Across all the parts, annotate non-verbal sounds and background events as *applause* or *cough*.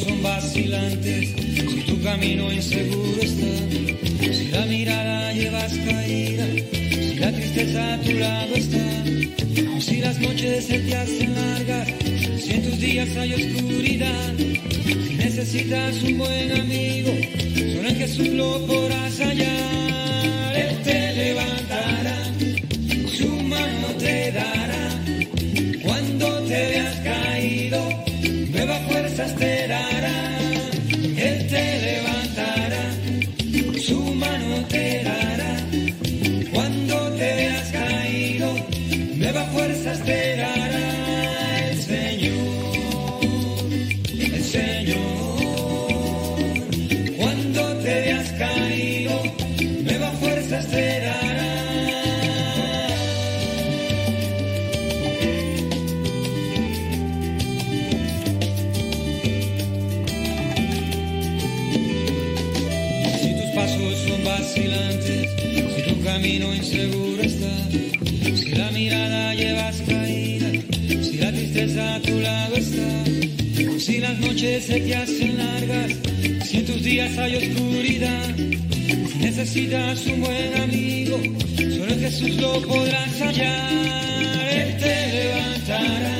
son vacilantes, si tu camino inseguro está, si la mirada llevas caída, si la tristeza a tu lado está, si las noches se te hacen largas, si en tus días hay oscuridad, si necesitas un buen amigo, solo en Jesús lo podrás hallar, mano hacen largas, si en tus días hay oscuridad, si necesitas un buen amigo, solo en Jesús lo podrás hallar, Él te levantará,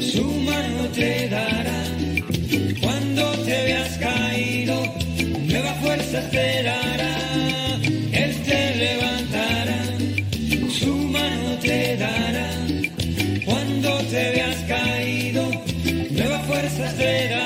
su mano te dará, cuando te veas caído, nuevas fuerzas te dará, Él te levantará, su mano te dará, cuando te veas caído, nuevas fuerzas te dará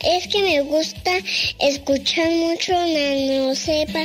es que me gusta escuchar mucho Nano Sepa.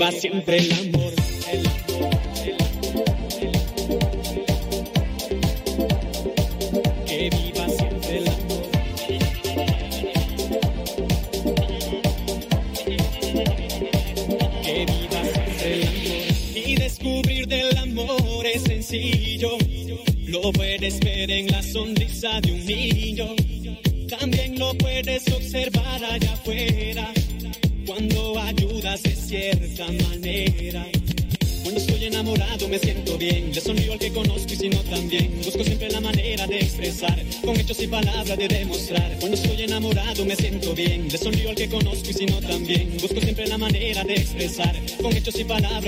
Que viva siempre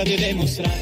y palabras de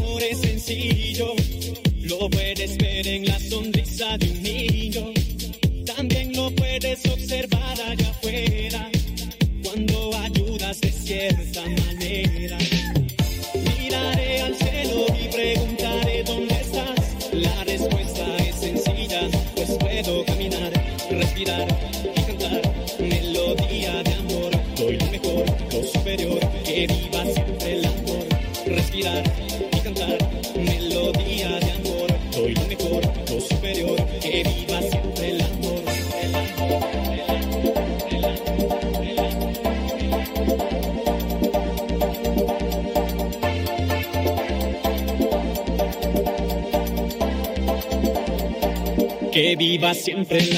siempre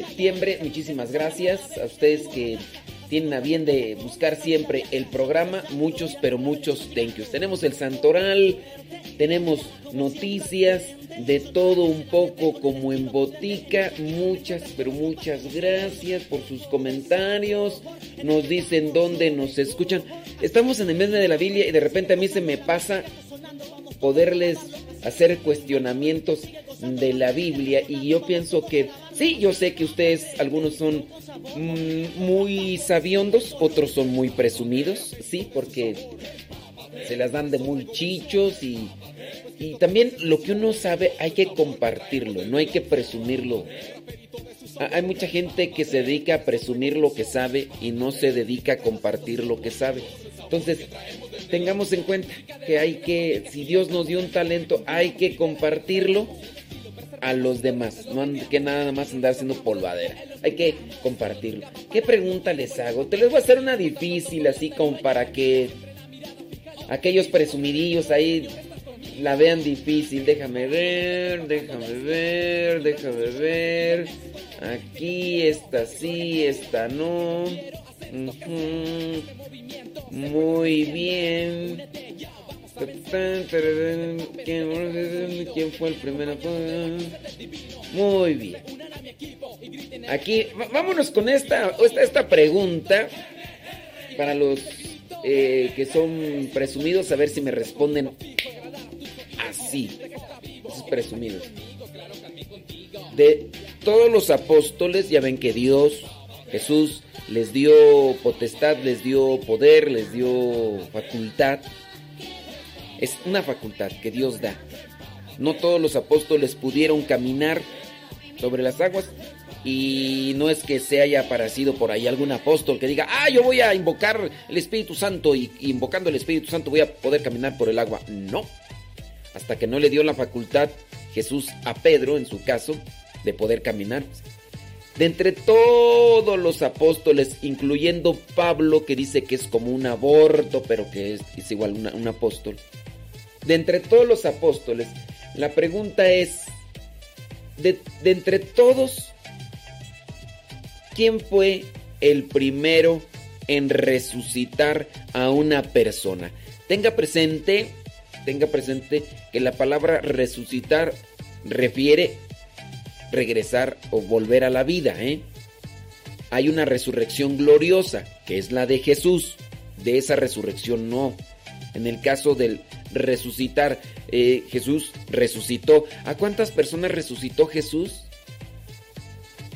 septiembre. Muchísimas gracias a ustedes que tienen a bien de buscar siempre el programa. Muchos, pero muchos thank yous. Tenemos el Santoral, tenemos noticias, de todo un poco como en botica. Muchas, pero muchas gracias por sus comentarios. Nos dicen dónde nos escuchan. Estamos en el mes de la Biblia y de repente a mí se me pasa poderles hacer cuestionamientos de la Biblia y yo pienso que sí, yo sé que ustedes algunos son mm, muy sabiondos, otros son muy presumidos, sí, porque se las dan de muy chichos y, y también lo que uno sabe hay que compartirlo, no hay que presumirlo. Ha- Hay mucha gente que se dedica a presumir lo que sabe y no se dedica a compartir lo que sabe. Entonces, tengamos en cuenta que hay que, si Dios nos dio un talento, hay que compartirlo a los demás. No hay que nada más andar haciendo polvadera. Hay que compartirlo. ¿Qué pregunta les hago? Te les voy a hacer una difícil, así como para que aquellos presumidillos ahí la vean difícil. Déjame ver, déjame ver, déjame ver. Aquí, esta sí, esta no. Muy bien. ¿Quién fue el primero? Muy bien. Aquí, vámonos con esta, esta, esta pregunta para los eh, que son presumidos, a ver si me responden así. Esos presumidos. De todos los apóstoles, ya ven que Dios, Jesús, les dio potestad, les dio poder, les dio facultad. Es una facultad que Dios da. No todos los apóstoles pudieron caminar sobre las aguas y no es que se haya aparecido por ahí algún apóstol que diga, ah, yo voy a invocar el Espíritu Santo y invocando el Espíritu Santo voy a poder caminar por el agua. No. Hasta que no le dio la facultad Jesús a Pedro, en su caso, de poder caminar. De entre todos los apóstoles, incluyendo Pablo, que dice que es como un aborto, pero que es, igual un apóstol. De entre todos los apóstoles, la pregunta es, de, de entre todos, ¿quién fue el primero en resucitar a una persona? Tenga presente, tenga presente que la palabra resucitar refiere regresar o volver a la vida, ¿eh? Hay una resurrección gloriosa, que es la de Jesús. De esa resurrección no. En el caso del resucitar, eh, Jesús resucitó. ¿A cuántas personas resucitó Jesús?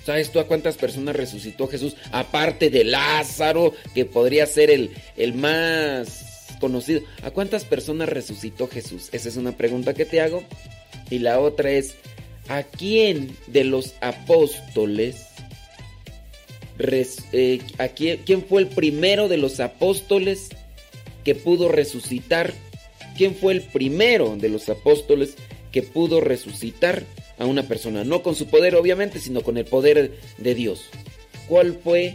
¿Sabes tú a cuántas personas resucitó Jesús? Aparte de Lázaro, que podría ser el, el más conocido. ¿A cuántas personas resucitó Jesús? Esa es una pregunta que te hago. Y la otra es, ¿a quién de los apóstoles, eh, a quién, quién fue el primero de los apóstoles que pudo resucitar? ¿Quién fue el primero de los apóstoles que pudo resucitar a una persona? No con su poder, obviamente, sino con el poder de Dios. ¿Cuál fue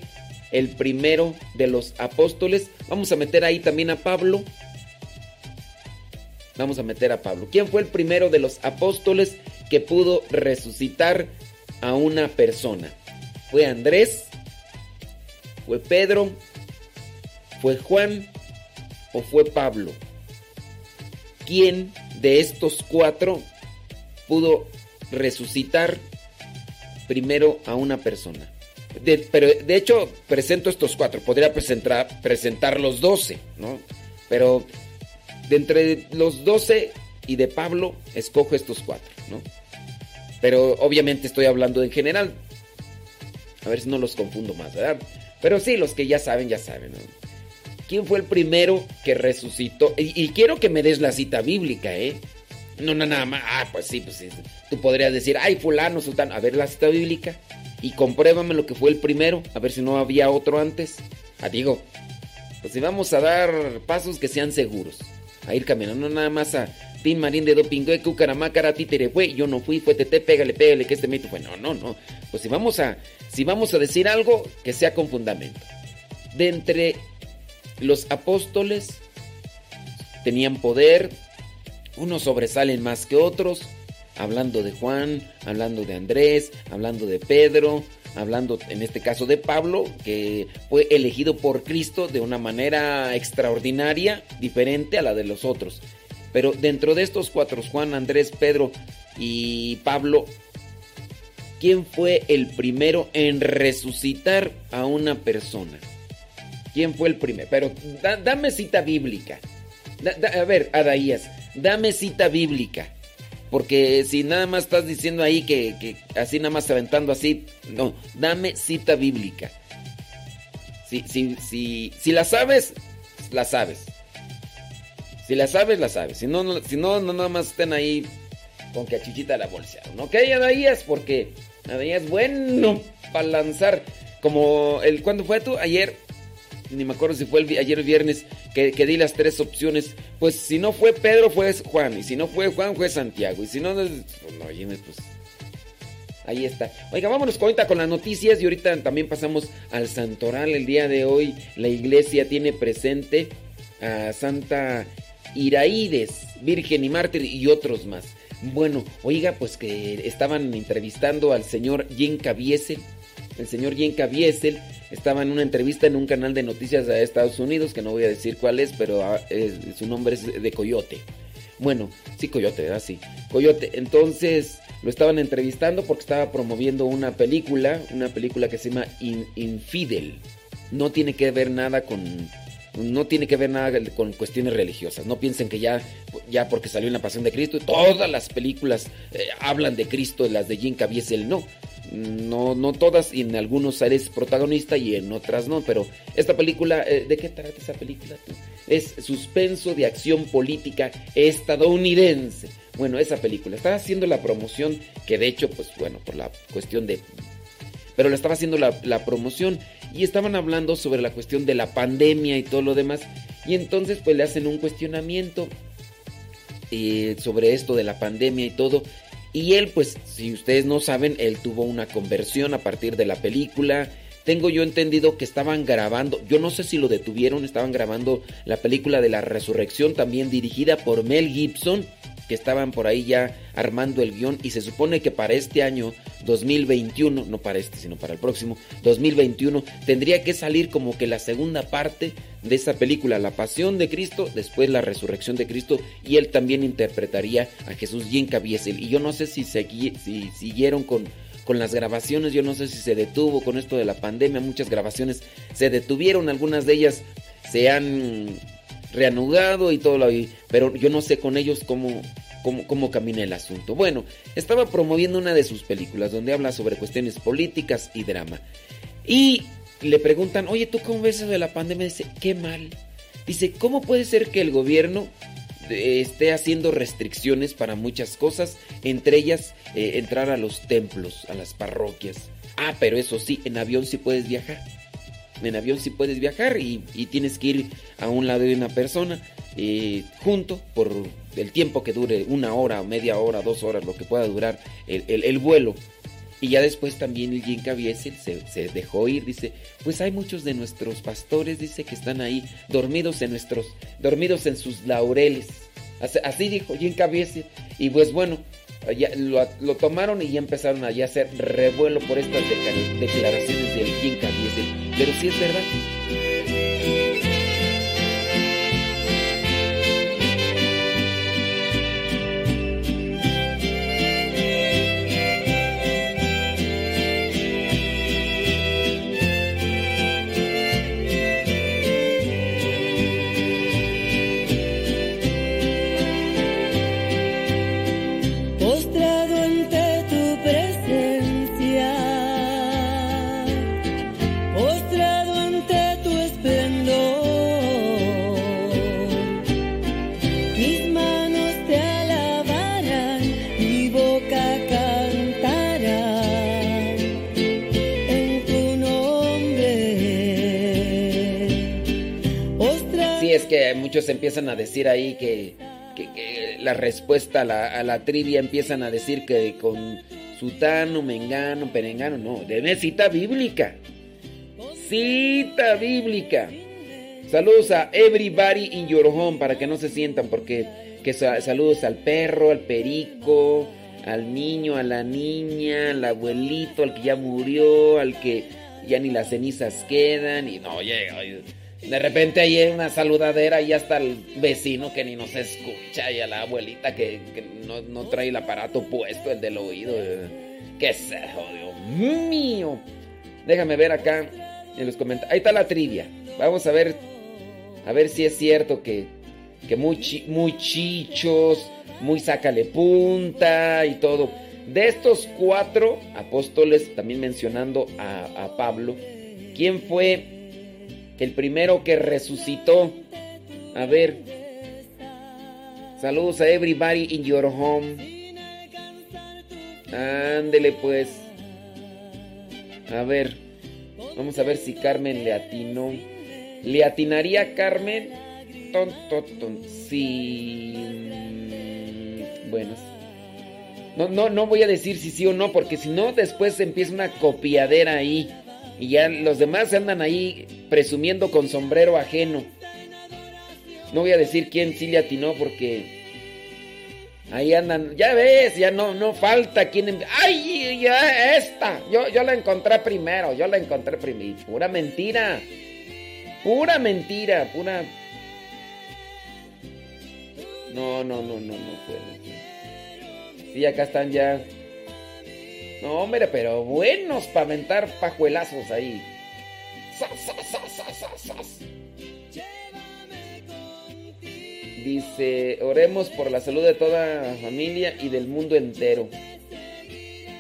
el primero de los apóstoles? Vamos a meter ahí también a Pablo. Vamos a meter a Pablo. ¿Quién fue el primero de los apóstoles que pudo resucitar a una persona? ¿Fue Andrés? ¿Fue Pedro? ¿Fue Juan? ¿O fue Pablo? ¿Quién de estos cuatro pudo resucitar primero a una persona? De- pero de hecho presento estos cuatro. Podría presentar, presentar los doce, ¿no? Pero de entre los doce y de Pablo escojo estos cuatro, ¿no? Pero obviamente estoy hablando en general. A ver si no los confundo más, ¿verdad? Pero sí, los que ya saben, ya saben, ¿no? ¿Quién fue el primero que resucitó? Y, quiero que me des la cita bíblica, ¿eh? No, no, nada más. Ah, pues sí, pues sí. Tú podrías decir, ay, fulano, sultano. A ver la cita bíblica. Y compruébame lo que fue el primero. A ver si no había otro antes. Ah, digo, pues si vamos a dar pasos que sean seguros. A ir caminando nada más a Tin Marín de Dopingüe, Cucaramácara, Títere fue. Yo no fui, fue Tete, pégale, pégale, que este mito fue. No, no, no. Pues si vamos a, si vamos a decir algo, que sea con fundamento. De entre los apóstoles tenían poder, unos sobresalen más que otros, hablando de Juan, hablando de Andrés, hablando de Pedro, hablando en este caso de Pablo, que fue elegido por Cristo de una manera extraordinaria, diferente a la de los otros. Pero dentro de estos cuatro, Juan, Andrés, Pedro y Pablo, ¿quién fue el primero en resucitar a una persona? ¿Quién fue el primero? Pero da- dame cita bíblica. Da- da- a ver, Adaías, dame cita bíblica. Porque si nada más estás diciendo ahí que, que así nada más aventando así, no, dame cita bíblica. Si, si, si, si la sabes, la sabes. Si la sabes, la sabes. Si no, no, si no, no nada más estén ahí con que a Chichita la bolsearon. ¿Ok, Adaías? Porque Adaías bueno para lanzar. Como el, ¿cuándo fue tú? Ayer, ni me acuerdo si fue el, ayer viernes, que, que di las tres opciones. Pues si no fue Pedro, fue Juan. Y si no fue Juan, fue Santiago. Y si no, pues, no, pues Ahí está. Oiga, vámonos ahorita con las noticias y ahorita también pasamos al Santoral. El día de hoy la iglesia tiene presente a Santa Iraídes, Virgen y Mártir y otros más. Bueno, oiga, pues que estaban entrevistando al señor Jen Cabiesel. El señor Jen Cabiesel estaba en una entrevista en un canal de noticias de Estados Unidos, que no voy a decir cuál es, pero ah, su nombre es de Coyote. Bueno, sí, Coyote, ¿verdad? Sí, Coyote. Entonces lo estaban entrevistando porque estaba promoviendo una película, una película que se llama In- Infidel. No tiene que ver nada con... No tiene que ver nada con cuestiones religiosas. No piensen que ya, ya porque salió en la Pasión de Cristo, todas las películas eh, hablan de Cristo, las de Jim Caviezel, no. No, no todas, y en algunos eres protagonista y en otras no. Pero esta película, eh, ¿de qué trata esa película? Es suspenso de acción política estadounidense. Bueno, esa película. Estaba haciendo la promoción, que de hecho, pues bueno, por la cuestión de... Pero le estaba haciendo la, la promoción y estaban hablando sobre la cuestión de la pandemia y todo lo demás. Y entonces pues le hacen un cuestionamiento eh, sobre esto de la pandemia y todo. Y él, pues, si ustedes no saben, él tuvo una conversión a partir de la película. Tengo yo entendido que estaban grabando, yo no sé si lo detuvieron, estaban grabando la película de la resurrección, también dirigida por Mel Gibson. Que estaban por ahí ya armando el guion y se supone que para este año 2021, no para este, sino para el próximo 2021, tendría que salir como que la segunda parte de esa película, La Pasión de Cristo, después la Resurrección de Cristo y él también interpretaría a Jesús Jim Caviezel. Y yo no sé si, segui- si siguieron con, con las grabaciones, yo no sé si se detuvo con esto de la pandemia, muchas grabaciones se detuvieron, algunas de ellas se han reanudado y todo lo pero yo no sé con ellos cómo, cómo, cómo camina el asunto. Bueno, estaba promoviendo una de sus películas donde habla sobre cuestiones políticas y drama. Y le preguntan, oye, ¿tú cómo ves eso de la pandemia? Dice, qué mal. Dice, ¿cómo puede ser que el gobierno eh, esté haciendo restricciones para muchas cosas, entre ellas eh, entrar a los templos, a las parroquias? Ah, pero eso sí, en avión sí puedes viajar. En avión sí puedes viajar y, tienes que ir a un lado de una persona eh, junto por el tiempo que dure, una hora, media hora, dos horas, lo que pueda durar el, el- el vuelo. Y ya después también el Jim Caviezel se, dejó ir, dice, pues hay muchos de nuestros pastores, dice, que están ahí dormidos en nuestros, dormidos en sus laureles. Así, dijo Jim Caviezel. Y pues bueno, ya lo, tomaron y ya empezaron a ya hacer revuelo por estas declaraciones del Jim Caviezel. Pero sí es verdad. Muchos empiezan a decir ahí que, la respuesta a la, trivia empiezan a decir que con sutano, mengano, perengano, no, de cita bíblica. Cita bíblica. Saludos a everybody in your home para que no se sientan porque que sa- saludos al perro, al perico, al niño, a la niña, al abuelito, al que ya murió, al que ya ni las cenizas quedan y no llega. De repente ahí hay una saludadera y hasta el vecino que ni nos escucha y a la abuelita que, no, no trae el aparato puesto, el del oído. ¿Qué eso, Dios mío? Déjame ver acá en los comentarios. Ahí está la trivia. Vamos a ver a ver si es cierto que, que muy, muy chichos, muy sácale punta y todo. De estos cuatro apóstoles, también mencionando a, a Pablo, ¿quién fue el primero que resucitó? A ver. Saludos a everybody in your home. Ándele pues. A ver. Vamos a ver si Carmen le atinó. ¿Le atinaría Carmen? Ton, ton, ton. Sí. mm, Bueno. No, no, no voy a decir si sí o no, porque si no, después empieza una copiadera ahí. Y ya los demás andan ahí presumiendo con sombrero ajeno. No voy a decir quién sí le atinó porque ahí andan. Ya ves, ya no, no falta quien. em- ¡Ay! Ya esta. Yo, yo la encontré primero. Yo la encontré primero. Pura mentira. Pura mentira. Pura. No, no, no, no, no puede. Sí, acá están ya. No, hombre, pero buenos para aventar pajuelazos ahí. ¡Sas, sas, sas! Dice, oremos por la salud de toda la familia y del mundo entero.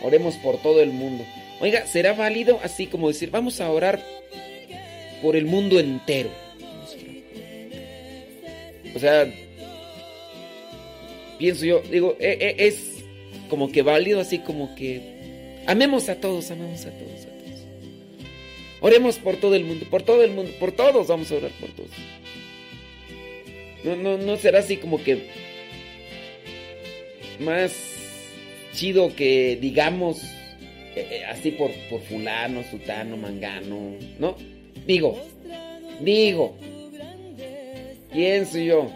Oremos por todo el mundo. Oiga, ¿será válido así como decir, vamos a orar por el mundo entero? O sea, pienso yo, digo, e- e- es como que válido así como que amemos a todos, amemos a todos, a todos. Oremos por todo el mundo, por todo el mundo, por todos vamos a orar por todos. No, no, no será así como que más chido que digamos eh, eh, así por, por fulano, sutano, mangano, ¿no? Digo, digo, pienso yo.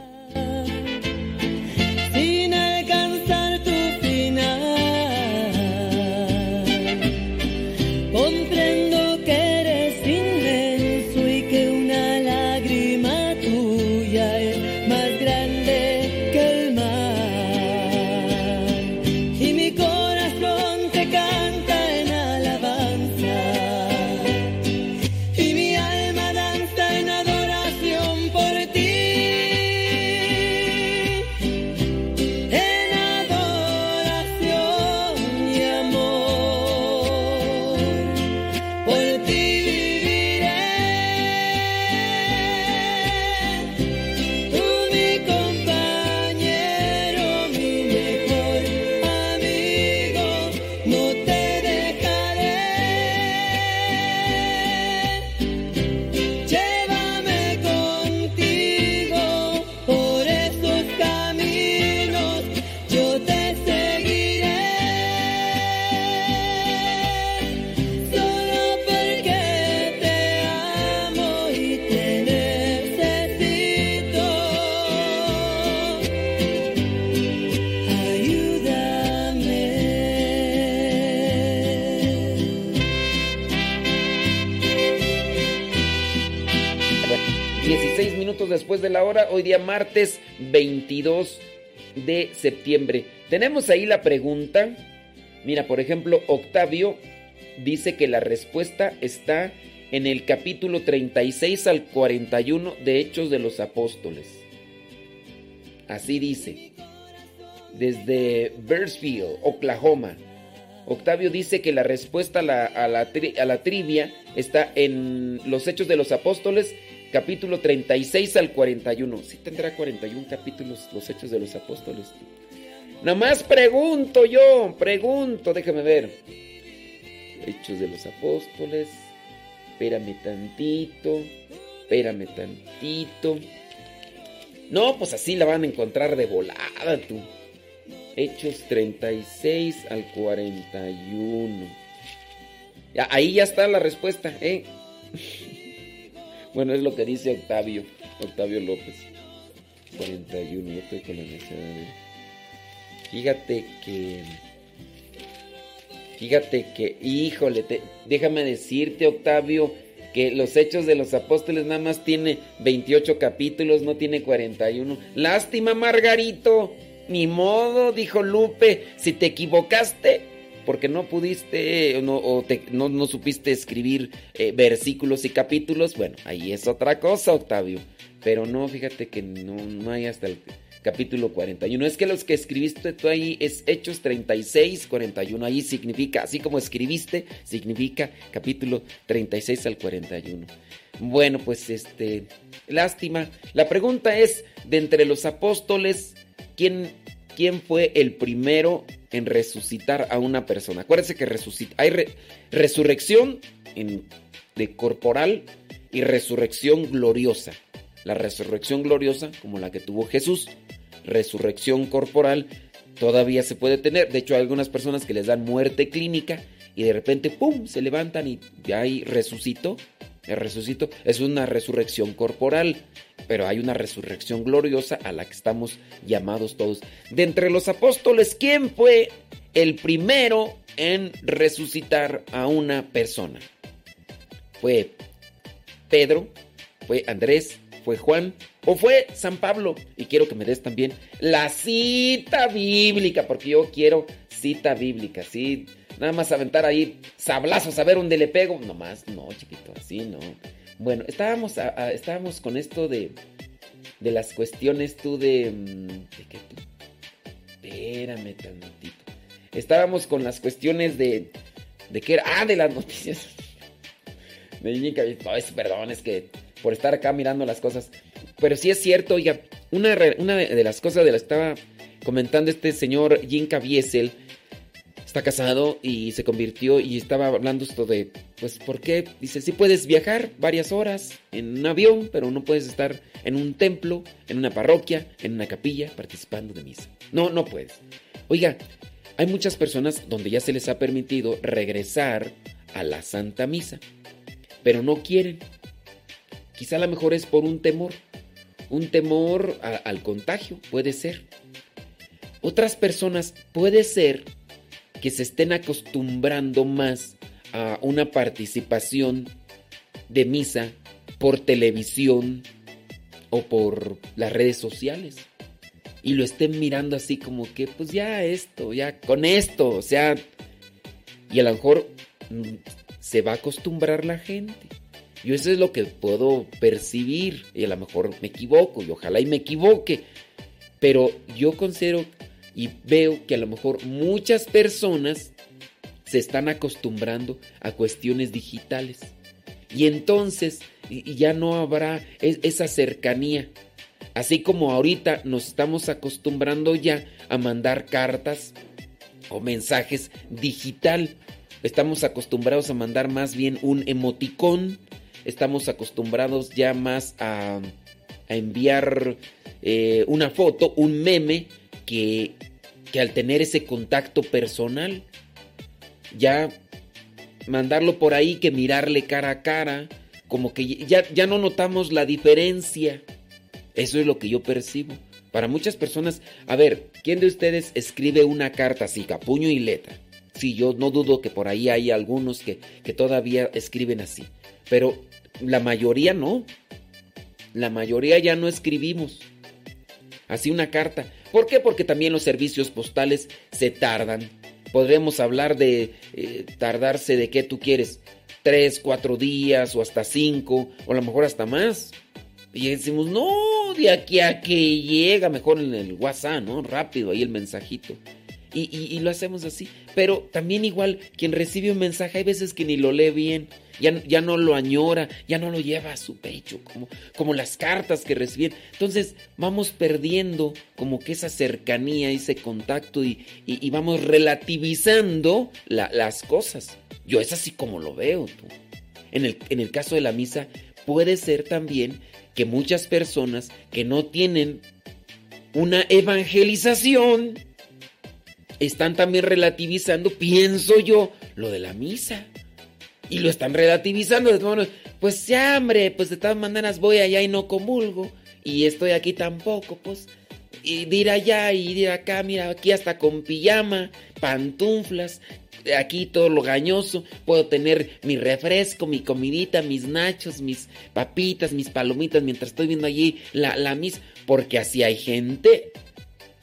Después de la hora, hoy día martes 22 de septiembre. Tenemos ahí la pregunta. Mira, por ejemplo, Octavio dice que la respuesta está en el capítulo 36 al 41 de Hechos de los Apóstoles. Así dice. Desde Burnsville, Oklahoma. Octavio dice que la respuesta a la, a la tri- a la trivia está en los Hechos de los Apóstoles, capítulo 36 al 41. Sí tendrá 41 capítulos los Hechos de los Apóstoles. Nomás pregunto yo, pregunto, déjame ver. Hechos de los Apóstoles. Espérame tantito. Espérame tantito. No, pues así la van a encontrar de volada tú. Hechos 36 al 41. Ya, ahí ya está la respuesta, ¿eh? Bueno, es lo que dice Octavio, Octavio López. 41, yo estoy con la necesidad de... Fíjate que... Fíjate que, híjole, te- déjame decirte, Octavio, que los Hechos de los Apóstoles nada más tiene 28 capítulos, no tiene 41. Lástima, Margarito. Ni modo, dijo Lupe, si te equivocaste, porque no pudiste no, o no supiste escribir eh, versículos y capítulos, bueno, ahí es otra cosa, Octavio. Pero no, fíjate que no, no hay hasta el capítulo 41. Es que los que escribiste tú ahí es Hechos 36, 41. Ahí significa, así como escribiste, significa capítulo 36 al 41. Bueno, pues este, lástima. La pregunta es, de entre los apóstoles, ¿quién, quién fue el primero en resucitar a una persona? Acuérdense que resucita, hay re- resurrección de corporal y resurrección gloriosa. La resurrección gloriosa, como la que tuvo Jesús, resurrección corporal, todavía se puede tener. De hecho, hay algunas personas que les dan muerte clínica y de repente, ¡pum!, se levantan y ahí resucitó. El resucito es una resurrección corporal, pero hay una resurrección gloriosa a la que estamos llamados todos. De entre los apóstoles, ¿quién fue el primero en resucitar a una persona? Fue Pedro, fue Andrés, fue Juan o fue San Pablo. Y quiero que me des también la cita bíblica, porque yo quiero cita bíblica, sí. Nada más aventar ahí sablazos a ver dónde le pego. No más, no, chiquito, así no. Bueno, estábamos, a- estábamos con esto de, de las cuestiones tú de... mm, ¿De qué tú? Espérame tantito. Estábamos con las cuestiones de... ¿De qué era? Ah, de las noticias. *laughs* Jimmy Caviezel. No, perdón, es que por estar acá mirando las cosas. Pero sí es cierto, oiga, una, una de de las cosas de las que estaba comentando este señor Jim Caviezel, está casado y se convirtió y estaba hablando esto de, pues, ¿por qué? Dice, sí puedes viajar varias horas en un avión, pero no puedes estar en un templo, en una parroquia, en una capilla, participando de misa. No, no puedes. Oiga, hay muchas personas donde ya se les ha permitido regresar a la Santa Misa, pero no quieren. Quizá a lo mejor es por un temor, un temor al contagio, puede ser. Otras personas puede ser que se estén acostumbrando más a una participación de misa por televisión o por las redes sociales y lo estén mirando así como que pues ya esto, ya con esto, o sea, y a lo mejor mm, se va a acostumbrar la gente. Yo eso es lo que puedo percibir y a lo mejor me equivoco y ojalá y me equivoque, pero yo considero y veo que a lo mejor muchas personas se están acostumbrando a cuestiones digitales. Y entonces ya no habrá es- esa cercanía. Así como ahorita nos estamos acostumbrando ya a mandar cartas o mensajes digital. Estamos acostumbrados a mandar más bien un emoticón. Estamos acostumbrados ya más a, a enviar eh, una foto, un meme, que, que al tener ese contacto personal, ya mandarlo por ahí que mirarle cara a cara, como que ya, ya no notamos la diferencia. Eso es lo que yo percibo. Para muchas personas, a ver, ¿quién de ustedes escribe una carta así, a puño y letra? Sí, yo no dudo que por ahí hay algunos que, que todavía escriben así. Pero la mayoría no. La mayoría ya no escribimos así una carta. ¿Por qué? Porque también los servicios postales se tardan. Podremos hablar de eh, tardarse de qué tú quieres. Tres, cuatro días o hasta cinco o a lo mejor hasta más. Y decimos, no, de aquí a que llega, mejor en el WhatsApp, ¿no? Rápido, ahí el mensajito. Y, lo hacemos así. Pero también igual, quien recibe un mensaje, hay veces que ni lo lee bien, ya, ya no lo añora, ya no lo lleva a su pecho, como, como las cartas que reciben. Entonces vamos perdiendo como que esa cercanía, ese contacto y, vamos relativizando la- las cosas. Yo es así como lo veo. tú. En el, en el caso de la misa, puede ser también que muchas personas que no tienen una evangelización están también relativizando, pienso yo, lo de la misa. Y lo están relativizando. Pues ya, hombre, pues de todas maneras voy allá y no comulgo. Y estoy aquí tampoco, pues. Y de ir allá y de ir acá, mira, aquí hasta con pijama, pantuflas, aquí todo lo gañoso. Puedo tener mi refresco, mi comidita, mis nachos, mis papitas, mis palomitas, mientras estoy viendo allí la, la misa. Porque así hay gente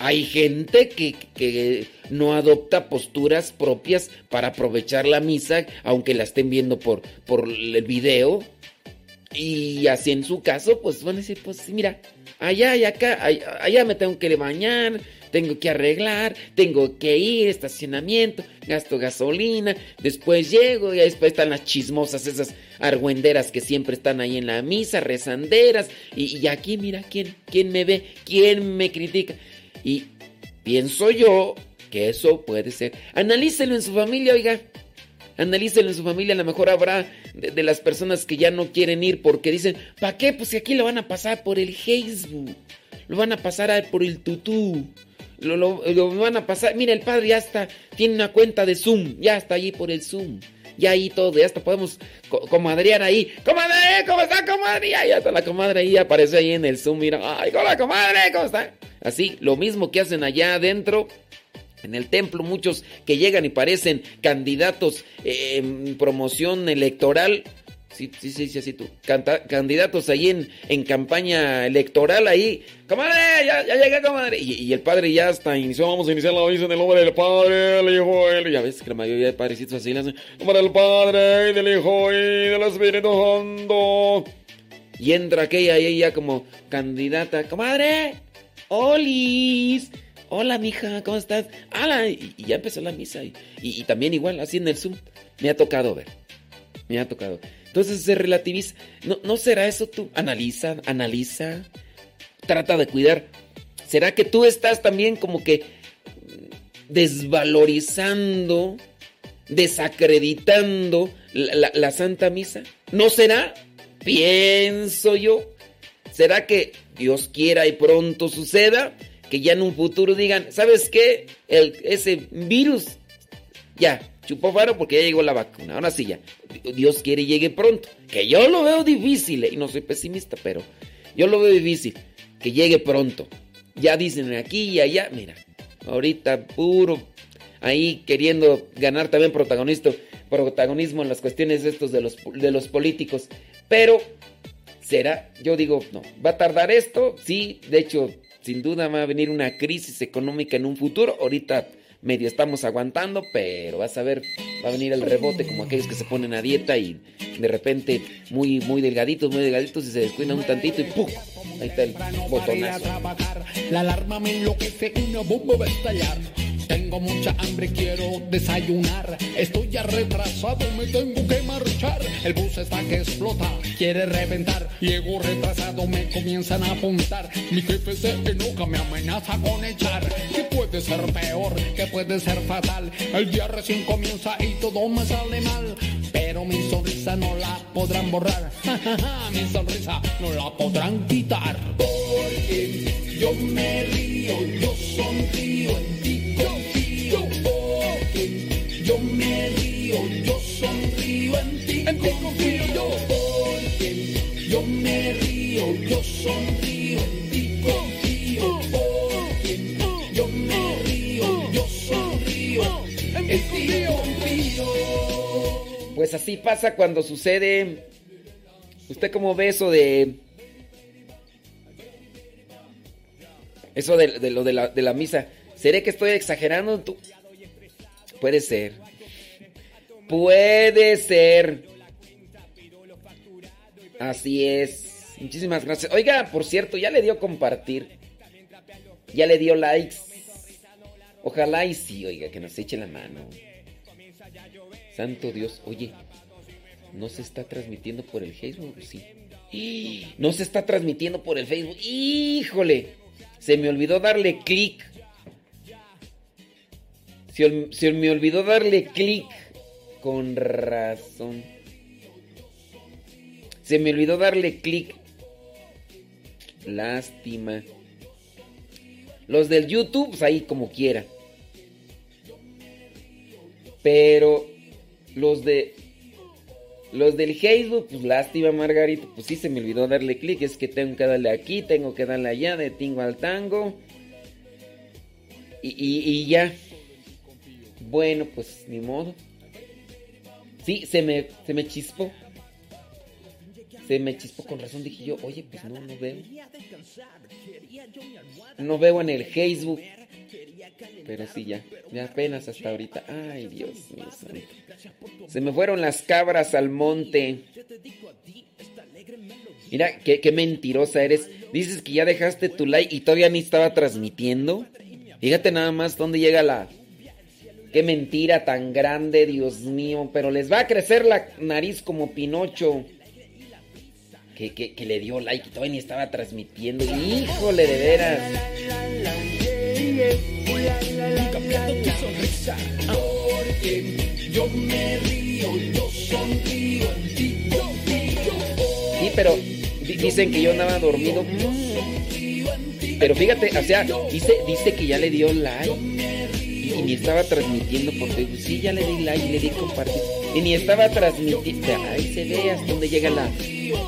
hay gente que, que no adopta posturas propias para aprovechar la misa, aunque la estén viendo por, por el video. Y así en su caso, pues van a decir, pues mira, allá y acá, allá, allá me tengo que bañar, tengo que arreglar, tengo que ir, estacionamiento, gasto gasolina, después llego y después están las chismosas, esas argüenderas que siempre están ahí en la misa, rezanderas, y, y aquí mira, ¿quién, ¿quién me ve? ¿Quién me critica? Y pienso yo que eso puede ser. Analícelo en su familia, oiga. Analícelo en su familia. A lo mejor habrá de, las personas que ya no quieren ir porque dicen, ¿para qué? Pues si aquí lo van a pasar por el Facebook. Lo van a pasar por el tutú. Lo, lo- lo van a pasar. Mira, el padre ya está. Tiene una cuenta de Zoom. Ya está allí por el Zoom. Ya ahí todo. Ya hasta podemos co- comadrear ahí. ¡Comadre! ¿Cómo está, comadre? Ya está la comadre ahí. Aparece ahí en el Zoom. Mira. ¡Ay, hola, comadre! ¿Cómo está? Así, lo mismo que hacen allá adentro. En el templo muchos que llegan y parecen candidatos eh, en promoción electoral. Sí, sí, sí, sí, así tú. Candidatos ahí en, campaña electoral ahí. Comadre, ya, ya llegué, comadre. Y, y el padre ya está inició. Vamos a iniciar la misa en el nombre del Padre, del Hijo y del... Ya ves que la mayoría de padrecitos así hacen. En nombre del Padre, y del Hijo y del Espíritu Santo. Y entra aquella y ella como candidata. Comadre, Olis. Hola, mija, ¿cómo estás? Hola. Y, y ya empezó la misa. Y, y- y también igual, así en el Zoom. Me ha tocado ver. Me ha tocado. Entonces se relativiza. ¿No, ¿No será eso tú? Analiza, analiza. Trata de cuidar. ¿Será que tú estás también como que desvalorizando, desacreditando la, la- la Santa Misa? ¿No será? Pienso yo. ¿Será que Dios quiera y pronto suceda? Que ya en un futuro digan, ¿sabes qué? El, ese virus ya, chupó faro porque ya llegó la vacuna. Ahora sí ya. Dios quiere llegue pronto. Que yo lo veo difícil, eh, y no soy pesimista, pero yo lo veo difícil. Que llegue pronto. Ya dicen aquí y allá, mira. Ahorita puro ahí queriendo ganar también protagonismo en las cuestiones estos de los, de los políticos. Pero, ¿será? Yo digo, no. ¿Va a tardar esto? Sí, de hecho, sin duda va a venir una crisis económica en un futuro. Ahorita medio estamos aguantando, pero vas a ver, va a venir el rebote como aquellos que se ponen a dieta y de repente muy, muy delgaditos, muy delgaditos y se descuidan un tantito y ¡pum! Ahí está el botonazo. La alarma me enloquece, una bomba va a estallar. Tengo mucha hambre, quiero desayunar. Estoy ya retrasado, me tengo que marchar. El bus está que explota, quiere reventar. Llego retrasado, me comienzan a apuntar. Mi jefe se enoja, me amenaza con echar. ¿Qué puede ser peor? ¿Qué puede ser fatal? El día recién comienza y todo me sale mal. Pero mi sonrisa no la podrán borrar. *laughs* mi sonrisa no la podrán quitar. Porque yo me río, yo sonrío yo. Me río, yo sonrío. Pues así pasa cuando sucede. ¿Usted cómo ve eso de. Eso de, de lo de la, de la misa? ¿Seré que estoy exagerando? Tú? Puede ser. Puede ser. Así es. Muchísimas gracias. Oiga, por cierto, ya le dio compartir. Ya le dio likes. Ojalá y sí, oiga, que nos eche la mano. Santo Dios, oye, ¿no se está transmitiendo por el Facebook? Sí. *gasps* No se está transmitiendo por el Facebook. Híjole, se me olvidó darle clic. Se, se me olvidó darle clic. Con razón. Se me olvidó darle clic. Lástima. Los del YouTube, pues ahí como quiera. Pero los de los del Facebook, pues lástima Margarito, pues sí se me olvidó darle clic, es que tengo que darle aquí, tengo que darle allá, de tingo al tango. Y, y- y ya. Bueno, pues ni modo. Sí, se me, se me chispó. Se me chispó con razón, dije yo, oye, pues no, no veo. No veo en el Facebook. Pero sí, ya. Ya apenas hasta ahorita. Ay, Dios mío. Se me fueron las cabras al monte. Mira, qué, qué mentirosa eres. Dices que ya dejaste tu like y todavía ni estaba transmitiendo. Fíjate nada más dónde llega la... Qué mentira tan grande, Dios mío. Pero les va a crecer la nariz como Pinocho. Que, que- le dio like y todavía ni estaba transmitiendo. Híjole, de veras. Porque. Sí, pero di- dicen que yo andaba dormido. Pero fíjate, o sea, dice, dice que ya le dio like. Y, ni estaba transmitiendo por Facebook. Sí, ya le di like, le di compartir. Y ni estaba transmitiendo. Ahí se ve hasta dónde llega la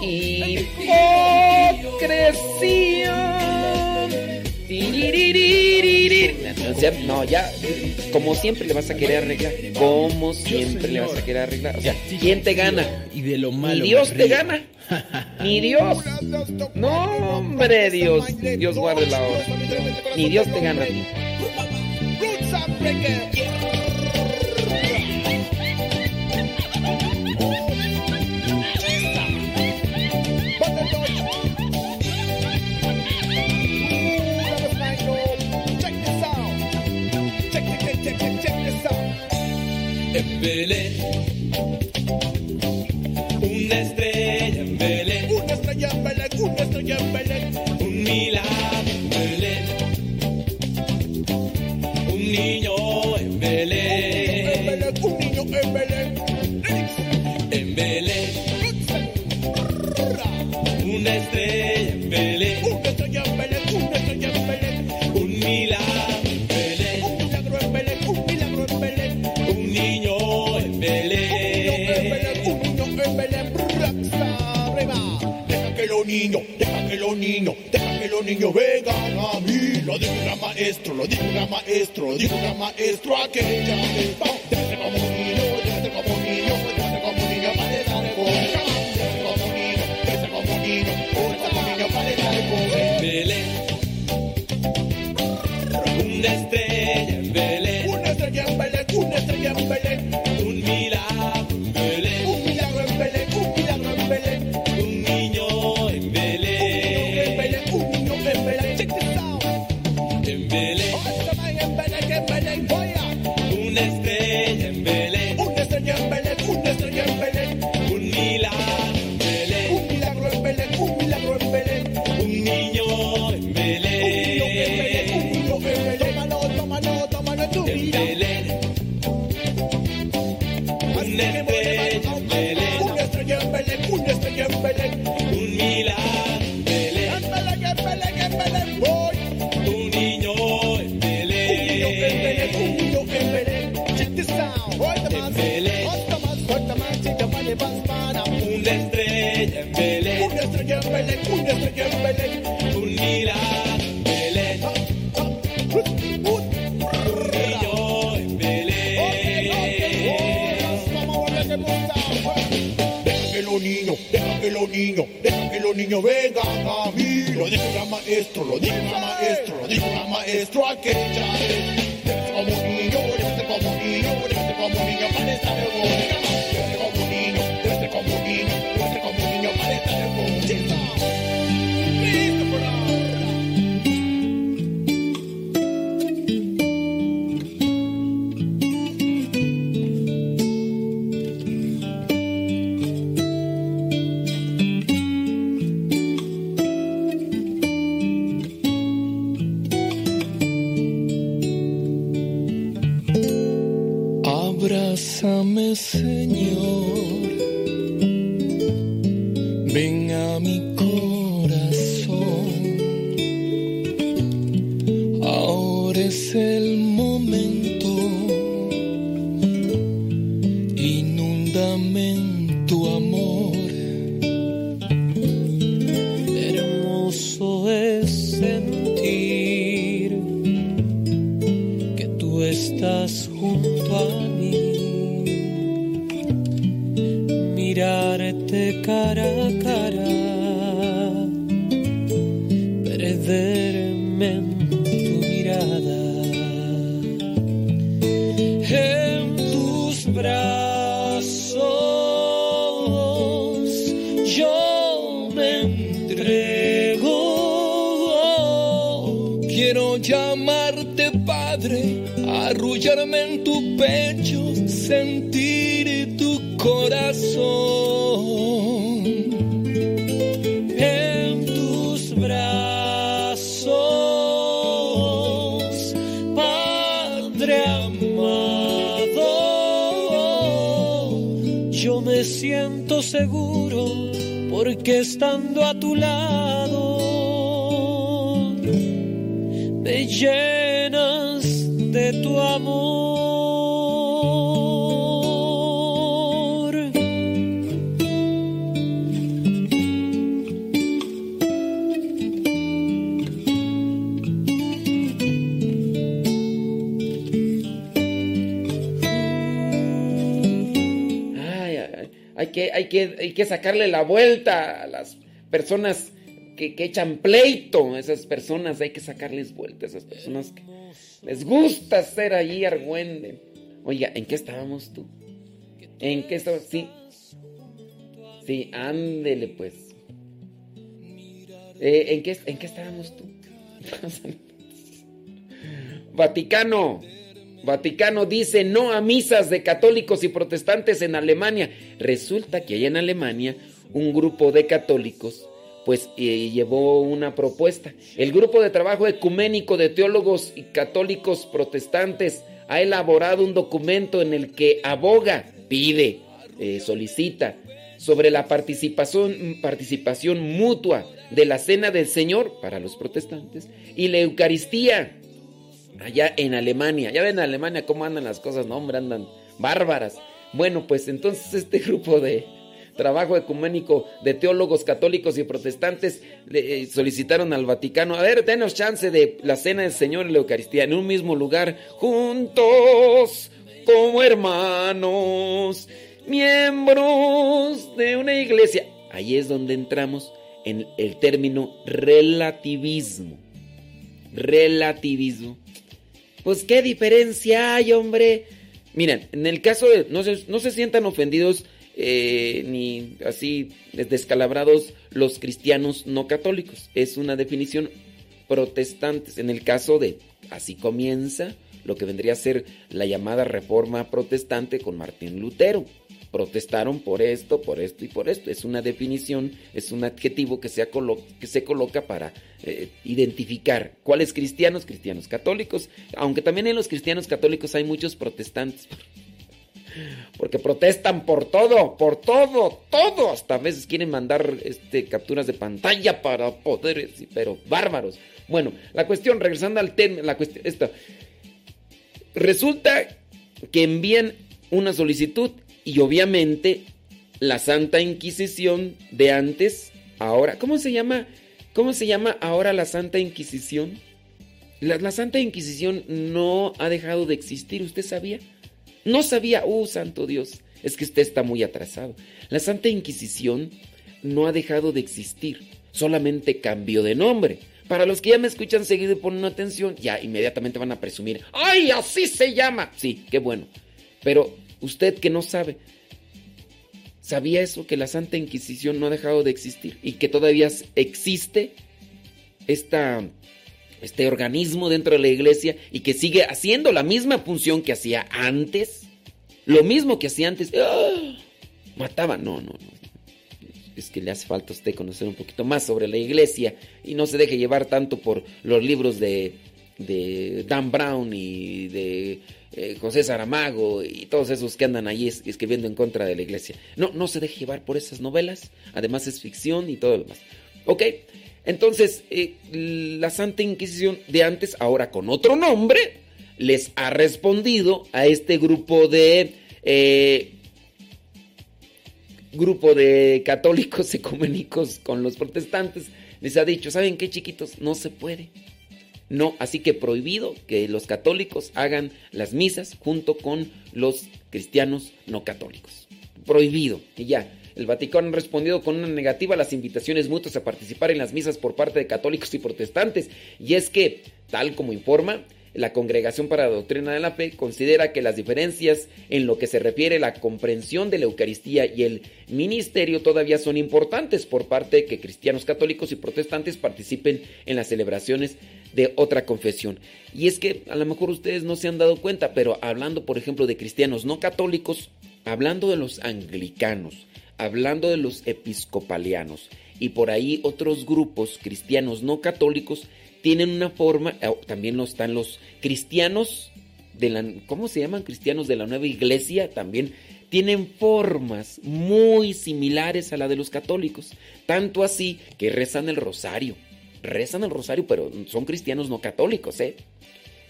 hipocresía. No, ya, como siempre le vas a querer arreglar. Como siempre le vas a querer arreglar. O sea, ¿quién te gana? Y de lo malo. Ni Dios te gana. *laughs* Ni Dios. No, hombre, Dios. Dios guarde la hora. Ni Dios te gana a ti. En Belén, una estrella en Belén, Una estrella en Belén, una estrella en Belén. un milagro en Belén, un niño en Belén, un niño en Belén. en Belén, una estrella en Belén, niños vengan a mí. Lo dijo un gran maestro, lo dijo un gran maestro, lo dijo un gran maestro aquella vez. Niños vengan a mí. Lo dijo la maestro, lo dijo la maestro, lo dijo la maestro aquella vez. Hay que sacarle la vuelta a las personas que, que echan pleito. Esas personas hay que sacarles vuelta. Esas personas que les gusta ser allí argüende. Oiga, ¿en qué estábamos tú? ¿En qué estabas? Sí. Sí, ándele pues. Eh, ¿en, qué, ¿En qué estábamos tú? *laughs* Vaticano. Vaticano dice no a misas de católicos y protestantes en Alemania. Resulta que hay en Alemania un grupo de católicos pues eh, llevó una propuesta. El grupo de trabajo ecuménico de teólogos y católicos protestantes ha elaborado un documento en el que aboga, pide, eh, solicita sobre la participación mutua de la cena del Señor para los protestantes y la Eucaristía allá en Alemania. Ya ven en Alemania cómo andan las cosas, no, hombre, andan bárbaras. Bueno, pues entonces este *laughs* grupo de trabajo ecuménico de teólogos católicos y protestantes eh, solicitaron al Vaticano, a ver, denos chance de la cena del Señor y la Eucaristía en un mismo lugar, juntos como hermanos, miembros de una iglesia. Ahí es donde entramos en el término relativismo. Relativismo. Pues qué diferencia hay, hombre. Miren, en el caso de... No se, no se sientan ofendidos eh, ni así descalabrados los cristianos no católicos. Es una definición protestantes. En el caso de... Así comienza lo que vendría a ser la llamada reforma protestante con Martín Lutero. Protestaron por esto, por esto y por esto. Es una definición, es un adjetivo que se, coloca para eh, identificar cuáles cristianos, cristianos católicos, aunque también en los cristianos católicos hay muchos protestantes. Porque protestan por todo, por todo, todo. Hasta a veces quieren mandar este, capturas de pantalla para poder, pero bárbaros. Bueno, la cuestión, regresando al tema, la cuestión, esta. Resulta que envían una solicitud y obviamente la Santa Inquisición de antes, ahora, ¿cómo se llama? ¿Cómo se llama ahora la Santa Inquisición? La, Santa Inquisición no ha dejado de existir, ¿usted sabía? No sabía, uh, santo Dios, es que usted está muy atrasado. La Santa Inquisición no ha dejado de existir, solamente cambió de nombre. Para los que ya me escuchan seguido y ponen atención, ya inmediatamente van a presumir, ¡ay, así se llama! Sí, qué bueno. Pero usted que no sabe, ¿sabía eso? Que la Santa Inquisición no ha dejado de existir y que todavía existe esta, este organismo dentro de la iglesia y que sigue haciendo la misma función que hacía antes. Lo mismo que hacía antes. ¡Ah! Mataba. No, no, no. Es que le hace falta a usted conocer un poquito más sobre la iglesia y no se deje llevar tanto por los libros de, de Dan Brown y de eh, José Saramago y todos esos que andan ahí es- escribiendo en contra de la iglesia. No, no se deje llevar por esas novelas. Además es ficción y todo lo demás. Ok, entonces eh, la Santa Inquisición de antes, ahora con otro nombre, les ha respondido a este grupo de... eh, grupo de católicos *laughs* ecuménicos con los protestantes, les ha dicho, ¿saben qué chiquitos? No se puede. No, así que prohibido que los católicos hagan las misas junto con los cristianos no católicos. Prohibido. Y ya, el Vaticano ha respondido con una negativa a las invitaciones mutuas a participar en las misas por parte de católicos y protestantes. Y es que, tal como informa, la Congregación para la Doctrina de la Fe considera que las diferencias en lo que se refiere a la comprensión de la Eucaristía y el ministerio todavía son importantes por parte de que cristianos católicos y protestantes participen en las celebraciones de otra confesión. Y es que a lo mejor ustedes no se han dado cuenta, pero hablando por ejemplo de cristianos no católicos, hablando de los anglicanos, hablando de los episcopalianos y por ahí otros grupos cristianos no católicos, tienen una forma, eh, también están los cristianos de la, ¿cómo se llaman? Cristianos de la nueva iglesia también tienen formas muy similares a la de los católicos, tanto así que rezan el rosario, rezan el rosario, pero son cristianos no católicos, ¿eh?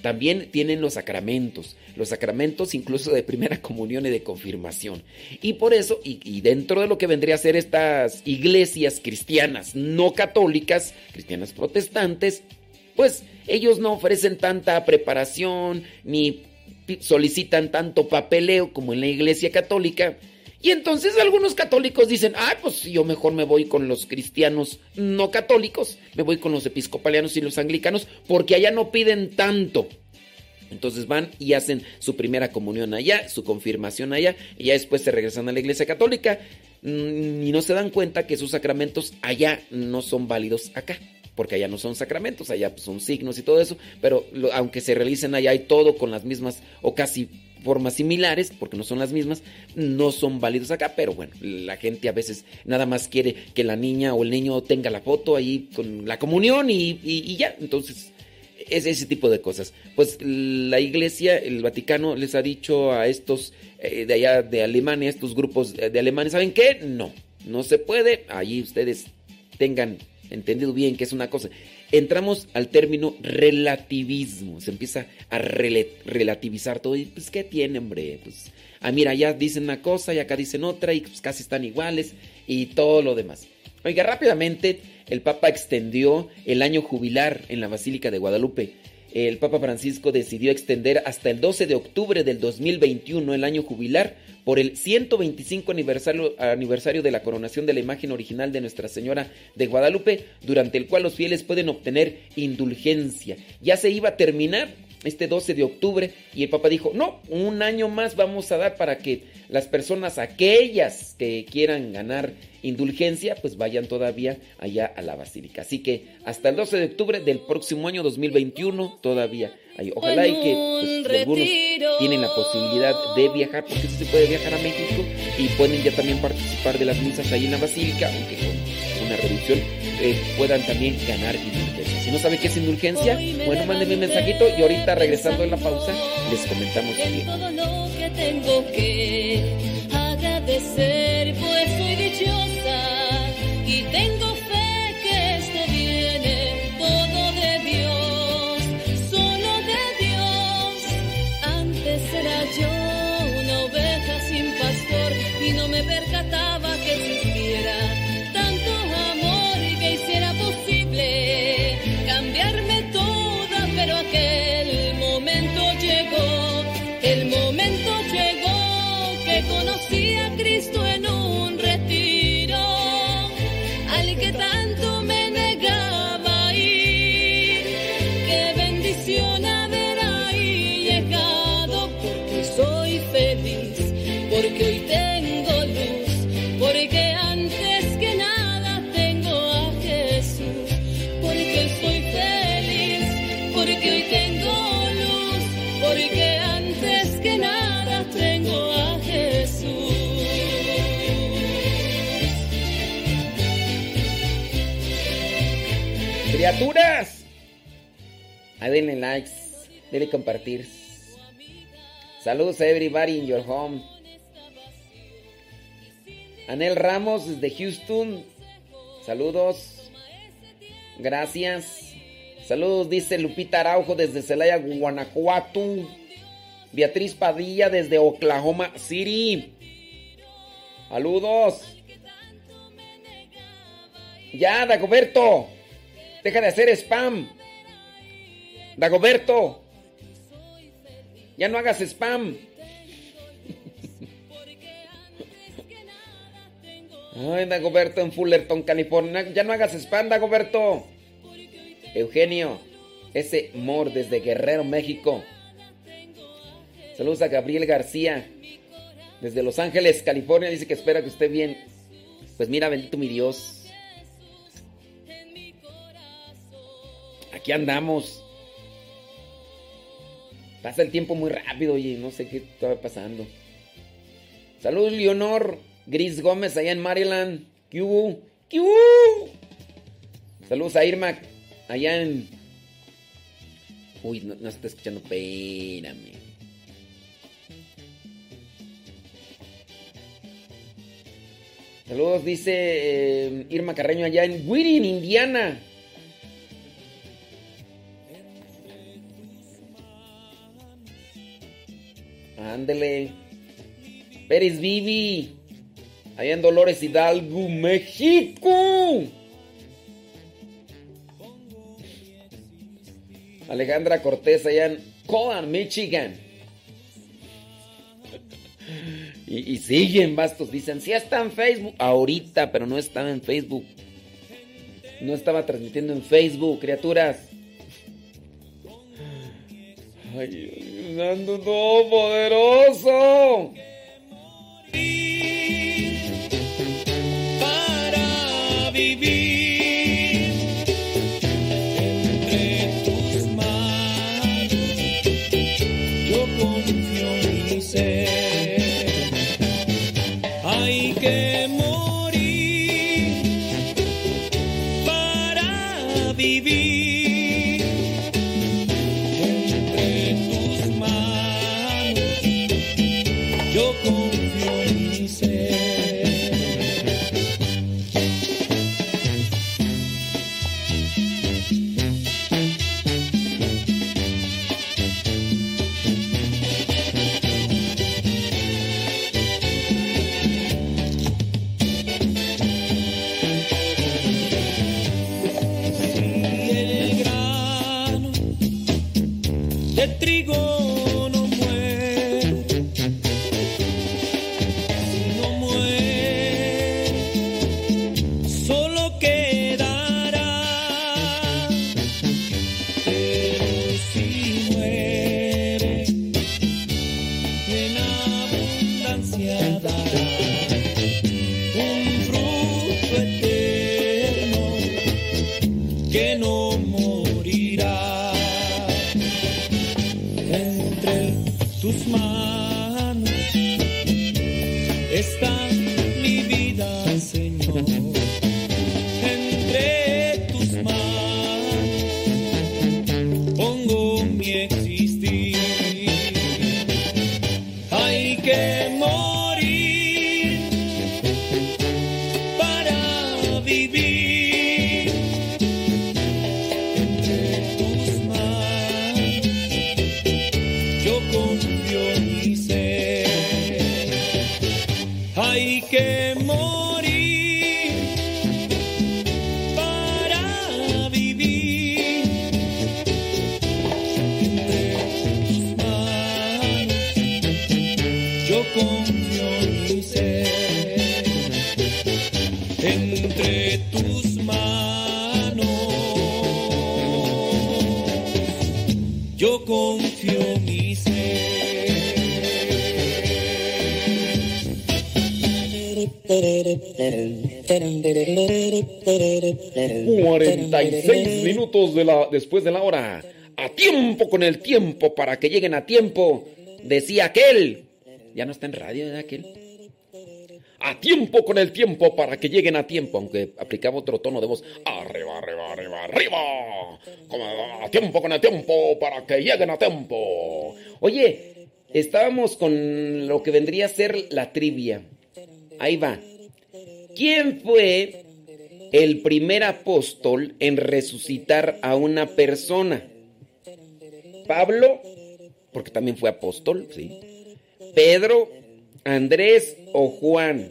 También tienen los sacramentos, los sacramentos incluso de primera *laughs* comunión y de confirmación. Y por eso, y, y, dentro de lo que vendría a ser estas iglesias cristianas no católicas, cristianas protestantes, pues ellos no ofrecen tanta preparación ni solicitan tanto papeleo como en la iglesia católica. Y entonces algunos católicos dicen, ah, pues yo mejor me voy con los cristianos no católicos, me voy con los episcopalianos y los anglicanos, porque allá no piden tanto. Entonces van y hacen su primera comunión allá, su confirmación allá, y ya después se regresan a la iglesia católica y no se dan cuenta que sus sacramentos allá no son válidos acá porque allá no son sacramentos, allá pues, son signos y todo eso, pero aunque se realicen allá y todo con las mismas o casi formas similares, porque no son las mismas, no son válidos acá, pero bueno, la gente a veces nada más quiere que la niña o el niño tenga la foto ahí con la comunión y, ya, entonces es ese tipo de cosas. Pues la iglesia, el Vaticano les ha dicho a estos eh, de allá de Alemania, estos grupos de Alemania, ¿saben qué? No, no se puede, ahí ustedes tengan entendido bien que es una cosa. Entramos al término relativismo. Se empieza a rel relativizar todo. Y pues, ¿qué tiene, hombre? Pues, ah, mira, ya dicen una cosa y acá dicen otra y pues casi están iguales y todo lo demás. Oiga, rápidamente, el Papa extendió el año jubilar en la Basílica de Guadalupe. El Papa Francisco decidió extender hasta el 12 de octubre del 2021 el año jubilar por el 125 aniversario, aniversario, de la coronación de la imagen original de Nuestra Señora de Guadalupe, durante el cual los fieles pueden obtener indulgencia. Ya se iba a terminar este 12 de octubre y el Papa dijo, no, un año más vamos a dar para que las personas, aquellas que quieran ganar indulgencia, pues vayan todavía allá a la basílica. Así que hasta el 12 de octubre del próximo año 2021 todavía hay. Ojalá y que pues, algunos tienen la posibilidad de viajar, porque sí se puede viajar a México y pueden ya también participar de las misas ahí en la basílica, aunque con una reducción eh, puedan también ganar indulgencia. Si no sabe qué es indulgencia, bueno, mándenme un mensajito y ahorita regresando en la pausa les comentamos bien. Todo lo que tengo que agradecer, pues Criaturas. Ahí denle likes. Denle compartir. Saludos a everybody in your home. Anel Ramos desde Houston. Saludos. Gracias. Saludos, dice Lupita Araujo desde Celaya, Guanajuato. Beatriz Padilla desde Oklahoma City. Saludos. Ya, Dagoberto. Deja de hacer spam. Dagoberto. Ya no hagas spam. Ay, Dagoberto en Fullerton, California. Ya no hagas spam, Dagoberto. Eugenio. Ese Mor desde Guerrero, México. Saludos a Gabriel García. Desde Los Ángeles, California. Dice que espera que esté bien. Pues mira, bendito mi Dios. Aquí andamos. Pasa el tiempo muy rápido, oye, no sé qué está pasando. Saludos, Leonor Gris Gómez, allá en Maryland. ¿Qué hubo? Saludos a Irma, allá en. Uy, no, no está escuchando. Espérame. Saludos, dice eh, Irma Carreño, allá en Whitting, Indiana. Ándele. Pérez Vivi. Allá en Dolores Hidalgo, México. Alejandra Cortés allá en Coan, Michigan. *laughs* Y, siguen bastos. Dicen, sí está en Facebook. Ahorita, pero no estaba en Facebook. No estaba transmitiendo en Facebook, criaturas. Ay, Dios, Santo Todopoderoso. para de la, después de la hora. A tiempo con el tiempo para que lleguen a tiempo. Decía aquel. Ya no está en radio, ¿verdad, aquel? A tiempo con el tiempo para que lleguen a tiempo. Aunque aplicaba otro tono de voz. Arriba, arriba, arriba, arriba. A tiempo con el tiempo para que lleguen a tiempo. Oye, estábamos con lo que vendría a ser la trivia. Ahí va. ¿Quién fue el primer apóstol en resucitar a una persona? Pablo, porque también fue apóstol, sí. Pedro, Andrés o Juan.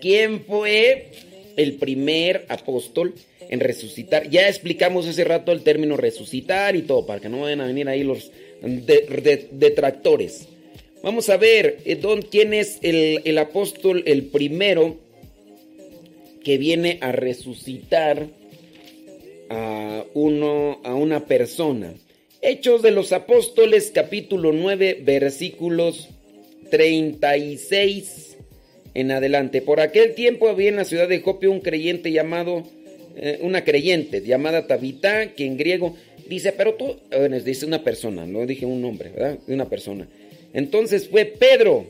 ¿Quién fue el primer apóstol en resucitar? Ya explicamos hace rato el término resucitar y todo, para que no vayan a venir ahí los detractores. Vamos a ver, eh, ¿quién es el, el apóstol, el primero que viene a resucitar a, uno, a una persona? Hechos de los Apóstoles, capítulo 9, versículos 36 en adelante. Por aquel tiempo había en la ciudad de Jope un creyente llamado, eh, una creyente llamada Tabitá, que en griego dice, pero tú, bueno, dice una persona, no dije un nombre, ¿verdad? Una persona. Entonces fue Pedro.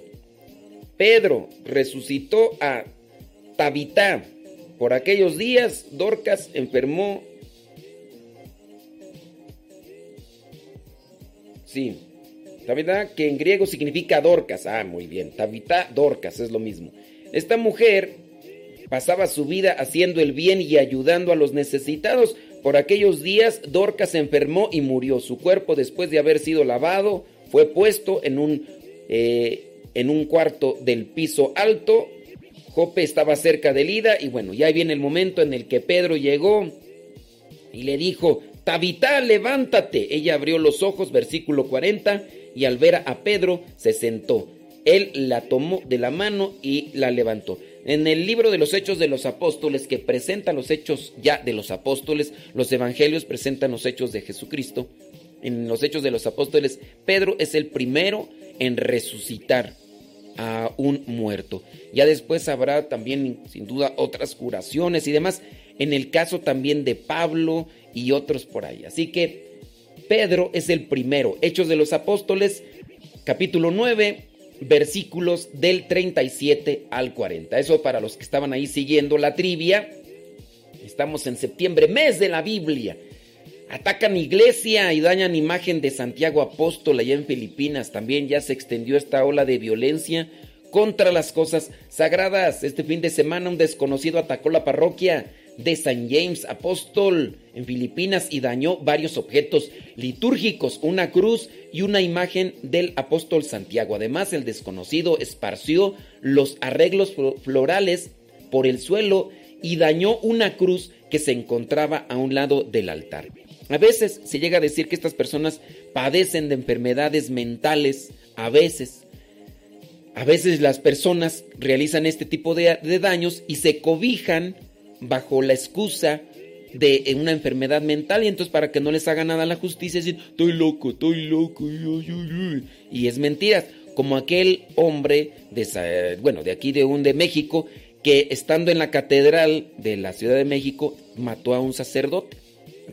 Pedro resucitó a Tabitá. Por aquellos días, Dorcas enfermó. Sí, Tabitá, que en griego significa Dorcas. Ah, muy bien. Tabitá, Dorcas, es lo mismo. Esta mujer pasaba su vida haciendo el bien y ayudando a los necesitados. Por aquellos días, Dorcas se enfermó y murió. Su cuerpo, después de haber sido lavado, fue puesto en un, eh, en un cuarto del piso alto. Jope estaba cerca de Lida y bueno, ya viene el momento en el que Pedro llegó y le dijo, Tabitá, levántate. Ella abrió los ojos, versículo 40 y al ver a Pedro se sentó. Él la tomó de la mano y la levantó. En el libro de los Hechos de los Apóstoles, que presenta los hechos ya de los apóstoles, los evangelios presentan los hechos de Jesucristo. En los Hechos de los Apóstoles, Pedro es el primero en resucitar a un muerto. Ya después habrá también, sin duda, otras curaciones y demás. En el caso también de Pablo y otros por ahí. Así que Pedro es el primero. Hechos de los Apóstoles, capítulo 9, versículos del 37 al 40. Eso para los que estaban ahí siguiendo la trivia. Estamos en septiembre, mes de la Biblia. Atacan iglesia y dañan imagen de Santiago Apóstol allá en Filipinas. También ya se extendió esta ola de violencia contra las cosas sagradas. Este fin de semana un desconocido atacó la parroquia de San James Apóstol en Filipinas y dañó varios objetos litúrgicos, una cruz y una imagen del apóstol Santiago. Además, el desconocido esparció los arreglos florales por el suelo y dañó una cruz que se encontraba a un lado del altar. A veces se llega a decir que estas personas padecen de enfermedades mentales, a veces. A veces las personas realizan este tipo de, daños y se cobijan bajo la excusa de una enfermedad mental y entonces para que no les haga nada la justicia decir, estoy loco, estoy loco, y es mentira, como aquel hombre de, bueno, de aquí de un de México que estando en la catedral de la Ciudad de México mató a un sacerdote.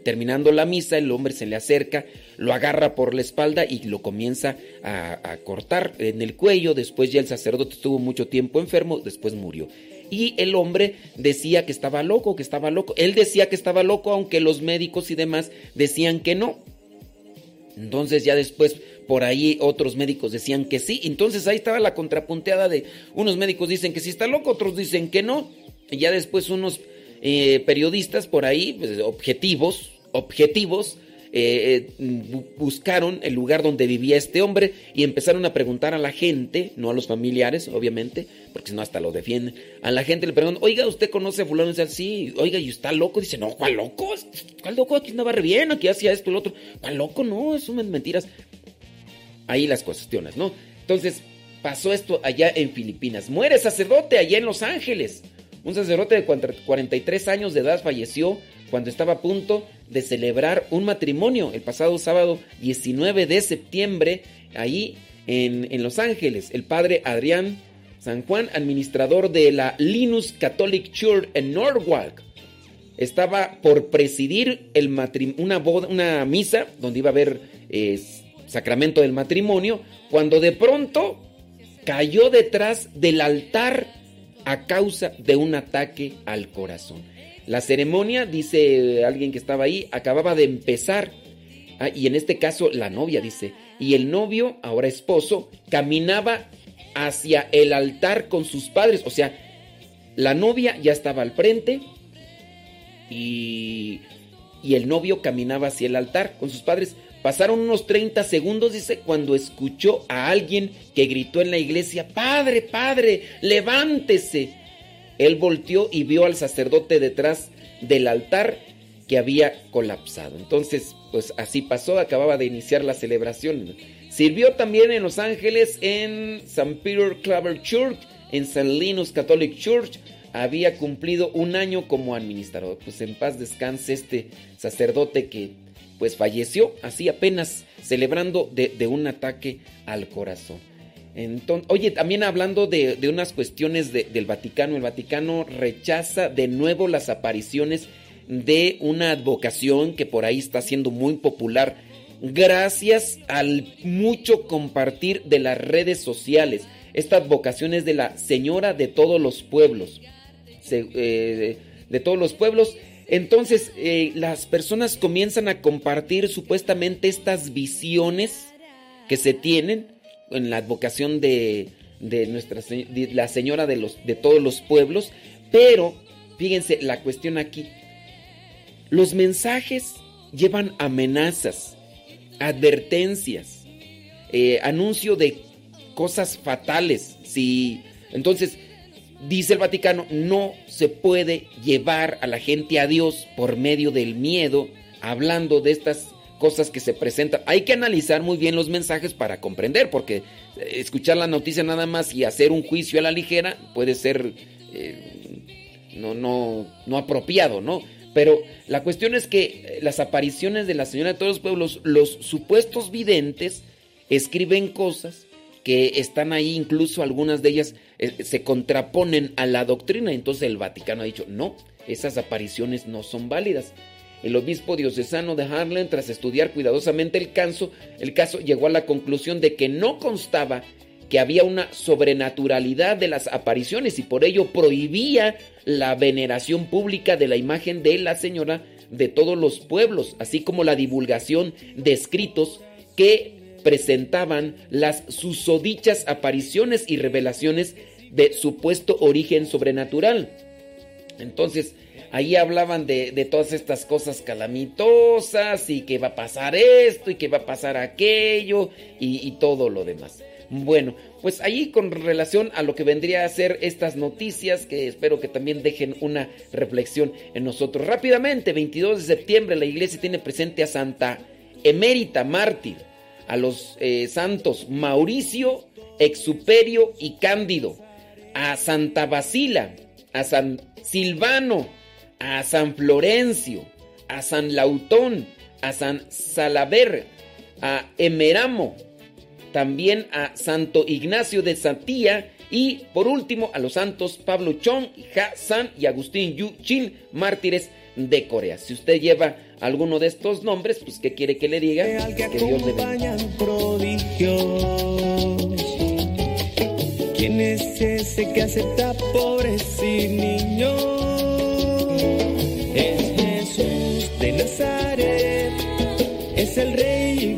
Terminando la misa, el hombre se le acerca, lo agarra por la espalda y lo comienza a, cortar en el cuello. Después ya el sacerdote estuvo mucho tiempo enfermo, después murió y el hombre decía que estaba loco, que estaba loco. Él decía que estaba loco, aunque los médicos y demás decían que no. Entonces ya después por ahí otros médicos decían que sí. Entonces ahí estaba la contrapunteada de unos médicos dicen que sí está loco, otros dicen que no. Y ya después unos eh, periodistas por ahí, pues, objetivos, objetivos, eh, eh, buscaron el lugar donde vivía este hombre y empezaron a preguntar a la gente, no a los familiares, obviamente, porque si no hasta lo defienden. A la gente le preguntan, oiga, ¿usted conoce a fulano? Dice, sí, oiga, ¿y está loco? Dice, no, ¿cuál loco? ¿Cuál loco? Aquí andaba re bien, aquí hacía esto y lo otro. ¿Cuál loco? No, eso son mentiras. Ahí las cuestiones, ¿no? Entonces, pasó esto allá en Filipinas. Muere sacerdote allá en Los Ángeles. Un sacerdote de 43 años de edad falleció cuando estaba a punto de celebrar un matrimonio el pasado sábado 19 de septiembre, ahí en, en Los Ángeles. El padre Adrián San Juan, administrador de la Linus Catholic Church en Norwalk, estaba por presidir el una, una misa donde iba a haber eh, sacramento del matrimonio, cuando de pronto cayó detrás del altar a causa de un ataque al corazón. La ceremonia, dice alguien que estaba ahí, acababa de empezar. Ah, y en este caso la novia dice, y el novio, ahora esposo, caminaba hacia el altar con sus padres. O sea, la novia ya estaba al frente y, y el novio caminaba hacia el altar con sus padres. Pasaron unos 30 segundos, dice, cuando escuchó a alguien que gritó en la iglesia, Padre, Padre, levántese. Él volteó y vio al sacerdote detrás del altar que había colapsado. Entonces, pues así pasó, acababa de iniciar la celebración. Sirvió también en Los Ángeles en St. Peter Claver Church, en St. Linus Catholic Church. Había cumplido un año como administrador. Pues en paz descanse este sacerdote que pues falleció así apenas celebrando de, un ataque al corazón. Entonces, oye, también hablando de, unas cuestiones del Vaticano, el Vaticano rechaza de nuevo las apariciones de una advocación que por ahí está siendo muy popular gracias al mucho compartir de las redes sociales. Esta advocación es de la Señora de todos los pueblos. Eh, de todos los pueblos entonces, eh, las personas comienzan a compartir supuestamente estas visiones que se tienen en la advocación de, nuestra la señora de, los, de todos los pueblos, pero fíjense la cuestión aquí. Los mensajes llevan amenazas, advertencias, eh, anuncio de cosas fatales. Si, entonces, dice el Vaticano, no se puede llevar a la gente a Dios por medio del miedo, hablando de estas cosas que se presentan. Hay que analizar muy bien los mensajes para comprender, porque eh, escuchar la noticia nada más y hacer un juicio a la ligera puede ser eh, no, no, no apropiado, ¿no? Pero la cuestión es que eh, las apariciones de la Señora de todos los pueblos, los supuestos videntes, escriben cosas que están ahí, incluso algunas de ellas eh, se contraponen a la doctrina. Entonces el Vaticano ha dicho, no, esas apariciones no son válidas. El obispo diocesano de Harlem, tras estudiar cuidadosamente el caso, el caso llegó a la conclusión de que no constaba que había una sobrenaturalidad de las apariciones y por ello prohibía la veneración pública de la imagen de la Señora de todos los pueblos, así como la divulgación de escritos que presentaban las susodichas apariciones y revelaciones de supuesto origen sobrenatural. Entonces, ahí hablaban de, todas estas cosas calamitosas y que va a pasar esto y que va a pasar aquello y, y todo lo demás. Bueno, pues ahí con relación a lo que vendría a ser estas noticias, que espero que también dejen una reflexión en nosotros. Rápidamente, 22 de septiembre, la iglesia tiene presente a Santa Emérita Mártir a los eh, santos Mauricio, Exuperio y Cándido, a Santa Basila, a San Silvano, a San Florencio, a San Lautón, a San Salaver, a Emeramo, también a Santo Ignacio de Santía y por último a los santos Pablo Chong, Ja San y Agustín Yu Chin, mártires de Corea. Si usted lleva alguno de estos nombres, pues ¿qué quiere que le diga? Que, Dios le bendiga. ¿Quién es ese que acepta pobres y niños? Es Jesús de Nazaret, es el rey y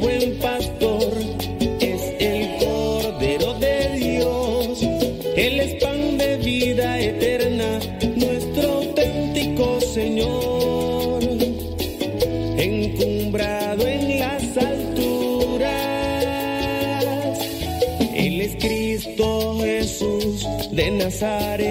Nazaret.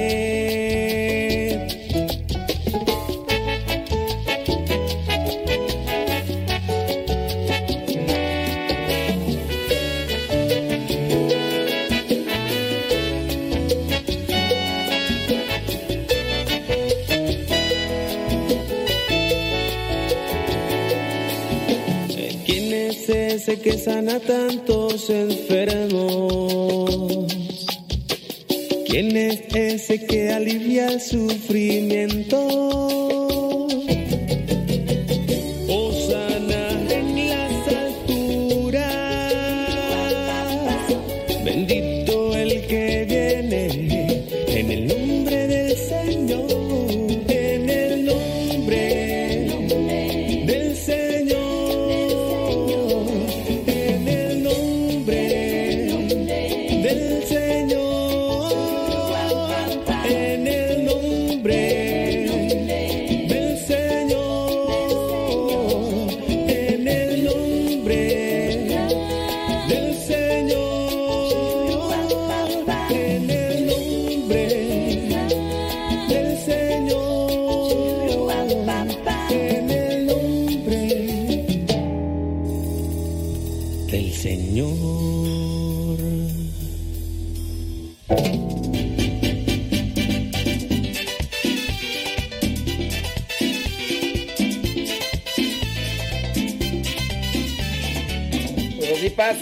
¿Quién es ese que sana tantos enfermos? ¿Quién es ese que alivia el sufrimiento?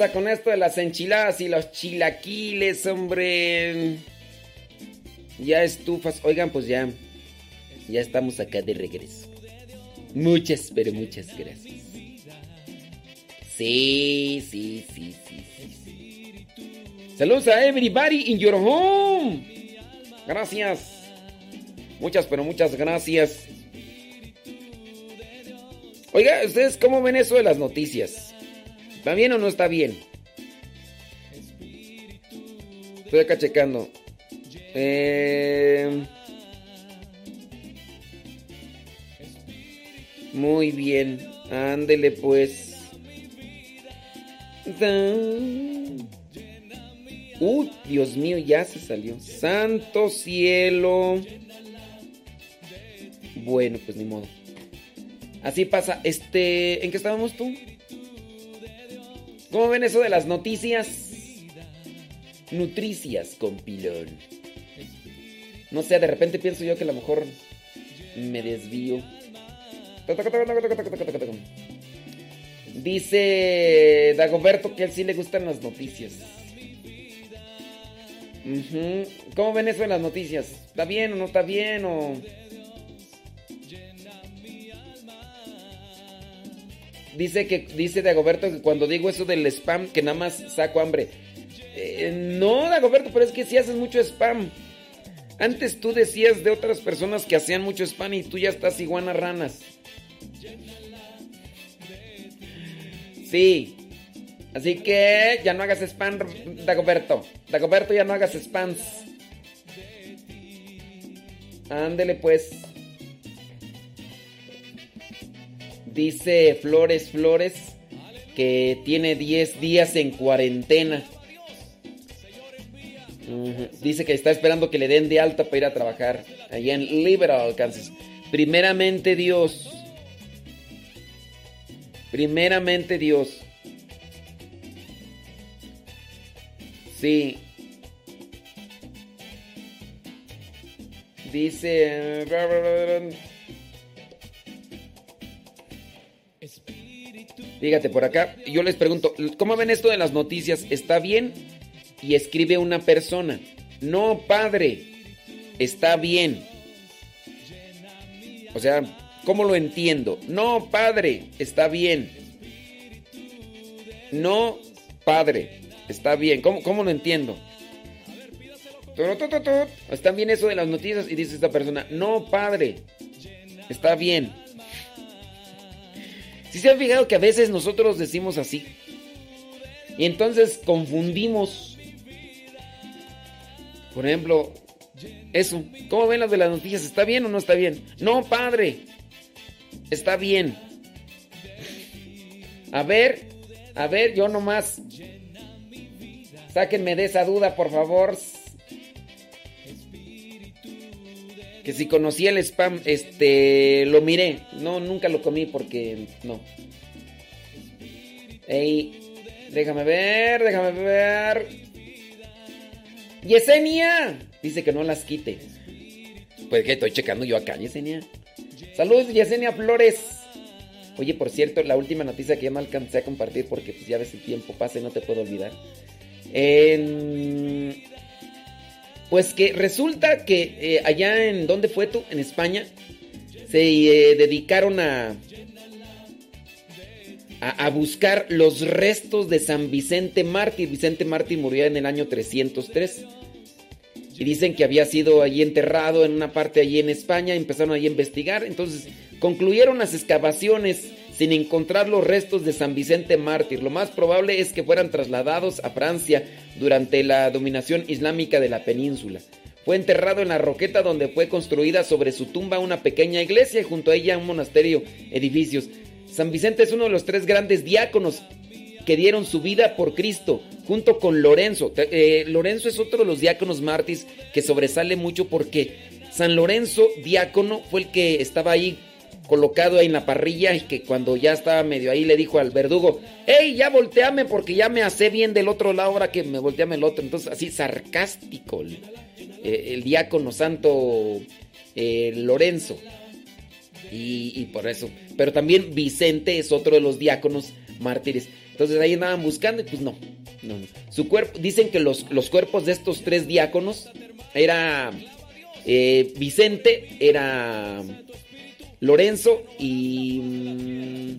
Con esto de las enchiladas y los chilaquiles, hombre? Ya estufas. Oigan, pues ya. Ya estamos acá de regreso. Muchas, pero muchas gracias. Sí, sí, sí, sí, sí. Saludos a everybody in your home. Gracias. Muchas, pero muchas gracias. Oiga, ¿ustedes cómo ven eso de las noticias? ¿Está bien o no está bien? Estoy acá checando. Eh... Muy bien. Ándele pues. Uy, Dios mío, ya se salió. Santo cielo. Bueno, pues ni modo. Así pasa. Este, ¿en qué estábamos tú? ¿Cómo ven eso de las noticias? Nutricias con pilón. No sé, de repente pienso yo que a lo mejor me desvío. Dice Dagoberto que a él sí le gustan las noticias. ¿Cómo ven eso en las noticias? ¿Está bien o no está bien o...? Dice que dice Dagoberto que cuando digo eso del spam que nada más saco hambre. Eh, no, Dagoberto, pero es que si haces mucho spam. Antes tú decías de otras personas que hacían mucho spam y tú ya estás iguana ranas. Sí. Así que ya no hagas spam, Dagoberto. Dagoberto, ya no hagas spams. Ándele pues. Dice Flores Flores que tiene 10 días en cuarentena. Dice que está esperando que le den de alta para ir a trabajar allá en Liberal, Kansas. Primeramente Dios. Primeramente Dios. Sí. Dice... Fíjate por acá, yo les pregunto, ¿cómo ven esto de las noticias? ¿Está bien? Y escribe una persona, no padre, está bien. O sea, ¿cómo lo entiendo? No padre, está bien. No padre, está bien. ¿Cómo, cómo lo entiendo? Están bien eso de las noticias y dice esta persona, no padre, está bien. Si se han fijado que a veces nosotros decimos así. Y entonces confundimos. Por ejemplo, eso. ¿Cómo ven las de las noticias? ¿Está bien o no está bien? No, padre. Está bien. A ver, a ver, yo nomás. Sáquenme de esa duda, por favor. Que si conocí el spam, este, lo miré. No, nunca lo comí porque no. Ey, déjame ver, déjame ver. Yesenia, dice que no las quite. Pues que estoy checando yo acá, Yesenia. Saludos, Yesenia Flores. Oye, por cierto, la última noticia que ya no alcancé a compartir porque pues ya ves el tiempo pasa y no te puedo olvidar. En... Pues que resulta que eh, allá en donde fue tú, en España, se eh, dedicaron a, a, buscar los restos de San Vicente Mártir. Vicente Mártir murió en el año 303. Y dicen que había sido allí enterrado en una parte allí en España. Empezaron allí a investigar. Entonces concluyeron las excavaciones sin encontrar los restos de San Vicente Mártir. Lo más probable es que fueran trasladados a Francia durante la dominación islámica de la península. Fue enterrado en la roqueta donde fue construida sobre su tumba una pequeña iglesia y junto a ella un monasterio, edificios. San Vicente es uno de los tres grandes diáconos que dieron su vida por Cristo, junto con Lorenzo. Eh, Lorenzo es otro de los diáconos mártires que sobresale mucho porque San Lorenzo, diácono, fue el que estaba ahí colocado ahí en la parrilla y que cuando ya estaba medio ahí le dijo al verdugo, hey, ya volteame porque ya me hace bien del otro lado ahora que me volteame el otro. Entonces así sarcástico el, eh, diácono santo eh, Lorenzo. Y, y, por eso. Pero también Vicente es otro de los diáconos mártires. Entonces ahí andaban buscando y pues no. no, no. Su cuerpo, dicen que los, los cuerpos de estos tres diáconos era eh, Vicente, era Lorenzo y,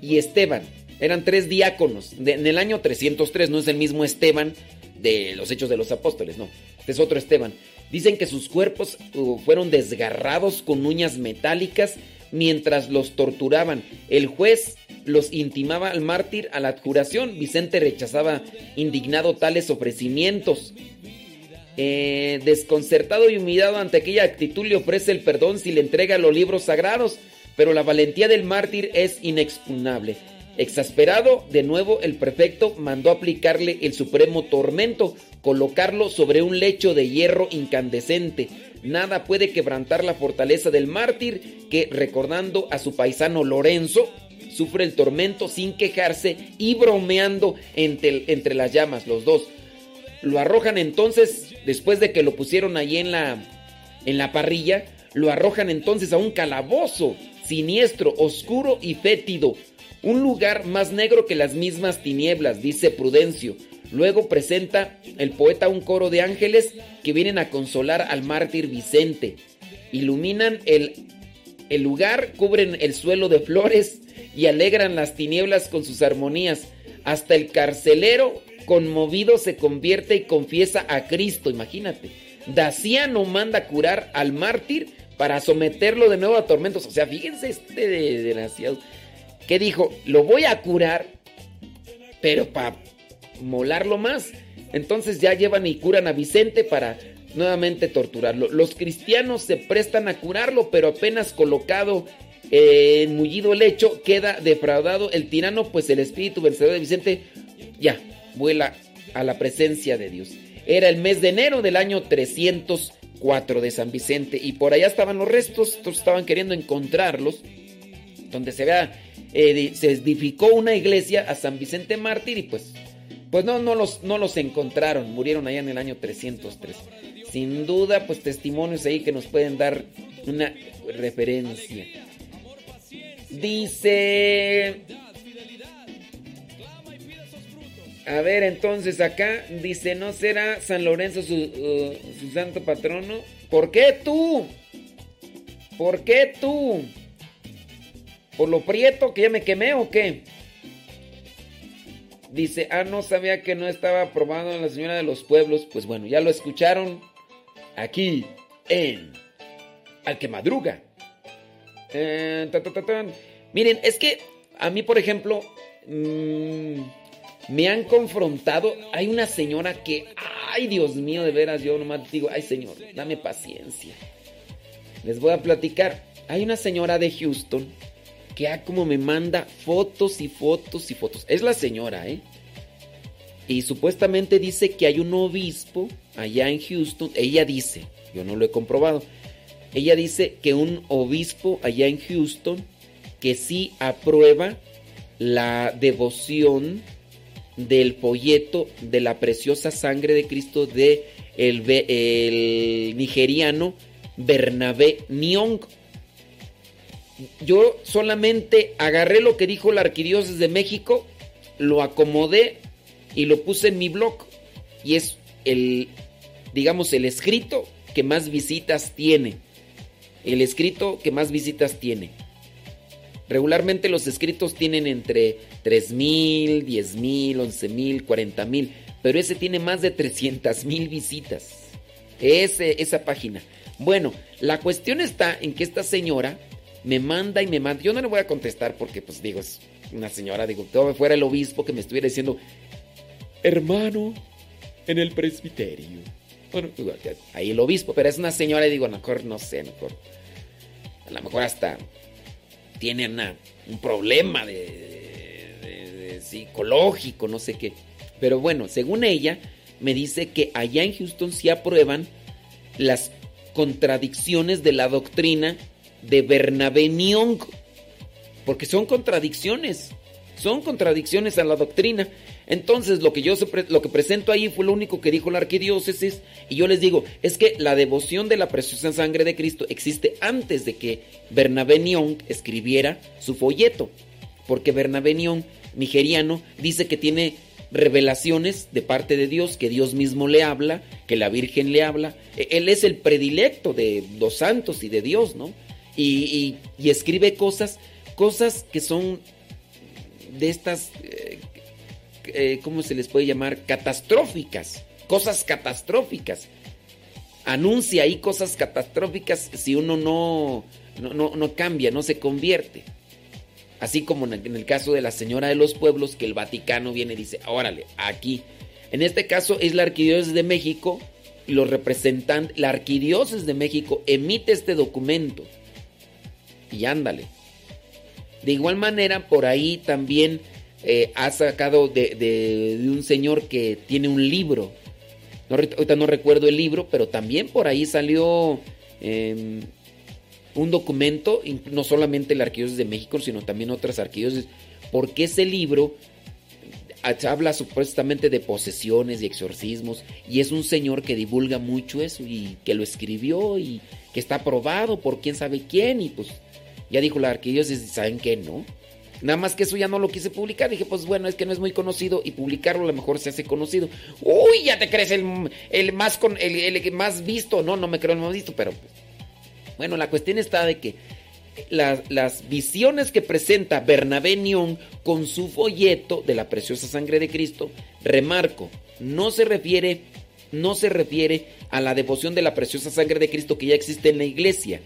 y Esteban. Eran tres diáconos. En el año 303 no es el mismo Esteban de los Hechos de los Apóstoles, no. Este es otro Esteban. Dicen que sus cuerpos uh, fueron desgarrados con uñas metálicas mientras los torturaban. El juez los intimaba al mártir a la adjuración. Vicente rechazaba indignado tales ofrecimientos. Eh, desconcertado y humillado ante aquella actitud le ofrece el perdón si le entrega los libros sagrados, pero la valentía del mártir es inexpugnable. Exasperado, de nuevo el prefecto mandó aplicarle el supremo tormento, colocarlo sobre un lecho de hierro incandescente. Nada puede quebrantar la fortaleza del mártir que, recordando a su paisano Lorenzo, sufre el tormento sin quejarse y bromeando entre, entre las llamas, los dos. Lo arrojan entonces, después de que lo pusieron ahí en la, en la parrilla, lo arrojan entonces a un calabozo siniestro, oscuro y fétido. Un lugar más negro que las mismas tinieblas, dice Prudencio. Luego presenta el poeta un coro de ángeles que vienen a consolar al mártir Vicente. Iluminan el, el lugar, cubren el suelo de flores y alegran las tinieblas con sus armonías. Hasta el carcelero conmovido se convierte y confiesa a Cristo, imagínate. Daciano manda curar al mártir para someterlo de nuevo a tormentos. O sea, fíjense este de- desgraciado. que dijo? Lo voy a curar, pero para molarlo más. Entonces ya llevan y curan a Vicente para nuevamente torturarlo. Los cristianos se prestan a curarlo, pero apenas colocado eh, en mullido el hecho, queda defraudado el tirano, pues el espíritu vencedor de Vicente ya vuela a la presencia de Dios. Era el mes de enero del año 304 de San Vicente y por allá estaban los restos, estos estaban queriendo encontrarlos, donde se vea, eh, se edificó una iglesia a San Vicente Mártir y pues, pues no, no los, no los encontraron, murieron allá en el año 303. Sin duda, pues testimonios ahí que nos pueden dar una referencia. Dice... A ver, entonces acá dice, ¿no será San Lorenzo su, uh, su santo patrono? ¿Por qué tú? ¿Por qué tú? ¿Por lo prieto que ya me quemé o qué? Dice, ah, no sabía que no estaba aprobado la señora de los pueblos. Pues bueno, ya lo escucharon aquí en Al que madruga. Eh. Miren, es que a mí, por ejemplo, mm, me han confrontado. Hay una señora que, ay Dios mío, de veras, yo nomás digo, ay Señor, dame paciencia. Les voy a platicar. Hay una señora de Houston que ah, como me manda fotos y fotos y fotos. Es la señora, ¿eh? Y supuestamente dice que hay un obispo allá en Houston. Ella dice, yo no lo he comprobado. Ella dice que un obispo allá en Houston que sí aprueba la devoción del folleto de la preciosa sangre de Cristo de el, el nigeriano Bernabé Nyong. Yo solamente agarré lo que dijo la arquidiócesis de México, lo acomodé y lo puse en mi blog. Y es el, digamos, el escrito que más visitas tiene. El escrito que más visitas tiene. Regularmente los escritos tienen entre 3.000, 10.000, 11.000, 40.000, pero ese tiene más de 300.000 visitas. Ese, esa página. Bueno, la cuestión está en que esta señora me manda y me manda. Yo no le voy a contestar porque, pues digo, es una señora, digo, todo fuera el obispo que me estuviera diciendo, hermano, en el presbiterio. Bueno, ahí el obispo, pero es una señora y digo, lo mejor, no sé, mejor, a lo mejor hasta tiene un problema de, psicológico, no sé qué. Pero bueno, según ella, me dice que allá en Houston sí aprueban las contradicciones de la doctrina de Bernabé. Porque son contradicciones. Son contradicciones a la doctrina. Entonces, lo que yo lo que presento ahí fue lo único que dijo la arquidiócesis. Y yo les digo, es que la devoción de la preciosa sangre de Cristo existe antes de que Bernabé Nyong escribiera su folleto. porque Bernabé Nión, nigeriano, dice que tiene revelaciones de parte de Dios, que Dios mismo le habla, que la Virgen le habla. E- Él es el predilecto de los santos y de Dios, ¿no? Y escribe cosas, cosas que son de estas, eh, eh, ¿cómo se les puede llamar? Catastróficas, cosas catastróficas. Anuncia ahí cosas catastróficas si uno no, no, no- no cambia, no se convierte. Así como en el, caso de la Señora de los Pueblos, que el Vaticano viene y dice, órale, aquí. En este caso es la Arquidiócesis de México, los representantes, la Arquidiócesis de México emite este documento. Y ándale. De igual manera, por ahí también eh, ha sacado de, un señor que tiene un libro. No, ahorita no recuerdo el libro, pero también por ahí salió em, un documento, no solamente la Arquidiócesis de México, sino también otras arquidiócesis, porque ese libro ha- habla supuestamente de posesiones y exorcismos, y es un señor que divulga mucho eso, y que lo escribió, y que está aprobado por quién sabe quién, y pues ya dijo la arquidiócesis, ¿saben qué? No. Nada más que eso ya no lo quise publicar. Dije, pues bueno, es que no es muy conocido y publicarlo a lo mejor se hace conocido. Uy, ya te crees el, el más con el, el más visto. No, no me creo el más visto, pero bueno, la cuestión está de que la- las visiones que presenta Bernabé Nión con su folleto de la preciosa sangre de Cristo, remarco, no se refiere, no se refiere a la devoción de la preciosa sangre de Cristo que ya existe en la iglesia.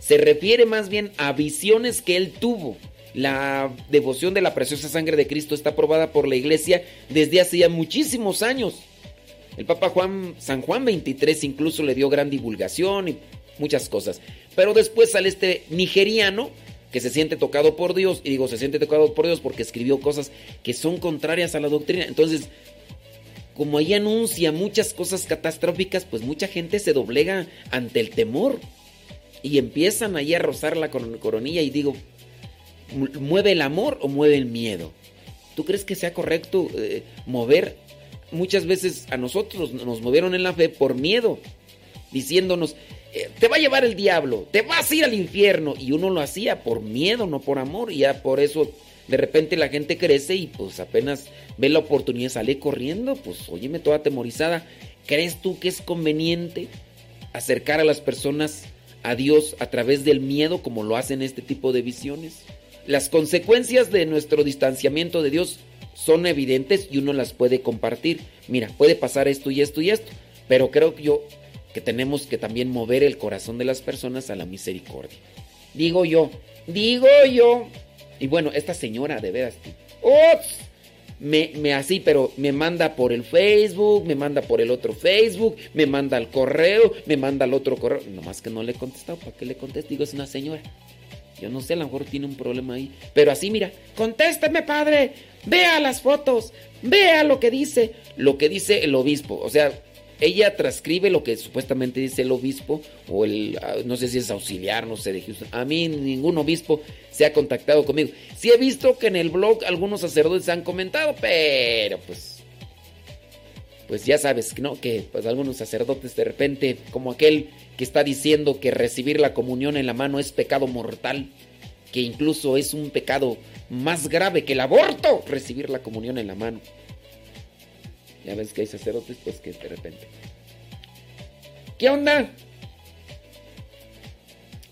Se refiere más bien a visiones que él tuvo. La devoción de la preciosa sangre de Cristo está aprobada por la iglesia desde hace ya muchísimos años. El Papa Juan, San Juan 23 incluso le dio gran divulgación y muchas cosas. Pero después sale este nigeriano que se siente tocado por Dios, y digo se siente tocado por Dios porque escribió cosas que son contrarias a la doctrina. Entonces, como ahí anuncia muchas cosas catastróficas, pues mucha gente se doblega ante el temor y empiezan ahí a rozar la coron- coronilla y digo, ¿mueve el amor o mueve el miedo? ¿Tú crees que sea correcto eh, mover? Muchas veces a nosotros nos movieron en la fe por miedo, diciéndonos, eh, te va a llevar el diablo, te vas a ir al infierno. Y uno lo hacía por miedo, no por amor. Y ya por eso de repente la gente crece y pues apenas ve la oportunidad, sale corriendo. Pues óyeme, toda atemorizada. ¿Crees tú que es conveniente acercar a las personas a Dios a través del miedo como lo hacen este tipo de visiones? Las consecuencias de nuestro distanciamiento de Dios son evidentes y uno las puede compartir. Mira, puede pasar esto y esto y esto, pero creo yo que tenemos que también mover el corazón de las personas a la misericordia. Digo yo, digo yo. Y bueno, esta señora de veras, ¡ups! me, me así, pero me manda por el Facebook, me manda por el otro Facebook, me manda al correo, me manda al otro correo. Nomás que no le he contestado, ¿para qué le contesto? Digo, es una señora. Yo no sé, a lo mejor tiene un problema ahí. Pero así, mira, contésteme, padre. Vea las fotos. Vea lo que dice. Lo que dice el obispo. O sea, ella transcribe lo que supuestamente dice el obispo. O el, ah, no sé si es auxiliar, no sé de Houston. A mí ningún obispo se ha contactado conmigo. Sí he visto que en el blog algunos sacerdotes han comentado, pero pues... Pues ya sabes, ¿no? Que pues algunos sacerdotes de repente, como aquel que está diciendo que recibir la comunión en la mano es pecado mortal, que incluso es un pecado más grave que el aborto, recibir la comunión en la mano. Ya ves que hay sacerdotes, pues que de repente. ¿Qué onda?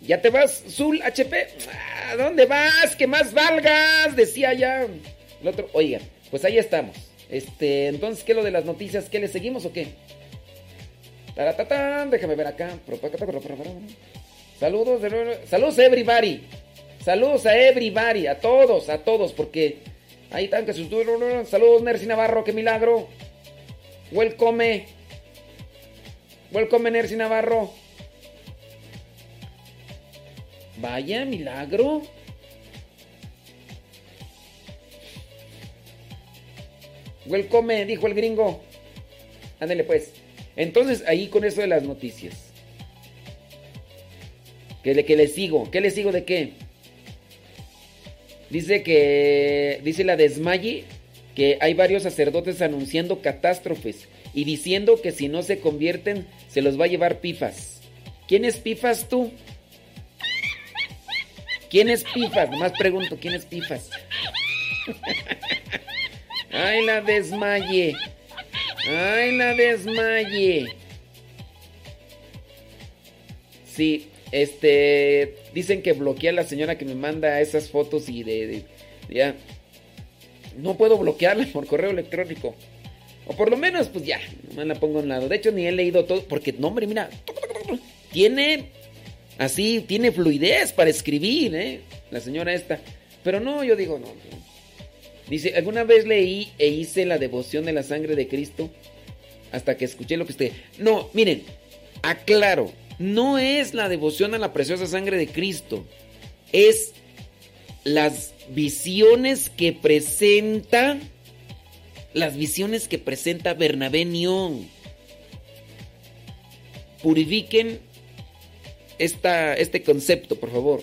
¿Ya te vas, Zul HP? ¿A dónde vas? Que más valgas, decía ya el otro. Oiga, pues ahí estamos. Este, entonces, ¿qué es lo de las noticias? ¿Qué le seguimos o qué? Taratatán, déjame ver acá. Saludos, saludos a everybody. Saludos a everybody, a todos, a todos, porque ahí están que sus saludos Nercy Navarro, qué milagro. Welcome. Welcome Nercy Navarro. Vaya milagro. Welcome, dijo el gringo. Ándale pues. Entonces, ahí con eso de las noticias. ¿Qué le, que le sigo? ¿Qué le sigo de qué? Dice que. Dice la desmaye que hay varios sacerdotes anunciando catástrofes y diciendo que si no se convierten, se los va a llevar pifas. ¿Quién es pifas tú? ¿Quién es pifas? Nomás pregunto, ¿quién es pifas? *laughs* Ay, la desmaye. Ay, la desmaye. Sí, este. Dicen que bloquea a la señora que me manda esas fotos y de. ya. No puedo bloquearla por correo electrónico. O por lo menos, pues ya, nomás la pongo a un lado. De hecho, ni he leído todo. Porque, no, hombre, mira. Tiene. Así, tiene fluidez para escribir, ¿eh? La señora esta. Pero no, yo digo, no. Dice, alguna vez leí e hice la devoción de la sangre de Cristo hasta que escuché lo que usted... No, miren, aclaro, no es la devoción a la preciosa sangre de Cristo, es las visiones que presenta, las visiones que presenta Bernabé Nión. Purifiquen esta, este concepto, por favor.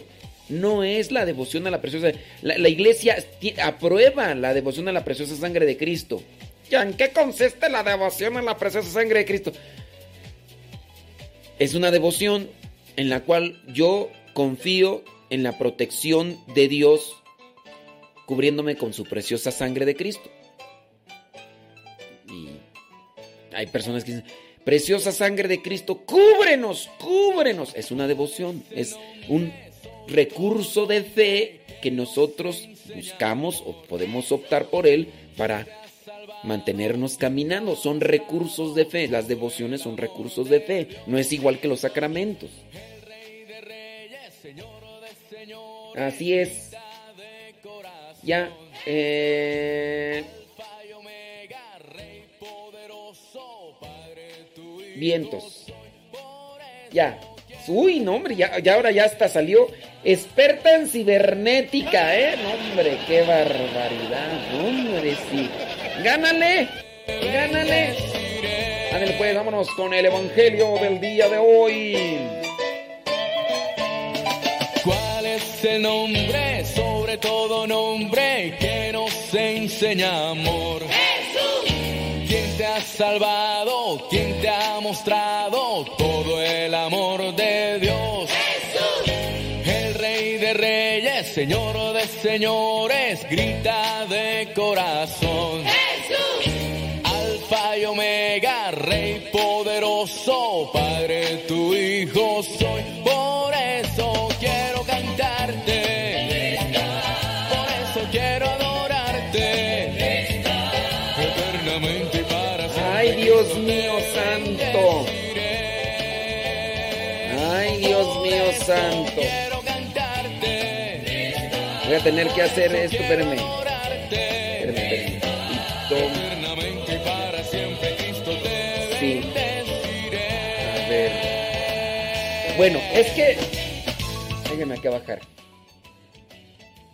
No es la devoción a la preciosa. La, iglesia aprueba la devoción a la preciosa sangre de Cristo. ¿Ya en qué consiste la devoción a la preciosa sangre de Cristo? Es una devoción en la cual yo confío en la protección de Dios cubriéndome con su preciosa sangre de Cristo. Y hay personas que dicen, preciosa sangre de Cristo, cúbrenos, cúbrenos. Es una devoción, es un recurso de fe que nosotros buscamos o podemos optar por él para mantenernos caminando. Son recursos de fe, las devociones son recursos de fe, no es igual que los sacramentos. Así es. Ya. eh, Vientos. Ya. Uy, no, hombre, ya, ya ahora ya hasta salió experta en cibernética, ¿eh? No, hombre, qué barbaridad. No, hombre, sí. ¡Gánale! ¡Gánale! Ándale, pues, vámonos con el evangelio del día de hoy. ¿Cuál es el nombre, sobre todo nombre, que nos enseña amor? Jesús. ¿Quién te ha salvado? ¿Quién te ha mostrado todo el amor de Dios? De reyes, señor de señores, grita de corazón. Jesús. Alfa y Omega, Rey poderoso, Padre, tu Hijo soy. Por eso quiero cantarte. Por eso quiero adorarte. Eternamente y para siempre. Ay, Dios mío santo. Ay, Dios mío santo. Voy a tener que hacer esto. Espérame, espérame. Eternamente y para siempre Cristo Sí. A ver. Bueno, es que. Déjenme acá bajar.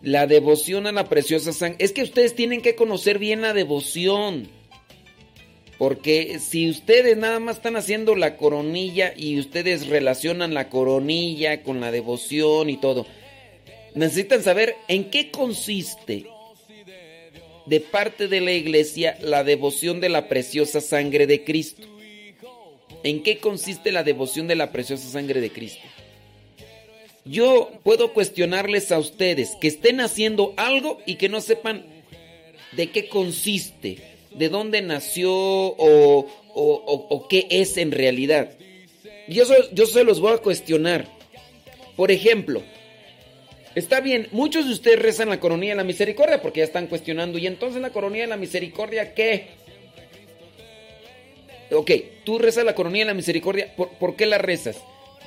La devoción a la preciosa sangre. Es que ustedes tienen que conocer bien la devoción. Porque si ustedes nada más están haciendo la coronilla y ustedes relacionan la coronilla con la devoción y todo, necesitan saber en qué consiste de parte de la iglesia la devoción de la preciosa sangre de Cristo. ¿En qué consiste la devoción de la preciosa sangre de Cristo? Yo puedo cuestionarles a ustedes que estén haciendo algo y que no sepan de qué consiste, de dónde nació o, o- o- qué es en realidad. Yo, yo se los voy a cuestionar. Por ejemplo, está bien, muchos de ustedes rezan la coronilla de la misericordia porque ya están cuestionando. ¿Y entonces la coronilla de la misericordia qué? Ok, tú rezas la coronilla de la misericordia. ¿Por, qué la rezas?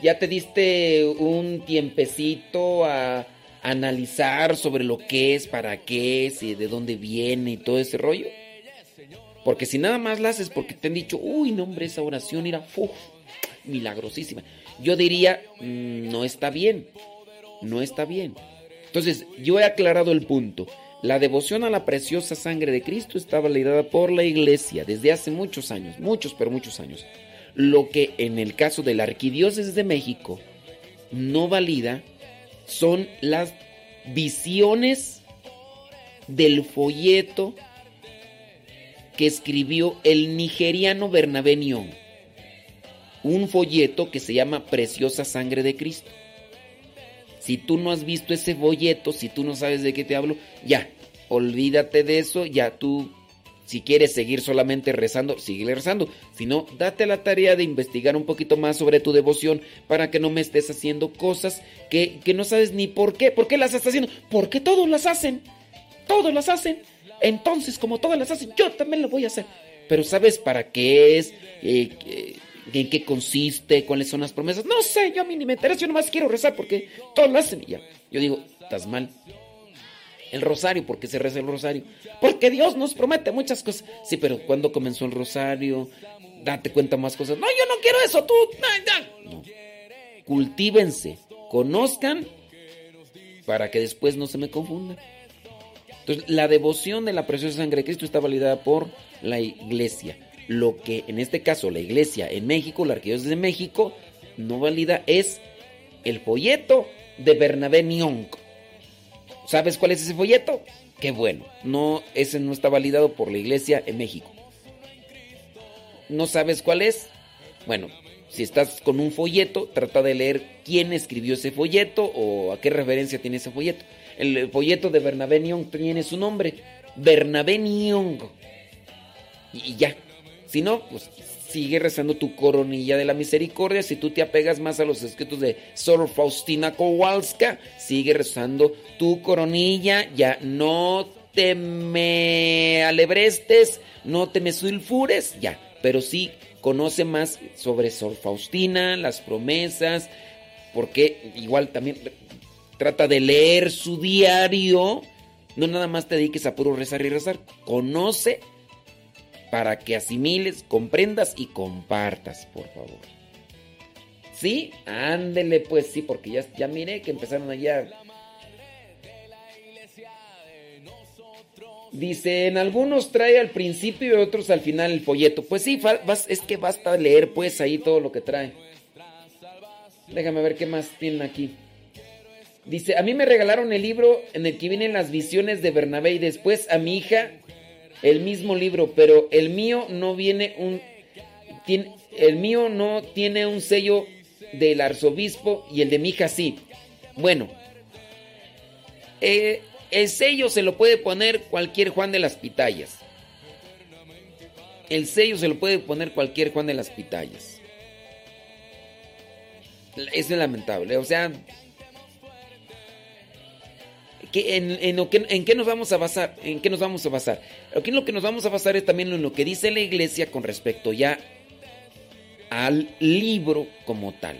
¿Ya te diste un tiempecito a analizar sobre lo que es, para qué es y de dónde viene y todo ese rollo? Porque si nada más la haces porque te han dicho, uy, no, hombre, esa oración era uf, milagrosísima. Yo diría, "Mm, no está bien. No está bien. Entonces, yo he aclarado el punto. La devoción a la preciosa sangre de Cristo está validada por la iglesia desde hace muchos años, muchos, pero muchos años. Lo que en el caso de la Arquidiócesis de México no valida son las visiones del folleto que escribió el nigeriano Bernabé Nión. Un folleto que se llama Preciosa Sangre de Cristo. Si tú no has visto ese folleto, si tú no sabes de qué te hablo, ya, olvídate de eso, ya tú, si quieres seguir solamente rezando, sigue rezando. Si no, date la tarea de investigar un poquito más sobre tu devoción para que no me estés haciendo cosas que, que no sabes ni por qué. ¿Por qué las estás haciendo? Porque todos las hacen. Todos las hacen. Entonces, como todas las hacen, yo también lo voy a hacer. Pero ¿sabes para qué es? Eh, eh, ¿En qué consiste? ¿Cuáles son las promesas? No sé, yo a mí ni me interesa, yo nomás quiero rezar porque todos lo hacen y ya. Yo digo, estás mal. El rosario, ¿por qué se reza el rosario? Porque Dios nos promete muchas cosas. Sí, pero ¿cuándo comenzó el rosario? Date cuenta más cosas. No, yo no quiero eso, tú. No, no. Cultívense, conozcan para que después no se me confundan. Entonces, la devoción de la preciosa sangre de Cristo está validada por la iglesia. Lo que en este caso la iglesia en México, la arquidiócesis de México, no valida es el folleto de Bernabé Niong. ¿Sabes cuál es ese folleto? Qué bueno. No, ese no está validado por la iglesia en México. ¿No sabes cuál es? Bueno, si estás con un folleto, trata de leer quién escribió ese folleto o a qué referencia tiene ese folleto. El folleto de Bernabé Niong tiene su nombre, Bernabé Niong. Y ya. Si no, pues sigue rezando tu coronilla de la misericordia. Si tú te apegas más a los escritos de Sor Faustina Kowalska, sigue rezando tu coronilla. Ya no te me alebrestes, no te me sulfures, ya. Pero sí conoce más sobre Sor Faustina, las promesas, porque igual también trata de leer su diario. No nada más te dediques a puro rezar y rezar. Conoce para que asimiles, comprendas y compartas, por favor. ¿Sí? Ándele, pues sí, porque ya, ya que empezaron allá. Dice, en algunos trae al principio y otros al final el folleto. Pues sí, es que basta leer pues ahí todo lo que trae. Déjame ver qué más tienen aquí. Dice, a mí me regalaron el libro en el que vienen las visiones de Bernabé y después a mi hija el mismo libro, pero el mío no viene un tiene, el mío no tiene un sello del arzobispo y el de mi hija sí. Bueno, eh, el sello se lo puede poner cualquier Juan de las Pitayas. El sello se lo puede poner cualquier Juan de las Pitayas. Es lamentable, o sea, en, qué nos vamos a basar? ¿En qué nos vamos a basar? Aquí en lo que nos vamos a basar es también en lo que dice la iglesia con respecto ya al libro como tal.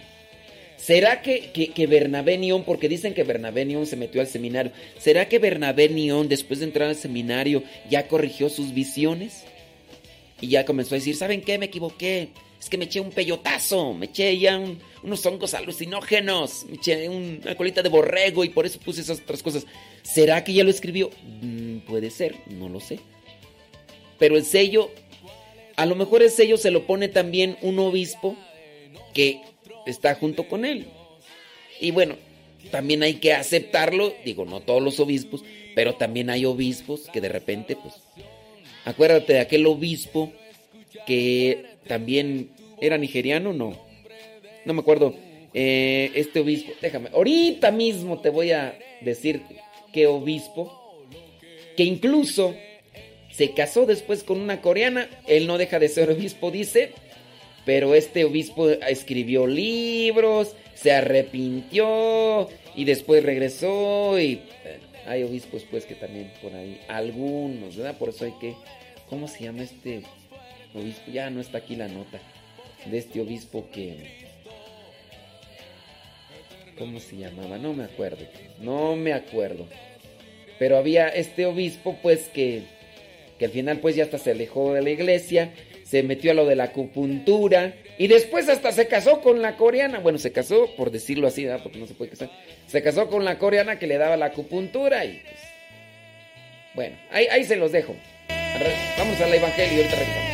¿Será que, que, Bernabé Nión, porque dicen que Bernabé Nión se metió al seminario, ¿será que Bernabé Nión después de entrar al seminario ya corrigió sus visiones? Y ya comenzó a decir, ¿saben qué? Me equivoqué es que me eché un peyotazo, me eché ya unos hongos alucinógenos, me eché una colita de borrego y por eso puse esas otras cosas. ¿Será que ya lo escribió? Mm, puede ser, no lo sé. Pero el sello, a lo mejor el sello se lo pone también un obispo que está junto con él. Y bueno, también hay que aceptarlo, digo, no todos los obispos, pero también hay obispos que de repente, pues, acuérdate de aquel obispo que también era nigeriano, no. No me acuerdo. Eh, este obispo, déjame, ahorita mismo te voy a decir qué obispo, que incluso se casó después con una coreana, él no deja de ser obispo, dice, pero este obispo escribió libros, se arrepintió y después regresó y hay obispos pues que también por ahí, algunos, ¿verdad? Por eso hay que, ¿cómo se llama este obispo? Ya no está aquí la nota de este obispo que... ¿Cómo se llamaba? No me acuerdo. No me acuerdo. Pero había este obispo pues que, que al final pues ya hasta se alejó de la iglesia, se metió a lo de la acupuntura y después hasta se casó con la coreana. Bueno, se casó, por decirlo así, ¿verdad? porque no se puede casar. Se casó con la coreana que le daba la acupuntura y pues... Bueno, ahí, ahí se los dejo. Vamos al evangelio y ahorita.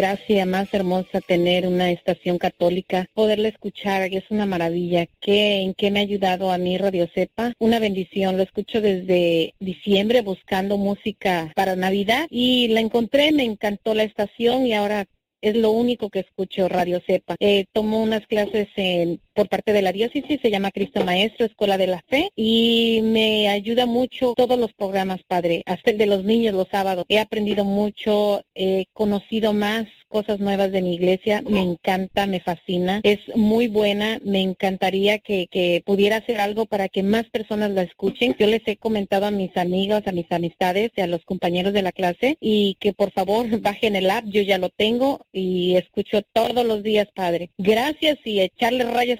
Gracia más hermosa tener una estación católica, poderla escuchar, es una maravilla. ¿Qué, ¿En qué me ha ayudado a mí Radio Cepa? Una bendición, lo escucho desde diciembre buscando música para Navidad y la encontré, me encantó la estación y ahora es lo único que escucho Radio Cepa. Eh, tomo unas clases en, por parte de la diócesis, se llama Cristo Maestro, Escuela de la Fe, y me ayuda mucho todos los programas, Padre, hasta el de los niños los sábados. He aprendido mucho, he conocido más cosas nuevas de mi iglesia, me encanta, me fascina, es muy buena, me encantaría que, que pudiera hacer algo para que más personas la escuchen. Yo les he comentado a mis amigos, a mis amistades a los compañeros de la clase y que por favor *laughs* bajen el app, yo ya lo tengo y escucho todos los días, Padre. Gracias y echarle rayas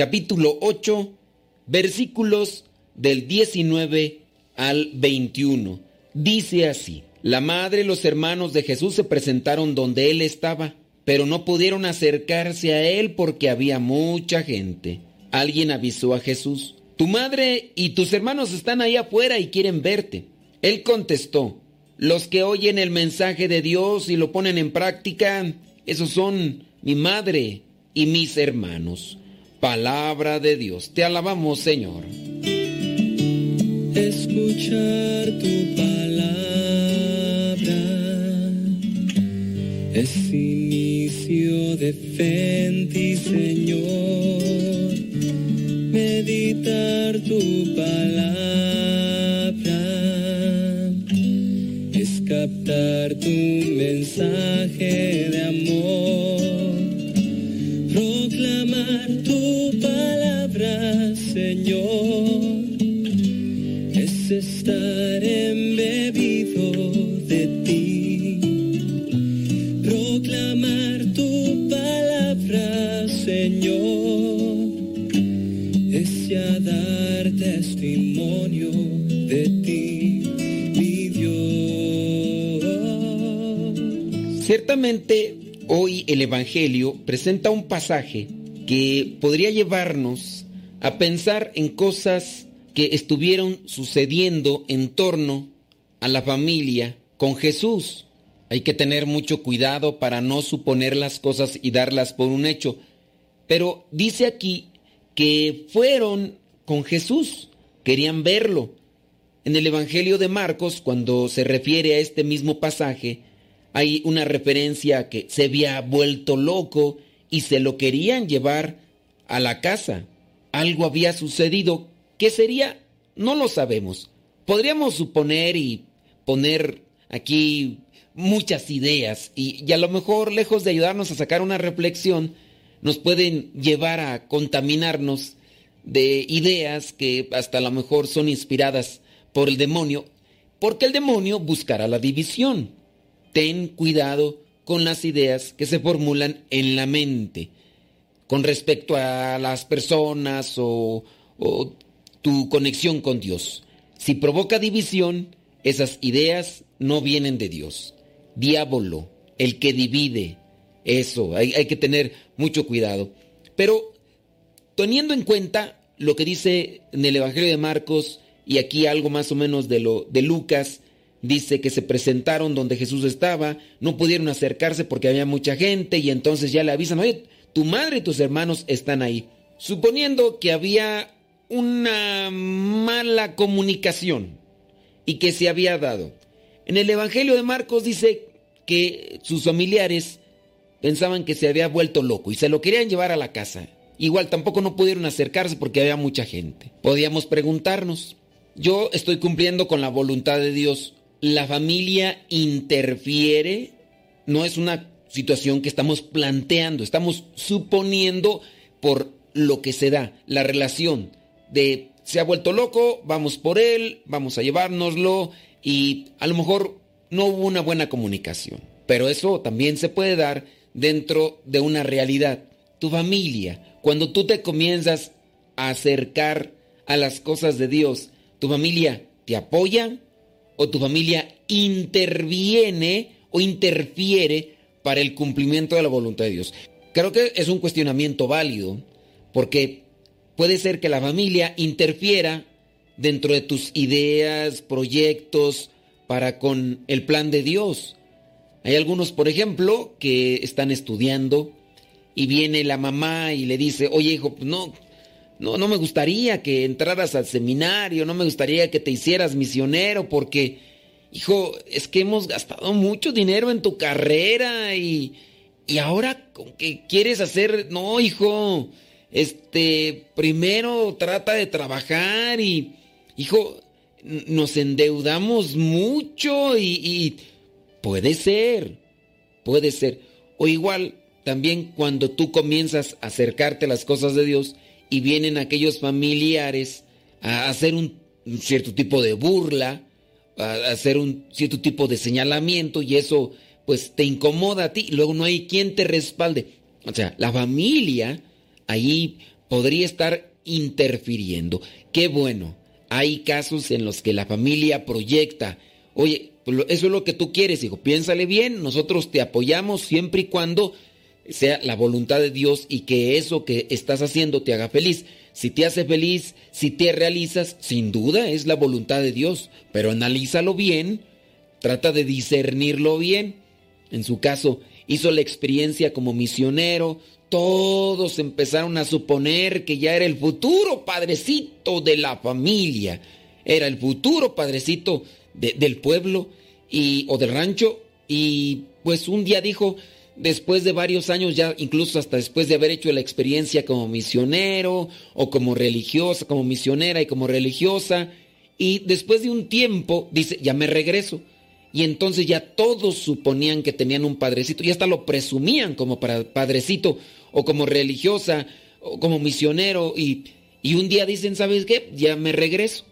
capítulo 8, versículos del 19 al 21. Dice así, la madre y los hermanos de Jesús se presentaron donde él estaba, pero no pudieron acercarse a él porque había mucha gente. Alguien avisó a Jesús, tu madre y tus hermanos están ahí afuera y quieren verte. Él contestó, los que oyen el mensaje de Dios y lo ponen en práctica, esos son mi madre y mis hermanos. Palabra de Dios. Te alabamos, Señor. Escuchar tu palabra es inicio de fe Señor. Meditar tu palabra es captar tu mensaje de amor Señor, es estar embebido de ti. Proclamar tu palabra, Señor, es ya dar testimonio de ti, mi Dios. Ciertamente, hoy el Evangelio presenta un pasaje que podría llevarnos a pensar en cosas que estuvieron sucediendo en torno a la familia con Jesús. Hay que tener mucho cuidado para no suponer las cosas y darlas por un hecho. Pero dice aquí que fueron con Jesús, querían verlo. En el Evangelio de Marcos, cuando se refiere a este mismo pasaje, hay una referencia a que se había vuelto loco y se lo querían llevar a la casa. Algo había sucedido. ¿Qué sería? No lo sabemos. Podríamos suponer y poner aquí muchas ideas y, y, a lo mejor lejos de ayudarnos a sacar una reflexión, nos pueden llevar a contaminarnos de ideas que hasta a lo mejor son inspiradas por el demonio, porque el demonio buscará la división ten cuidado con las ideas que se formulan en la mente con respecto a las personas o, tu conexión con Dios. Si provoca división, esas ideas no vienen de Dios. Diablo, el que divide, eso, hay, hay que tener mucho cuidado. Pero teniendo en cuenta lo que dice en el Evangelio de Marcos y aquí algo más o menos de lo de Lucas, Dice que se presentaron donde Jesús estaba, no pudieron acercarse porque había mucha gente y entonces ya le avisan, oye, tu madre y tus hermanos están ahí. Suponiendo que había una mala comunicación y que se había dado. En el Evangelio de Marcos dice que sus familiares pensaban que se había vuelto loco y se lo querían llevar a la casa. Igual tampoco no pudieron acercarse porque había mucha gente. Podíamos preguntarnos, yo estoy cumpliendo con la voluntad de Dios la familia interfiere, no es una situación que estamos planteando, estamos suponiendo por lo que se da, la relación de se ha vuelto loco, vamos por él, vamos a llevárnoslo y a lo mejor no hubo una buena comunicación. Pero eso también se puede dar dentro de una realidad. Tu familia, cuando tú te comienzas a acercar a las cosas de Dios, ¿tu familia te apoya o tu familia interviene o interfiere para el cumplimiento de la voluntad de Dios? Creo que es un cuestionamiento válido porque puede ser que la familia interfiera dentro de tus ideas, proyectos para con el plan de Dios. Hay algunos, por ejemplo, que están estudiando y viene la mamá y le dice, oye hijo, pues no, no, no me gustaría que entraras al seminario, no me gustaría que te hicieras misionero porque, hijo, es que hemos gastado mucho dinero en tu carrera y, y ahora con que quieres hacer, no, hijo, este, primero trata de trabajar y, hijo, nos endeudamos mucho y, y puede ser, puede ser. O igual, también cuando tú comienzas a acercarte a las cosas de Dios y vienen aquellos familiares a hacer un, cierto tipo de burla, hacer un cierto tipo de señalamiento y eso pues te incomoda a ti y luego no hay quien te respalde. O sea, la familia ahí podría estar interfiriendo. Qué bueno, hay casos en los que la familia proyecta, oye, pues eso es lo que tú quieres, hijo, piénsale bien, nosotros te apoyamos siempre y cuando sea la voluntad de Dios y que eso que estás haciendo te haga feliz. Si te hace feliz, si te realizas, sin duda es la voluntad de Dios, pero analízalo bien, trata de discernirlo bien. En su caso, hizo la experiencia como misionero, todos empezaron a suponer que ya era el futuro padrecito de la familia, era el futuro padrecito del pueblo y, o del rancho, y pues un día dijo, después de varios años, ya incluso hasta después de haber hecho la experiencia como misionero o como religiosa, como misionera y como religiosa, y después de un tiempo dice, ya me regreso. Y entonces ya todos suponían que tenían un padrecito y hasta lo presumían como padrecito o como religiosa o como misionero y, y un día dicen, ¿sabes qué? Ya me regreso.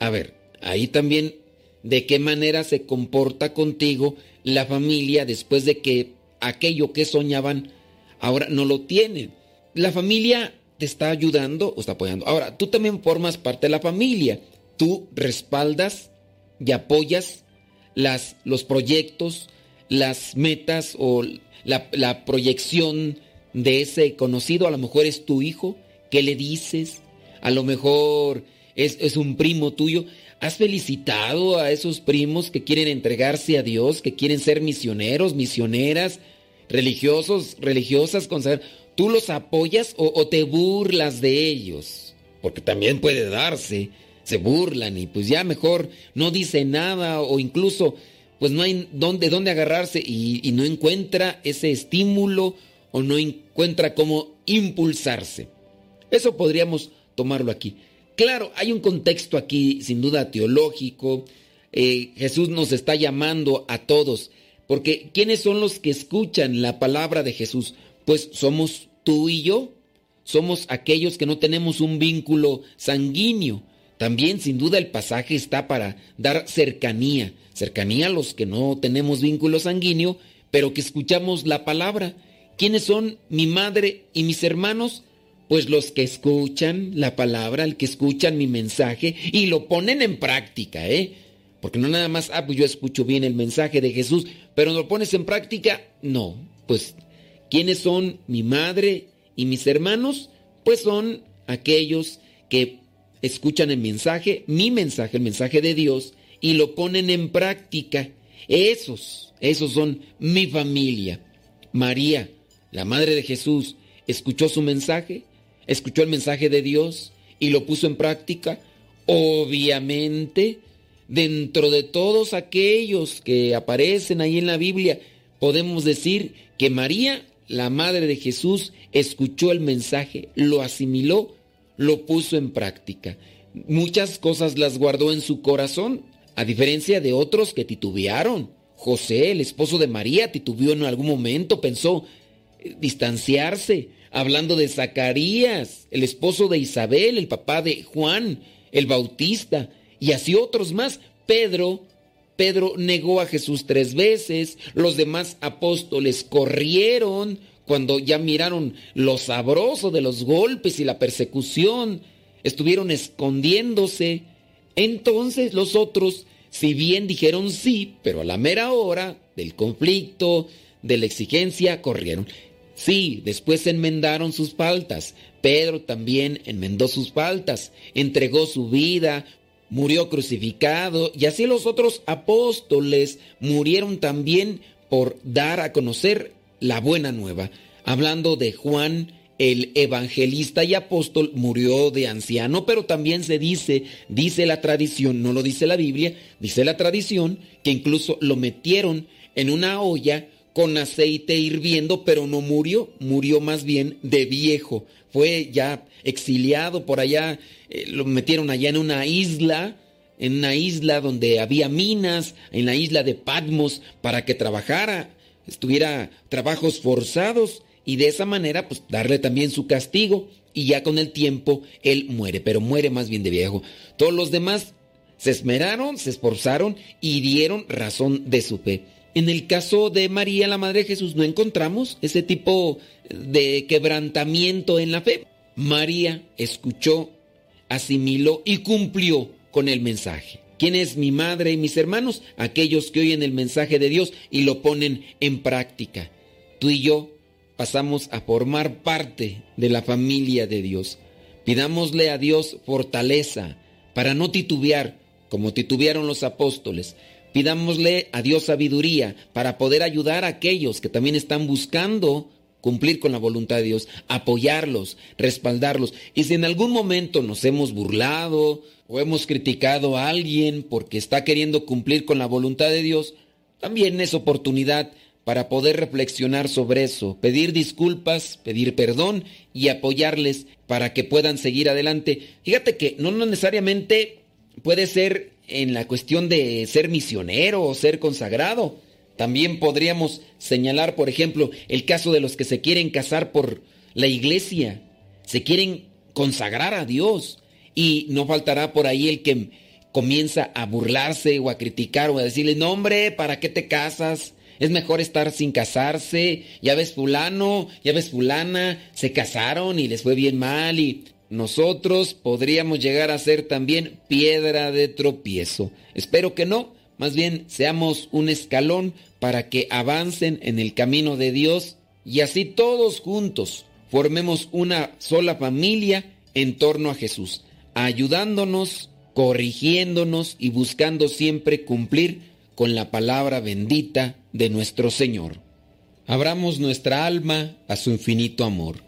A ver, ahí también de qué manera se comporta contigo la familia después de que aquello que soñaban ahora no lo tienen. La familia te está ayudando o está apoyando. Ahora, tú también formas parte de la familia. Tú respaldas y apoyas las, los proyectos, las metas o la, la proyección de ese conocido. A lo mejor es tu hijo. ¿Qué le dices? A lo mejor es, es un primo tuyo. ¿Has felicitado a esos primos que quieren entregarse a Dios, que quieren ser misioneros, misioneras? religiosos, religiosas, ¿tú los apoyas o, te burlas de ellos? Porque también puede darse, se burlan y pues ya mejor no dice nada o incluso pues no hay dónde, dónde agarrarse y, y no encuentra ese estímulo o no encuentra cómo impulsarse. Eso podríamos tomarlo aquí. Claro, hay un contexto aquí sin duda teológico. Eh, Jesús nos está llamando a todos porque ¿quiénes son los que escuchan la palabra de Jesús? Pues somos tú y yo. Somos aquellos que no tenemos un vínculo sanguíneo. También sin duda el pasaje está para dar cercanía. Cercanía a los que no tenemos vínculo sanguíneo, pero que escuchamos la palabra. ¿Quiénes son mi madre y mis hermanos? Pues los que escuchan la palabra, el que escuchan mi mensaje y lo ponen en práctica, ¿eh? Porque no nada más, ah, pues yo escucho bien el mensaje de Jesús, pero ¿lo pones en práctica? No. Pues, ¿quiénes son mi madre y mis hermanos? Pues son aquellos que escuchan el mensaje, mi mensaje, el mensaje de Dios, y lo ponen en práctica. Esos, esos son mi familia. María, la madre de Jesús, escuchó su mensaje, escuchó el mensaje de Dios y lo puso en práctica. Obviamente, dentro de todos aquellos que aparecen ahí en la Biblia, podemos decir que María, la madre de Jesús, escuchó el mensaje, lo asimiló, lo puso en práctica. Muchas cosas las guardó en su corazón, a diferencia de otros que titubearon. José, el esposo de María, titubeó en algún momento, pensó eh, distanciarse, hablando de Zacarías, el esposo de Isabel, el papá de Juan, el Bautista, y así otros más. Pedro, Pedro negó a Jesús tres veces, los demás apóstoles corrieron cuando ya miraron lo sabroso de los golpes y la persecución, estuvieron escondiéndose. Entonces los otros, si bien dijeron sí, pero a la mera hora del conflicto, de la exigencia, corrieron. Sí, después enmendaron sus faltas. Pedro también enmendó sus faltas, entregó su vida, murió crucificado y así los otros apóstoles murieron también por dar a conocer la buena nueva. Hablando de Juan, el evangelista y apóstol murió de anciano, pero también se dice, dice la tradición, no lo dice la Biblia, dice la tradición, que incluso lo metieron en una olla con aceite hirviendo, pero no murió, murió más bien de viejo. Fue ya exiliado por allá, eh, lo metieron allá en una isla, en una isla donde había minas, en la isla de Patmos, para que trabajara, estuviera trabajos forzados y de esa manera pues darle también su castigo y ya con el tiempo él muere, pero muere más bien de viejo. Todos los demás se esmeraron, se esforzaron y dieron razón de su fe. En el caso de María, la Madre de Jesús, no encontramos ese tipo de quebrantamiento en la fe. María escuchó, asimiló y cumplió con el mensaje. ¿Quién es mi madre y mis hermanos? Aquellos que oyen el mensaje de Dios y lo ponen en práctica. Tú y yo pasamos a formar parte de la familia de Dios. Pidámosle a Dios fortaleza para no titubear como titubearon los apóstoles. Pidámosle a Dios sabiduría para poder ayudar a aquellos que también están buscando cumplir con la voluntad de Dios, apoyarlos, respaldarlos. Y si en algún momento nos hemos burlado o hemos criticado a alguien porque está queriendo cumplir con la voluntad de Dios, también es oportunidad para poder reflexionar sobre eso, pedir disculpas, pedir perdón y apoyarles para que puedan seguir adelante. Fíjate que no necesariamente puede ser en la cuestión de ser misionero o ser consagrado. También podríamos señalar, por ejemplo, el caso de los que se quieren casar por la iglesia, se quieren consagrar a Dios y no faltará por ahí el que comienza a burlarse o a criticar o a decirle, no hombre, ¿para qué te casas? Es mejor estar sin casarse. Ya ves fulano, ya ves fulana, se casaron y les fue bien mal y nosotros podríamos llegar a ser también piedra de tropiezo. Espero que no, más bien seamos un escalón para que avancen en el camino de Dios y así todos juntos formemos una sola familia en torno a Jesús, ayudándonos, corrigiéndonos y buscando siempre cumplir con la palabra bendita de nuestro Señor. Abramos nuestra alma a su infinito amor.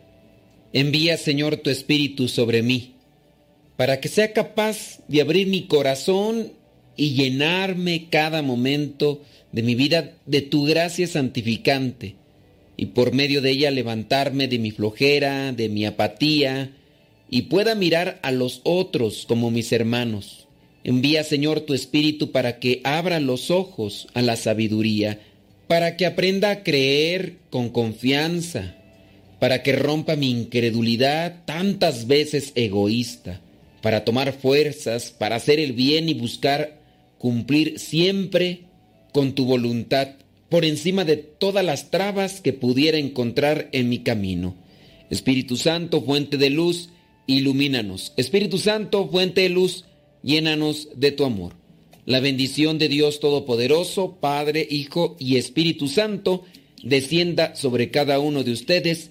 Envía, Señor, tu Espíritu sobre mí, para que sea capaz de abrir mi corazón y llenarme cada momento de mi vida de tu gracia santificante, y por medio de ella levantarme de mi flojera, de mi apatía, y pueda mirar a los otros como mis hermanos. Envía, Señor, tu Espíritu para que abra los ojos a la sabiduría, para que aprenda a creer con confianza, para que rompa mi incredulidad tantas veces egoísta, para tomar fuerzas, para hacer el bien y buscar cumplir siempre con tu voluntad por encima de todas las trabas que pudiera encontrar en mi camino. Espíritu Santo, fuente de luz, ilumínanos. Espíritu Santo, fuente de luz, llénanos de tu amor. La bendición de Dios Todopoderoso, Padre, Hijo y Espíritu Santo, descienda sobre cada uno de ustedes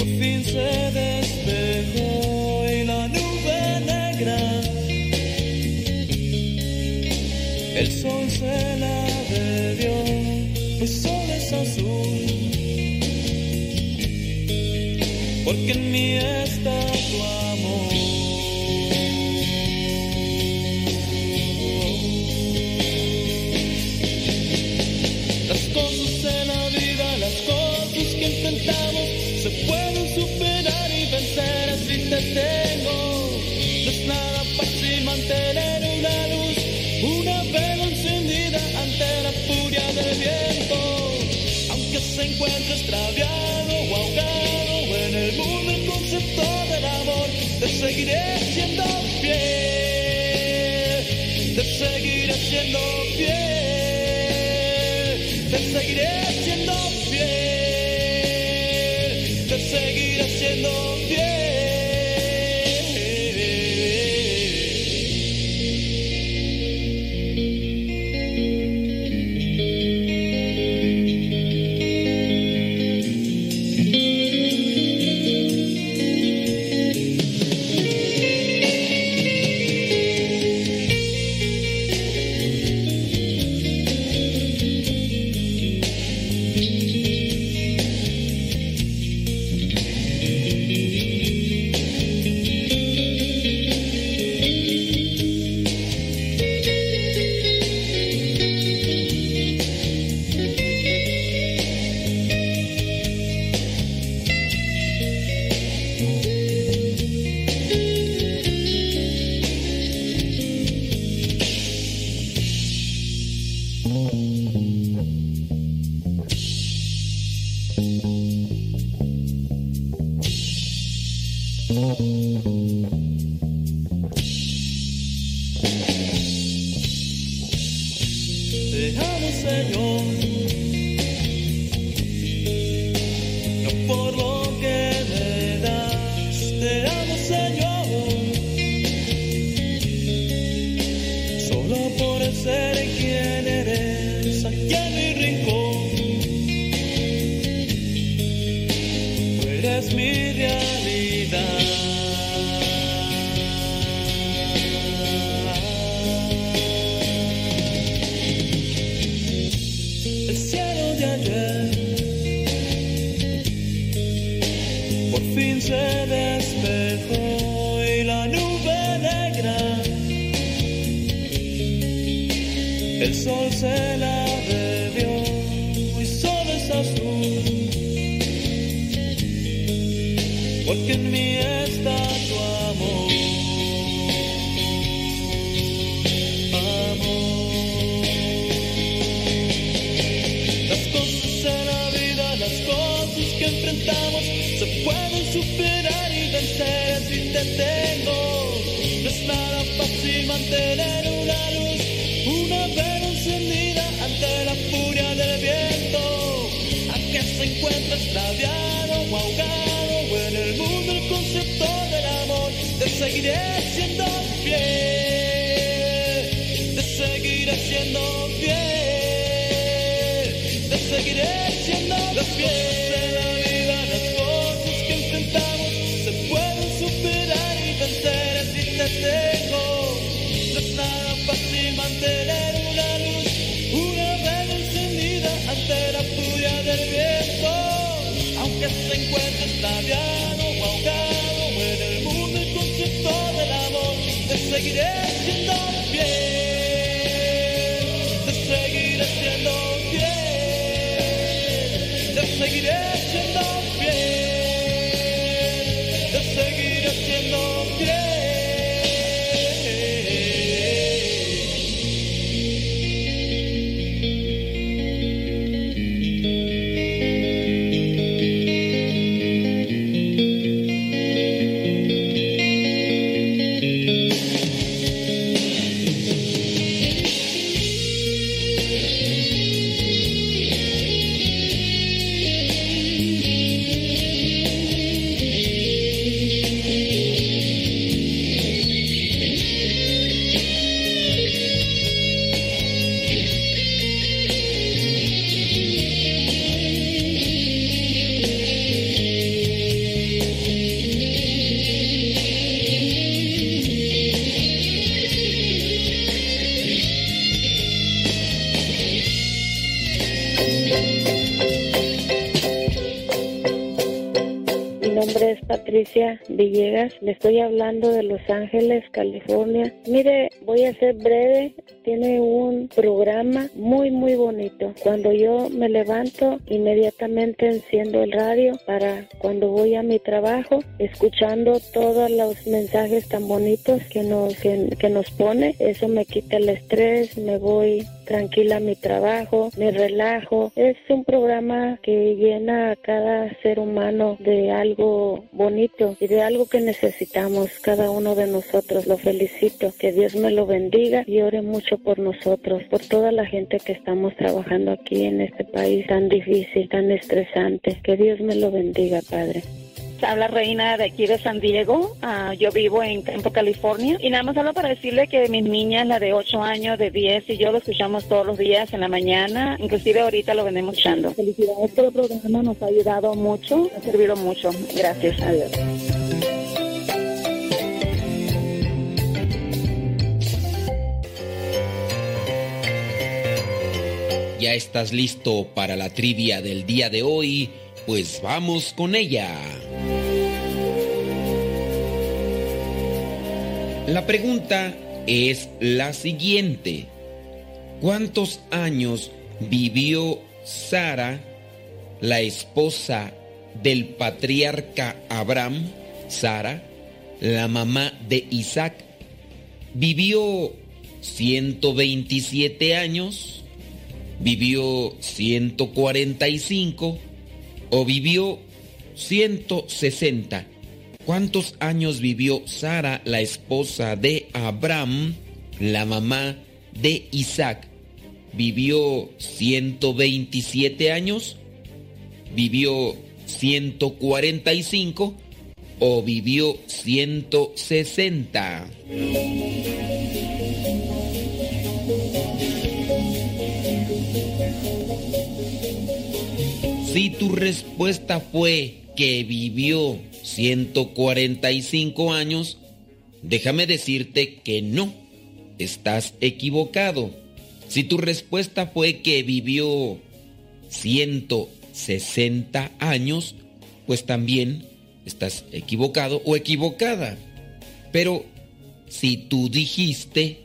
por fin se despejó y la nube negra. El sol se la bebió el sol es azul. Porque en mí está tu amor. Las cosas de la vida, las cosas que enfrentamos, se pueden superar y vencer así te tengo. No es nada fácil mantener una luz, una vela encendida ante la furia del viento. Aunque se encuentre extraviado o ahogado en el mundo el concepto del amor, te seguiré siendo fiel, te seguiré siendo fiel te seguiré seguiré siendo Villegas. Le estoy hablando de Los Ángeles, California. Mire, voy a ser breve. Tiene un programa muy, muy bonito. Cuando yo me levanto, inmediatamente enciendo el radio para cuando voy a mi trabajo, escuchando todos los mensajes tan bonitos que nos, que, nos pone. Eso me quita el estrés, me voy tranquila a mi trabajo, me relajo. Es un programa que llena a cada ser humano de algo bonito y de algo que necesitamos cada uno de nosotros. Lo felicito. Que Dios me lo bendiga y ore mucho por nosotros, por toda la gente que estamos trabajando aquí en este país tan difícil, tan estresante. Que Dios me lo bendiga, Padre. Habla Reina de aquí de San Diego. Ah, yo vivo en Campo, California. Y nada más hablo para decirle que mi niña, la de 8 años, de 10, y yo lo escuchamos todos los días en la mañana. Inclusive ahorita lo venimos escuchando. Felicidades por el programa. Nos ha ayudado mucho. Ha servido mucho. Gracias. Adiós. ¿Ya estás listo para la trivia del día de hoy? Pues vamos con ella. La pregunta es la siguiente. ¿Cuántos años vivió Sara, la esposa del patriarca Abraham, Sara, la mamá de Isaac? ¿Vivió 127 años? ¿Vivió 145? ¿O vivió 160? ¿Cuántos años vivió Sara, la esposa de Abraham, la mamá de Isaac? ¿Vivió 127 años? ¿Vivió 145? ¿O vivió 160? Si tu respuesta fue que vivió 145 años, déjame decirte que no, estás equivocado. Si tu respuesta fue que vivió 160 años, pues también estás equivocado o equivocada. Pero si tú dijiste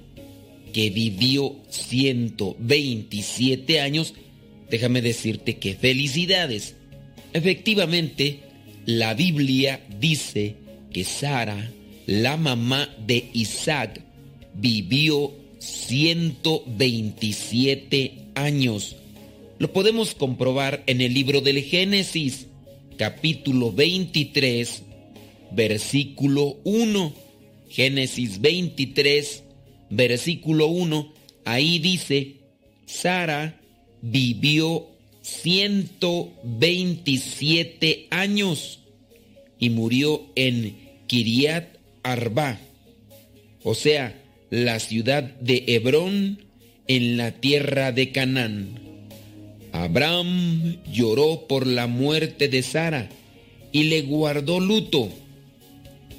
que vivió 127 años, déjame decirte que felicidades. Efectivamente, la Biblia dice que Sara, la mamá de Isaac, vivió 127 años. Lo podemos comprobar en el libro del Génesis, capítulo 23, versículo 1. Génesis 23, versículo 1. Ahí dice, Sara vivió 127 años y murió en Kiriat Arba, o sea, la ciudad de Hebrón en la tierra de Canaán. Abraham lloró por la muerte de Sara y le guardó luto.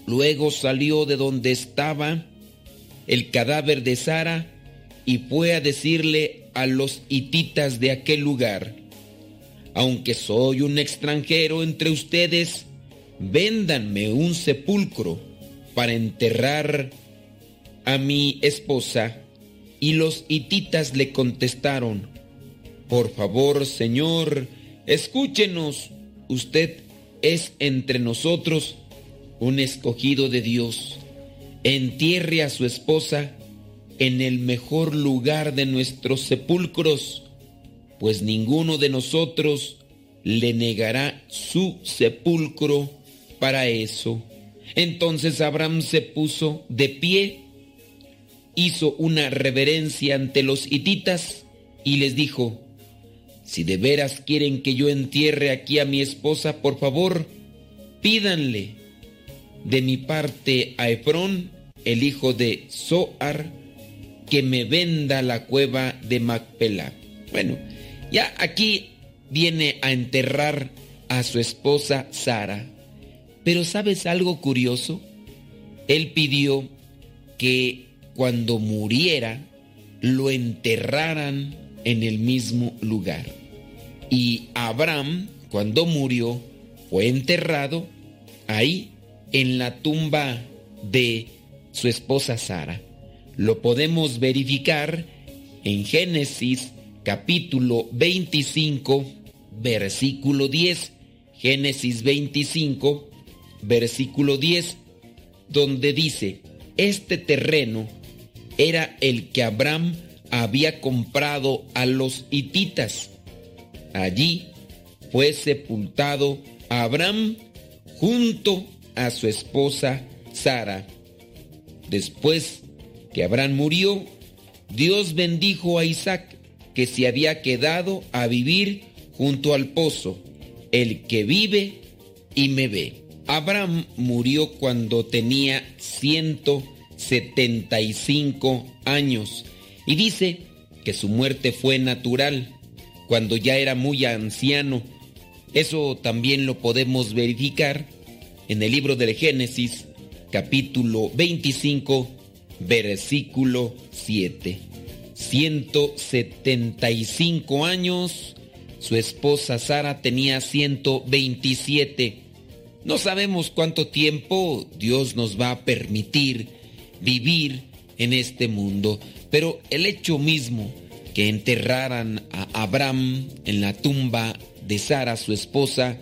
Luego salió de donde estaba el cadáver de Sara y fue a decirle a los hititas de aquel lugar, aunque soy un extranjero entre ustedes, véndanme un sepulcro para enterrar a mi esposa. Y los hititas le contestaron, por favor, Señor, escúchenos, usted es entre nosotros un escogido de Dios. Entierre a su esposa en el mejor lugar de nuestros sepulcros, pues ninguno de nosotros le negará su sepulcro para eso. Entonces Abraham se puso de pie, hizo una reverencia ante los hititas y les dijo, si de veras quieren que yo entierre aquí a mi esposa, por favor, pídanle de mi parte a Efrón, el hijo de Zoar, que me venda la cueva de Macpela. Bueno, ya aquí viene a enterrar a su esposa Sara. Pero ¿sabes algo curioso? Él pidió que cuando muriera lo enterraran en el mismo lugar. Y Abraham, cuando murió, fue enterrado ahí en la tumba de su esposa Sara. Lo podemos verificar en Génesis capítulo 25, versículo 10. Génesis 25, versículo 10, donde dice, este terreno era el que Abraham había comprado a los hititas. Allí fue sepultado Abraham junto a su esposa Sara. Después que Abraham murió, Dios bendijo a Isaac, que se había quedado a vivir junto al pozo, el que vive y me ve. Abraham murió cuando tenía 175 años y dice que su muerte fue natural, cuando ya era muy anciano. Eso también lo podemos verificar en el libro del Génesis, capítulo 25, versículo 7. 175 años, su esposa Sara tenía 127. No sabemos cuánto tiempo Dios nos va a permitir vivir en este mundo. Pero el hecho mismo que enterraran a Abraham en la tumba de Sara, su esposa,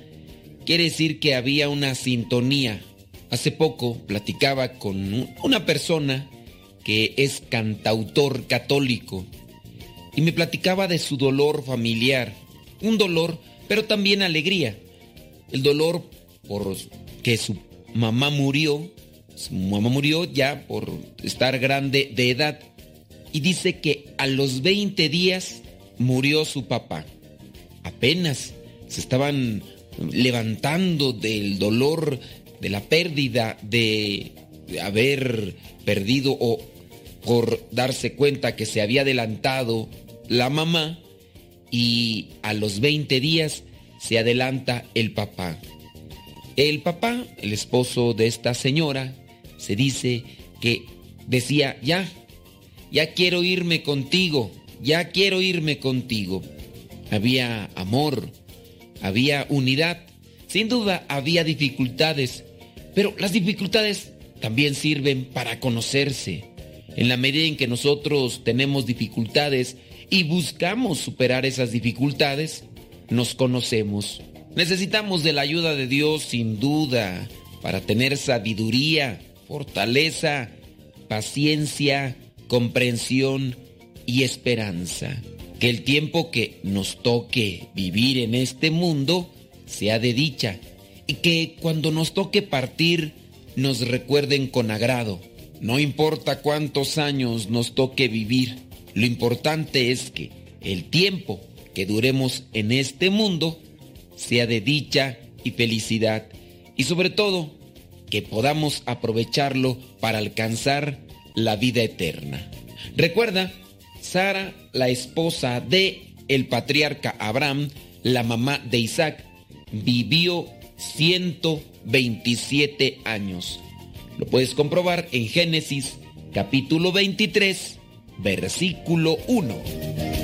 quiere decir que había una sintonía. Hace poco platicaba con una persona que es cantautor católico y me platicaba de su dolor familiar. Un dolor, pero también alegría. El dolor por que su mamá murió, su mamá murió ya por estar grande de edad y dice que a los 20 días murió su papá. Apenas se estaban levantando del dolor, de la pérdida, de haber perdido o por darse cuenta que se había adelantado la mamá y a los 20 días se adelanta el papá. El papá, el esposo de esta señora, se dice que decía, ya, ya quiero irme contigo, ya quiero irme contigo. Había amor, había unidad, sin duda había dificultades, pero las dificultades también sirven para conocerse. En la medida en que nosotros tenemos dificultades y buscamos superar esas dificultades, nos conocemos. Necesitamos de la ayuda de Dios sin duda para tener sabiduría, fortaleza, paciencia, comprensión y esperanza. Que el tiempo que nos toque vivir en este mundo sea de dicha y que cuando nos toque partir nos recuerden con agrado. No importa cuántos años nos toque vivir, lo importante es que el tiempo que duremos en este mundo sea de dicha y felicidad y sobre todo que podamos aprovecharlo para alcanzar la vida eterna. Recuerda, Sara, la esposa de el patriarca Abraham, la mamá de Isaac, vivió 127 años. Lo puedes comprobar en Génesis capítulo 23, versículo 1.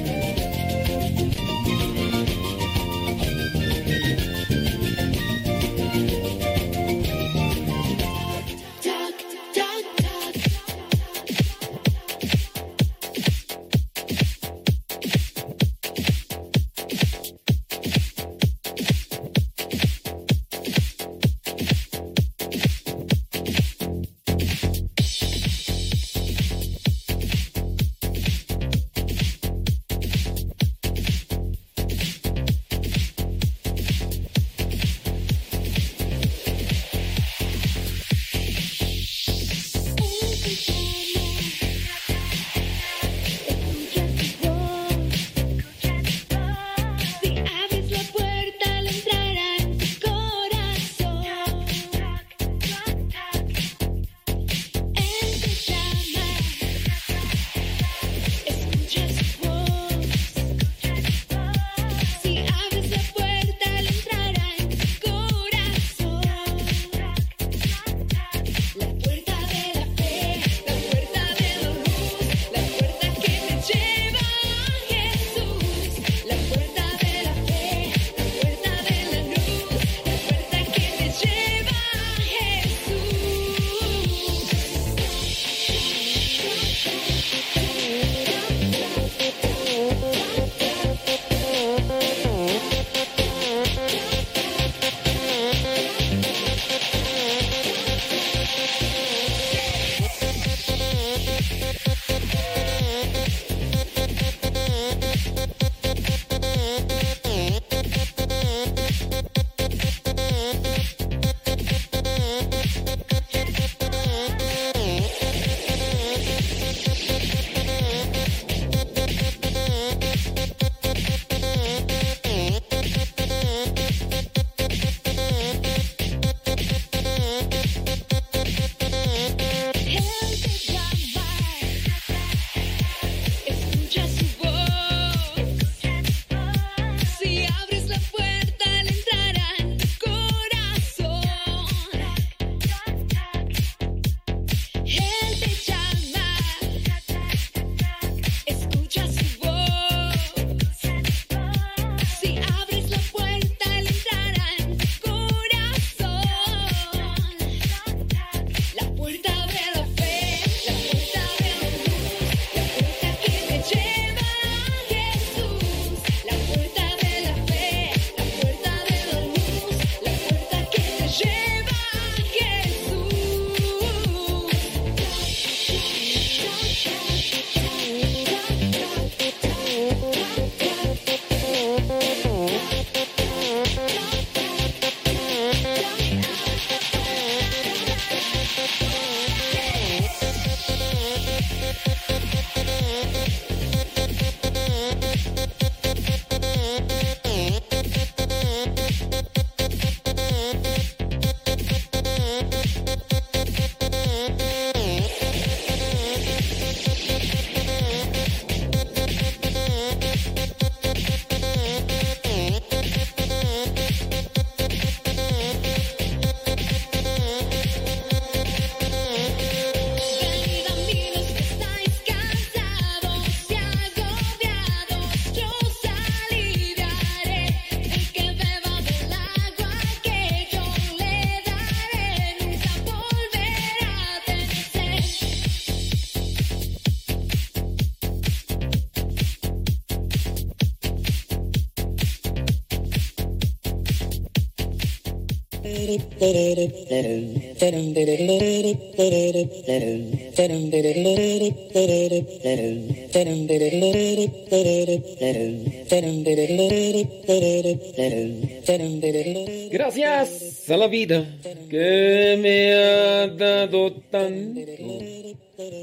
Gracias a la vida que me ha dado tanto.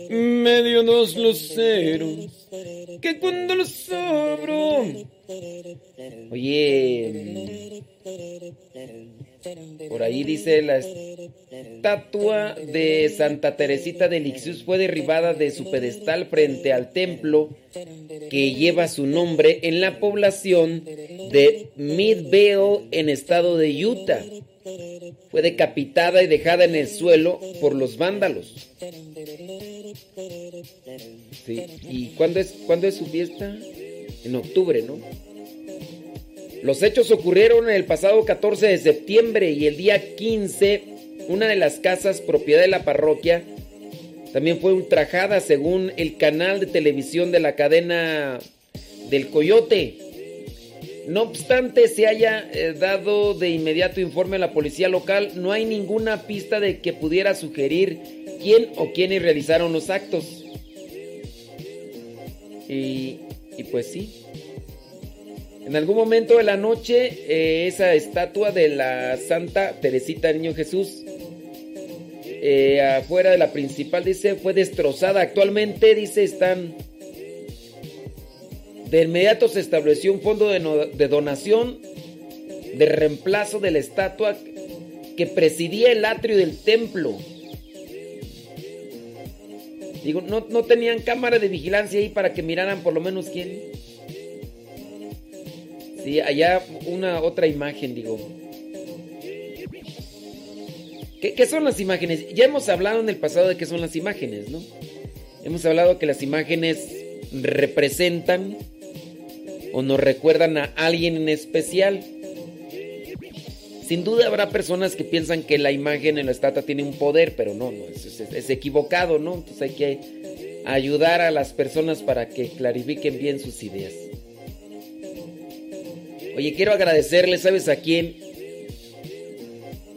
Me dio dos luceros que cuando los ahí dice la estatua de Santa Teresita de Lixus fue derribada de su pedestal frente al templo que lleva su nombre en la población de Midvale en estado de Utah. Fue decapitada y dejada en el suelo por los vándalos. Sí. ¿Y cuándo es, cuándo es su fiesta? En octubre, ¿no? Los hechos ocurrieron el pasado 14 de septiembre y el día 15, una de las casas propiedad de la parroquia también fue ultrajada según el canal de televisión de la cadena del Coyote. No obstante se haya eh, dado de inmediato informe a la policía local, no hay ninguna pista de que pudiera sugerir quién o quiénes realizaron los actos. Y, y pues sí. En algún momento de la noche, eh, esa estatua de la Santa Teresita Niño Jesús, eh, afuera de la principal, dice, fue destrozada. Actualmente, dice, están... De inmediato se estableció un fondo de, donación de reemplazo de la estatua que presidía el atrio del templo. Digo, no, no tenían cámara de vigilancia ahí para que miraran por lo menos quién. Allá una otra imagen, digo. ¿Qué, son las imágenes? Ya hemos hablado en el pasado de qué son las imágenes, ¿no? Hemos hablado que las imágenes representan o nos recuerdan a alguien en especial. Sin duda habrá personas que piensan que la imagen en la estatua tiene un poder, pero no, no, es, es- es equivocado, ¿no? Entonces hay que ayudar a las personas para que clarifiquen bien sus ideas. Oye, quiero agradecerle, ¿sabes a quién?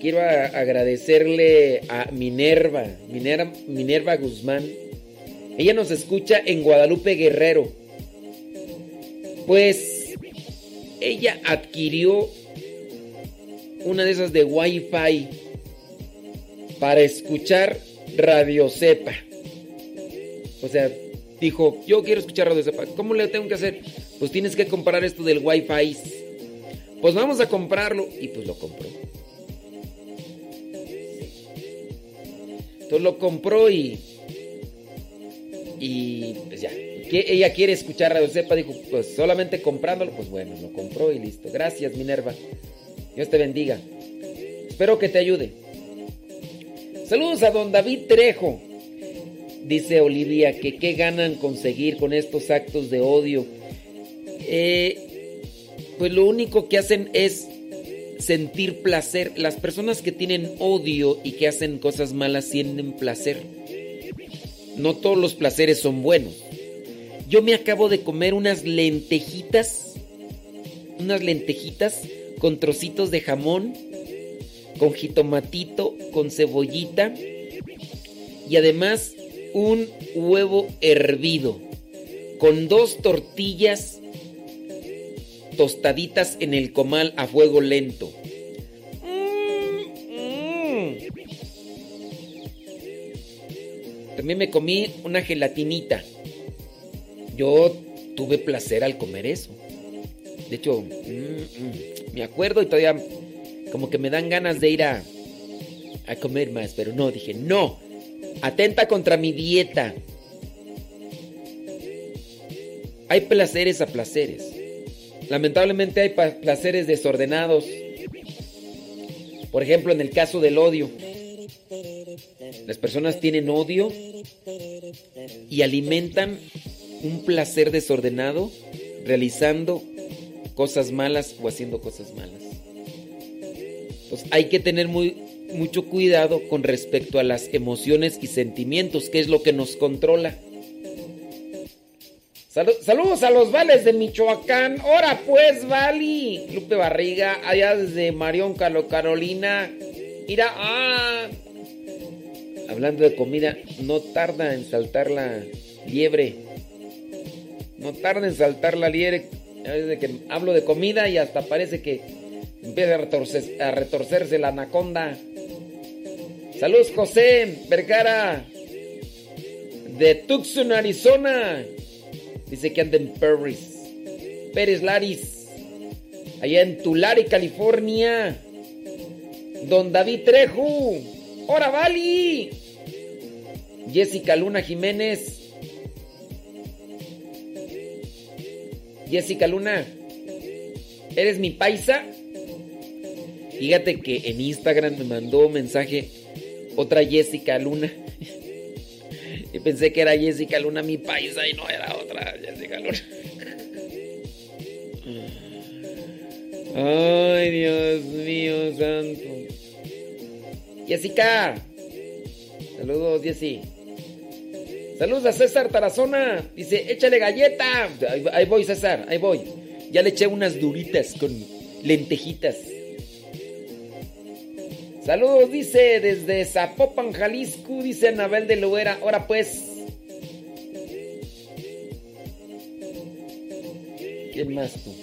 Quiero agradecerle a Minerva, Minerva, Minerva Guzmán. Ella nos escucha en Guadalupe Guerrero. Pues ella adquirió una de esas de Wi-Fi para escuchar Radio Cepa. O sea, dijo, yo quiero escuchar Radio Cepa. ¿Cómo le tengo que hacer? Pues tienes que comprar esto del Wi-Fi. Pues vamos a comprarlo. Y pues lo compró. Entonces lo compró y. Y pues ya. Que ella quiere escuchar Radio Cepa. Dijo, pues solamente comprándolo. Pues bueno, lo compró y listo. Gracias, Minerva. Dios te bendiga. Espero que te ayude. Saludos a don David Trejo. Dice Olivia que qué ganan conseguir con estos actos de odio. Eh, pues lo único que hacen es sentir placer. Las personas que tienen odio y que hacen cosas malas sienten placer. No todos los placeres son buenos. Yo me acabo de comer unas lentejitas. Unas lentejitas con trocitos de jamón. Con jitomatito, con cebollita. Y además un huevo hervido. Con dos tortillas tostaditas en el comal a fuego lento. También me comí una gelatinita. Yo tuve placer al comer eso. De hecho, mm, mm, me acuerdo y todavía como que me dan ganas de ir a, a comer más, pero no, dije, no, atenta contra mi dieta. Hay placeres a placeres. Lamentablemente hay placeres desordenados. Por ejemplo, en el caso del odio. Las personas tienen odio y alimentan un placer desordenado realizando cosas malas o haciendo cosas malas. Pues hay que tener muy, mucho cuidado con respecto a las emociones y sentimientos, que es lo que nos controla. Salu- saludos a los vales de Michoacán. Ahora pues, Vali. Lupe Barriga, allá desde Marión, Calo, Carolina. Mira, ah. Hablando de comida, no tarda en saltar la liebre. No tarda en saltar la liebre. Desde que hablo de comida y hasta parece que empieza a, a retorcerse la anaconda. Saludos, José Vergara. de Tucson, Arizona. Dice que anda en Paris. Pérez Laris. Allá en Tulare, California. Don David Trejo. ¡Hora Bali! Jessica Luna Jiménez. Jessica Luna. ¿Eres mi paisa? Fíjate que en Instagram me mandó un mensaje otra Jessica Luna. Y pensé que era Jessica Luna mi paisa y no era otra Jessica Luna. Ay, Dios mío, santo. Jessica. Saludos, Jessy. Saludos a César Tarazona. Dice, échale galleta. Ahí, ahí voy, César, ahí voy. Ya le eché unas duritas con lentejitas. Saludos, dice, desde Zapopan, Jalisco, dice Anabel de Loera. Ahora pues. ¿Quién más tú?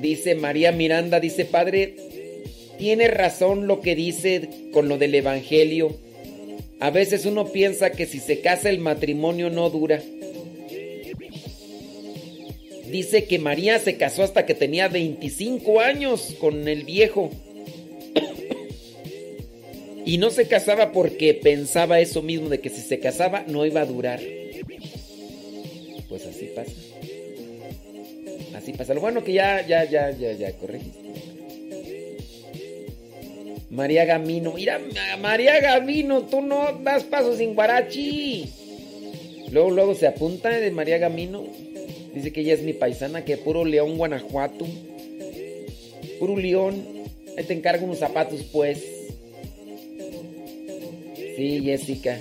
Dice María Miranda, dice, padre, tiene razón lo que dice con lo del Evangelio. A veces uno piensa que si se casa el matrimonio no dura. Dice que María se casó hasta que tenía 25 años con el viejo. Y no se casaba porque pensaba eso mismo, de que si se casaba no iba a durar. Pues así pasa. Así pasa. Lo bueno que ya, ya, ya, ya, ya, corregiste. María Gamino. Mira, María Gamino, tú no das paso sin guarachi. Luego, luego se apunta de María Gamino. Dice que ella es mi paisana, que puro León, Guanajuato. Puro León. Ahí te encargo unos zapatos, pues. Sí, Jessica.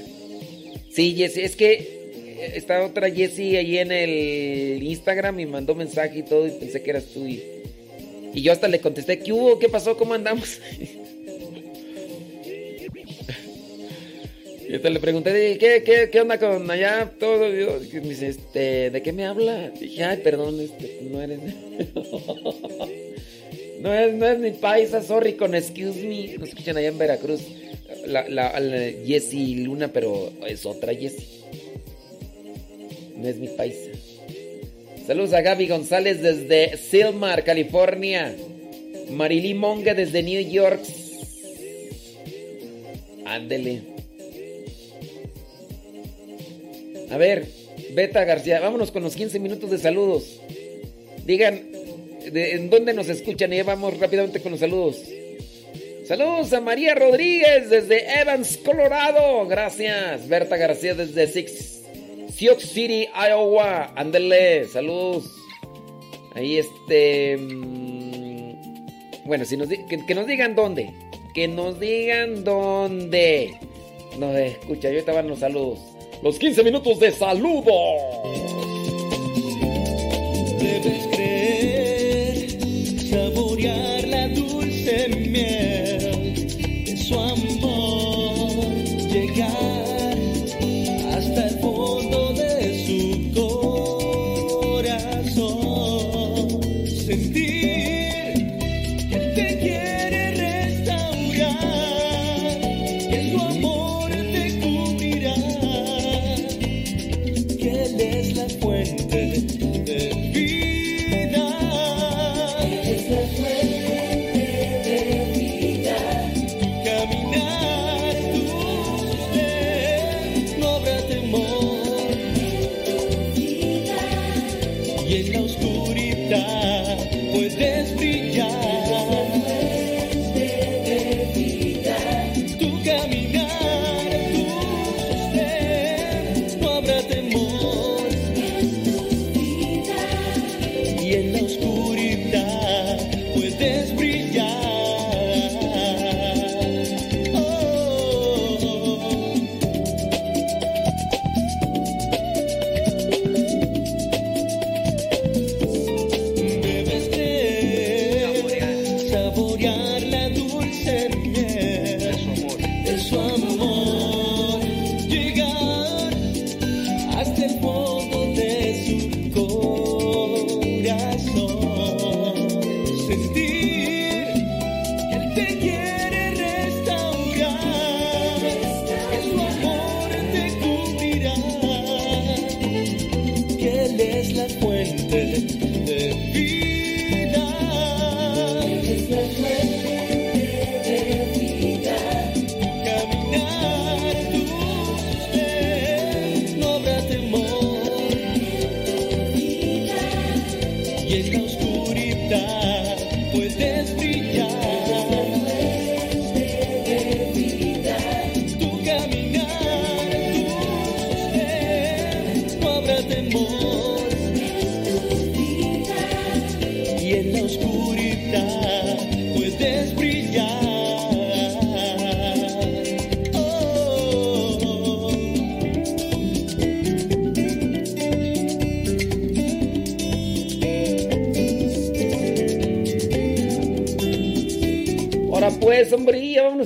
Sí, Jessica. Es que está otra Jessie ahí en el Instagram y mandó mensaje y todo y pensé que eras tú. Y, yo hasta le contesté, ¿qué hubo? ¿Qué pasó? ¿Cómo andamos? *laughs* Y hasta le pregunté, ¿qué, qué, qué onda con allá? Todo. Y me dice, este, ¿de qué me habla? Dije, ay, perdón, este, *laughs* no eres. no, es, no es mi paisa, sorry, con excuse me. Nos escuchan allá en Veracruz. La, la, Jessie Luna, pero es otra Jessie. No es mi paisa. Saludos a Gaby González desde Silmar, California. Marily Monga desde New York. Ándele. A ver, Beta García, vámonos con los 15 minutos de saludos. Digan en dónde nos escuchan y vamos rápidamente con los saludos. Saludos a María Rodríguez desde Evans, Colorado. Gracias. Berta García desde Six, Sioux City, Iowa. Ándele, saludos. Ahí este... mm, Bueno, si nos, que, que nos digan dónde. Que nos digan dónde. Nos escucha, yo te van los saludos. Los 15 minutos de saludo. Debes creer, saborear la dulce miel de su amor, llegar hasta el fondo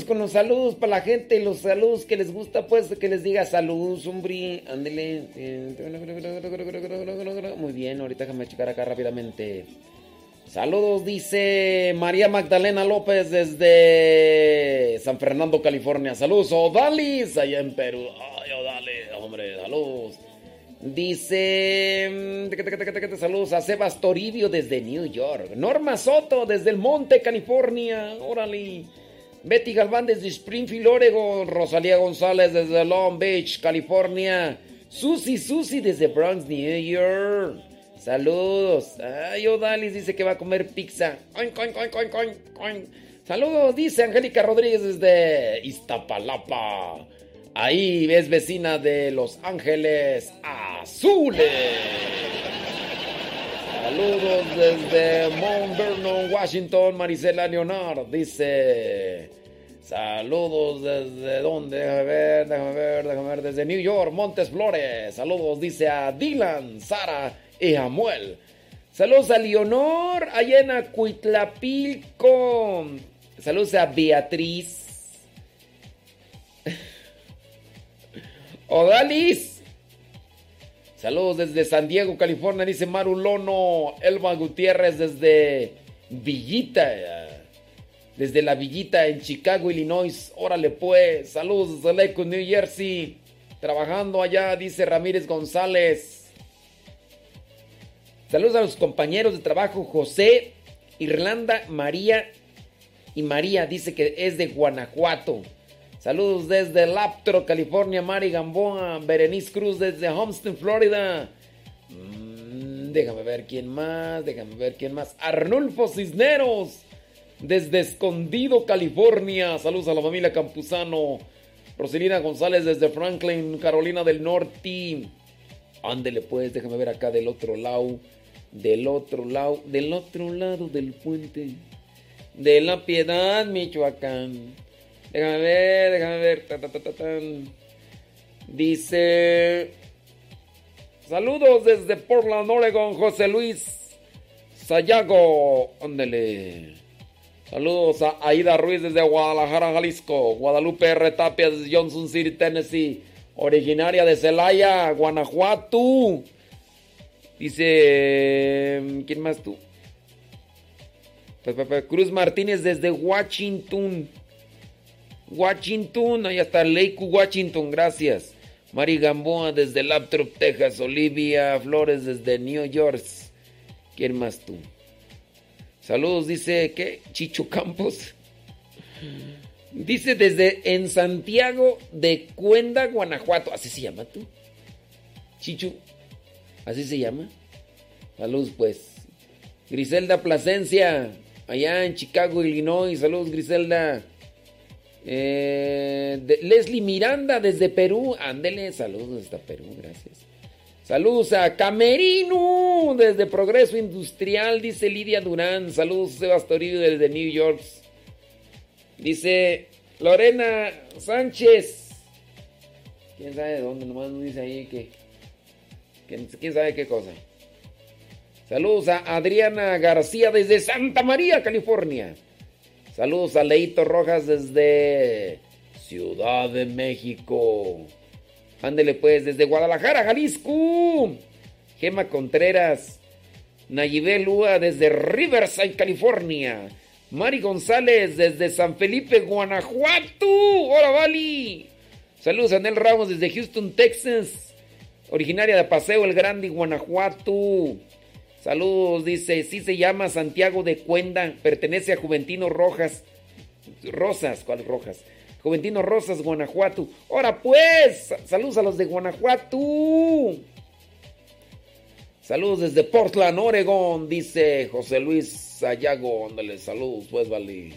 con los saludos para la gente, los saludos que les gusta, pues que les diga saludos, hombre, ándele. Muy bien, ahorita déjame checar acá rápidamente. Saludos, dice María Magdalena López desde San Fernando, California. Saludos, Odalis, allá en Perú. Ay, Odalis, hombre, saludos. Dice. mm, Saludos a Sebas Toribio desde New York. Norma Soto desde el Monte, California. Órale. Betty Galván desde Springfield, Oregon. Rosalía González desde Long Beach, California. Susi Susi desde Bronx, New York. Saludos. Ay, Odalis dice que va a comer pizza. Oink, oink, oink. Saludos, dice Angélica Rodríguez desde Iztapalapa. Ahí es vecina de Los Ángeles Azules. Saludos desde Mount Vernon, Washington, Marisela Leonard. Dice. Saludos desde dónde, déjame ver, déjame ver, déjame ver, desde New York, Montes Flores. Saludos, dice a Dylan, Sara y Samuel. Saludos a Leonor, allá en Acuitlapilco. Saludos a Beatriz. *laughs* Odalis. Saludos desde San Diego, California, dice Maru Lono. Elba Gutiérrez desde Villita. Desde la Villita en Chicago, Illinois. Órale pues. Saludos desde Lakewood, New Jersey. Trabajando allá, dice Ramírez González. Saludos a los compañeros de trabajo José, Irlanda, María y María. Dice que es de Guanajuato. Saludos desde Laptro, California, Mari Gamboa, Berenice Cruz desde Homestead, Florida. Mm, déjame ver quién más, déjame ver quién más. Arnulfo Cisneros desde Escondido, California. Saludos a la familia Campuzano. Roselina González desde Franklin, Carolina del Norte. Ándele pues, déjame ver acá del otro lado. Del otro lado, del otro lado del puente. De la Piedad, Michoacán. Déjame ver, déjame ver. Ta, ta, ta. Dice. Saludos desde Portland, Oregon, José Luis Sayago. Ándele. Saludos a Aida Ruiz desde Guadalajara, Jalisco. Guadalupe R. Tapia desde Johnson City, Tennessee. Originaria de Celaya, Guanajuato. Dice. ¿Quién más tú? Cruz Martínez desde Washington. Washington, allá está Leiku, Washington, gracias. Mari Gamboa desde Laptop, Texas. Olivia Flores desde New York. ¿Quién más tú? Saludos, dice, ¿qué? Chicho Campos. Dice desde en Santiago de Cuenda, Guanajuato. ¿Así se llama tú? Chicho. ¿Así se llama? Saludos, pues. Griselda Plasencia, allá en Chicago, Illinois. Saludos, Griselda. Eh, Leslie Miranda desde Perú. Ándele, saludos hasta Perú, gracias. Saludos a Camerino desde Progreso Industrial, dice Lidia Durán. Saludos Sebas Toribio desde New York. Dice Lorena Sánchez. ¿Quién sabe de dónde? Nomás nos dice ahí que- ¿Quién sabe qué cosa? Saludos a Adriana García desde Santa María, California. Saludos a Leito Rojas desde Ciudad de México. Ándele pues, desde Guadalajara, Jalisco. Gema Contreras. Nayibel Lua desde Riverside, California. Mari González desde San Felipe, Guanajuato. Hola, Vali. Saludos a Nel Ramos desde Houston, Texas. Originaria de Paseo El Grande, Guanajuato. Saludos, dice, sí se llama Santiago de Cuenda, pertenece a Juventino Rojas. Rosas, ¿cuáles Rojas? Juventino Rosas, Guanajuato. Ahora pues, sa- saludos a los de Guanajuato. Saludos desde Portland, Oregon, dice José Luis Sayago. Ándale, saludos, pues, vale.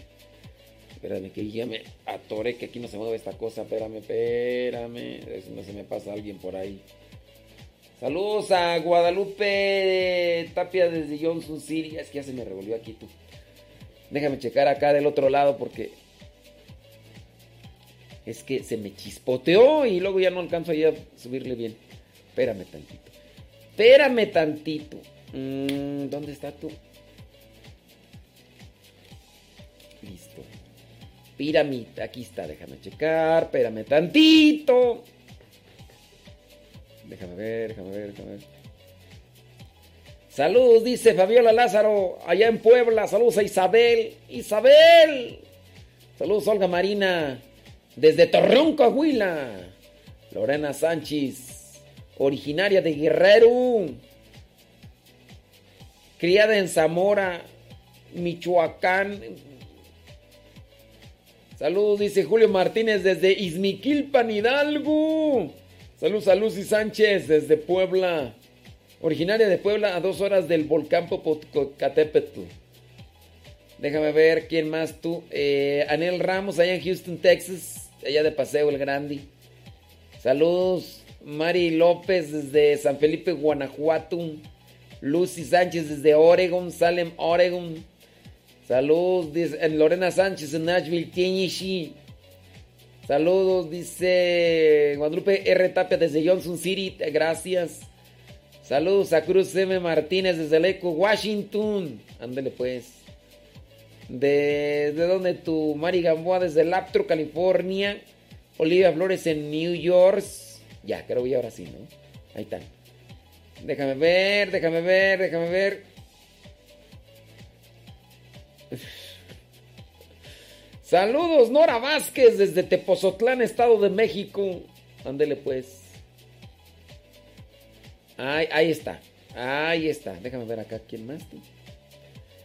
Espérame, que ya me atoré, que aquí no se mueve esta cosa. Espérame, espérame. No se me pasa alguien por ahí. Saludos a Guadalupe Tapia desde Johnson City. Es que ya se me revolvió aquí tú. Déjame checar acá del otro lado porque es que se me chispoteó y luego ya no alcanzo a subirle bien. Espérame tantito. Espérame tantito. Mm, ¿Dónde está tú? Listo. Piramita, aquí está, déjame checar. Espérame tantito. Déjame ver, déjame ver, déjame ver. Saludos, dice Fabiola Lázaro, allá en Puebla. Saludos a Isabel. Isabel. Saludos, Olga Marina. Desde Torreón, Coahuila. Lorena Sánchez, originaria de Guerrero. Criada en Zamora, Michoacán. Saludos, dice Julio Martínez desde Izmiquilpan, Hidalgo. Saludos a Lucy Sánchez desde Puebla. Originaria de Puebla a dos horas del volcán Popocatépetl. Déjame ver quién más tú. Eh, Anel Ramos allá en Houston, Texas. Allá de Paseo el Grande. Saludos. Mari López desde San Felipe, Guanajuato. Lucy Sánchez desde Oregon, Salem, Oregon. Saludos. Lorena Sánchez en Nashville, Tennessee. Saludos, dice Guadalupe R. Tapia desde Johnson City. Gracias. Saludos a Cruz M. Martínez desde Leco, Washington. Ándale pues. ¿De, de dónde tú? Mari Gamboa desde Laptro, California. Olivia Flores en New York. Ya, creo que ahora sí, ¿no? Ahí están. Déjame ver, déjame ver, déjame ver. Saludos, Nora Vázquez desde Tepozotlán, Estado de México. Ándele pues. Ahí, está. Ahí está. Déjame ver acá quién más.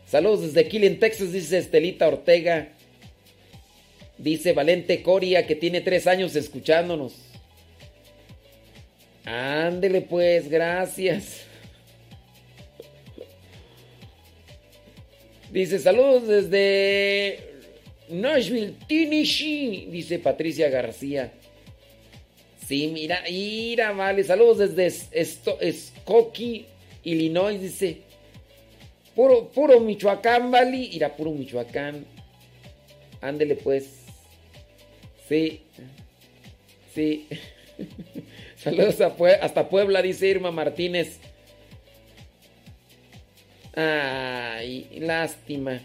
Saludos desde Killing, Texas, dice Estelita Ortega. Dice Valente Coria que tiene tres años escuchándonos. Ándele pues, gracias. Dice saludos desde Nashville, Tennessee, dice Patricia García. Sí, mira, mira, vale. Saludos desde Es- Esto- Skokie, Illinois, dice. Puro, puro Michoacán, vale. Irá puro Michoacán. Ándele pues. Sí. Sí. *laughs* Saludos a hasta Puebla, dice Irma Martínez. Ay, lástima.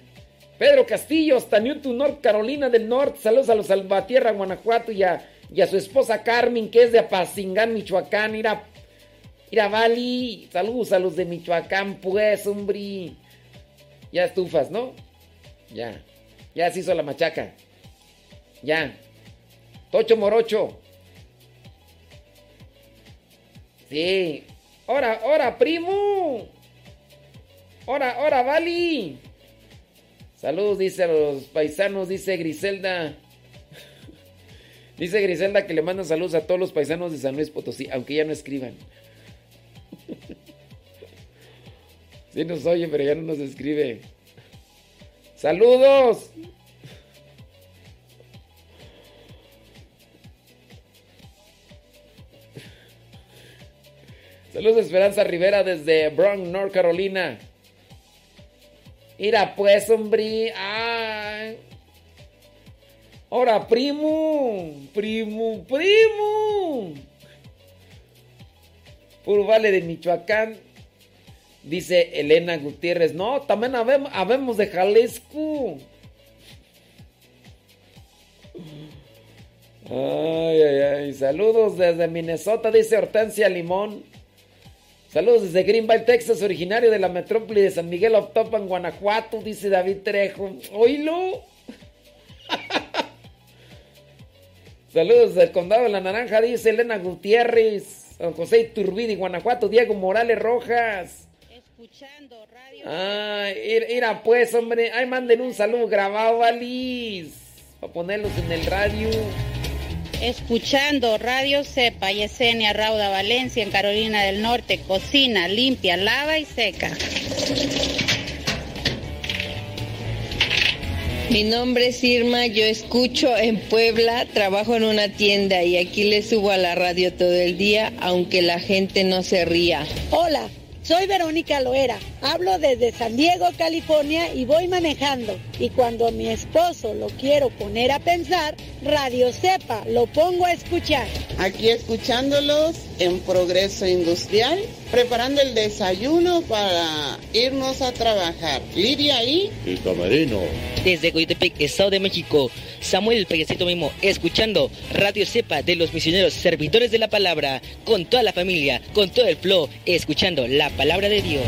Pedro Castillo, hasta Newton, North Carolina del Norte. Saludos a los Salvatierra, Guanajuato y a, su esposa Carmen, que es de Apazingán, Michoacán. Ira, Ira Vali. Saludos a los de Michoacán, pues, hombre. Ya estufas, ¿no? Ya. Ya se hizo la machaca. Ya. Tocho Morocho. Sí. Ahora, ahora, primo. Ahora, ahora, Vali. Saludos, dice a los paisanos, dice Griselda. *laughs* Dice Griselda que le manda saludos a todos los paisanos de San Luis Potosí, aunque ya no escriban. *laughs* Sí nos oye, pero ya no nos escribe. ¡Saludos! *laughs* Saludos Esperanza Rivera desde Brown, North Carolina. Mira pues, hombre. Ay. Ahora, primo. Primo, primo. Puro vale de Michoacán. Dice Elena Gutiérrez. No, también habemos, habemos de Jalisco. Ay, ay, ay. Saludos desde Minnesota, dice Hortensia Limón. Saludos desde Greenville, Texas, originario de la metrópoli de San Miguel Octopan, Guanajuato, dice David Trejo. Oílo. *laughs* Saludos del condado de la Naranja, dice Elena Gutiérrez. San José Iturbide, Guanajuato, Diego Morales Rojas. Escuchando radio. Ay, ir- mira pues, hombre. Ay, manden un saludo grabado, Alice. Para ponerlos en el radio. Escuchando Radio Cepa, Yesenia Rauda Valencia en Carolina del Norte, cocina limpia, lava y seca. Mi nombre es Irma, yo escucho en Puebla, trabajo en una tienda y aquí le subo a la radio todo el día, aunque la gente no se ría. Hola, soy Verónica Loera. Hablo desde San Diego, California y voy manejando. Y cuando a mi esposo lo quiero poner a pensar, Radio Cepa lo pongo a escuchar. Aquí escuchándolos en Progreso Industrial, preparando el desayuno para irnos a trabajar. Lidia y... El camarino. Desde Coyotepec, Estado de México, Samuel Payasito mismo, escuchando Radio Cepa de los misioneros servidores de la palabra, con toda la familia, con todo el flow, escuchando la palabra de Dios.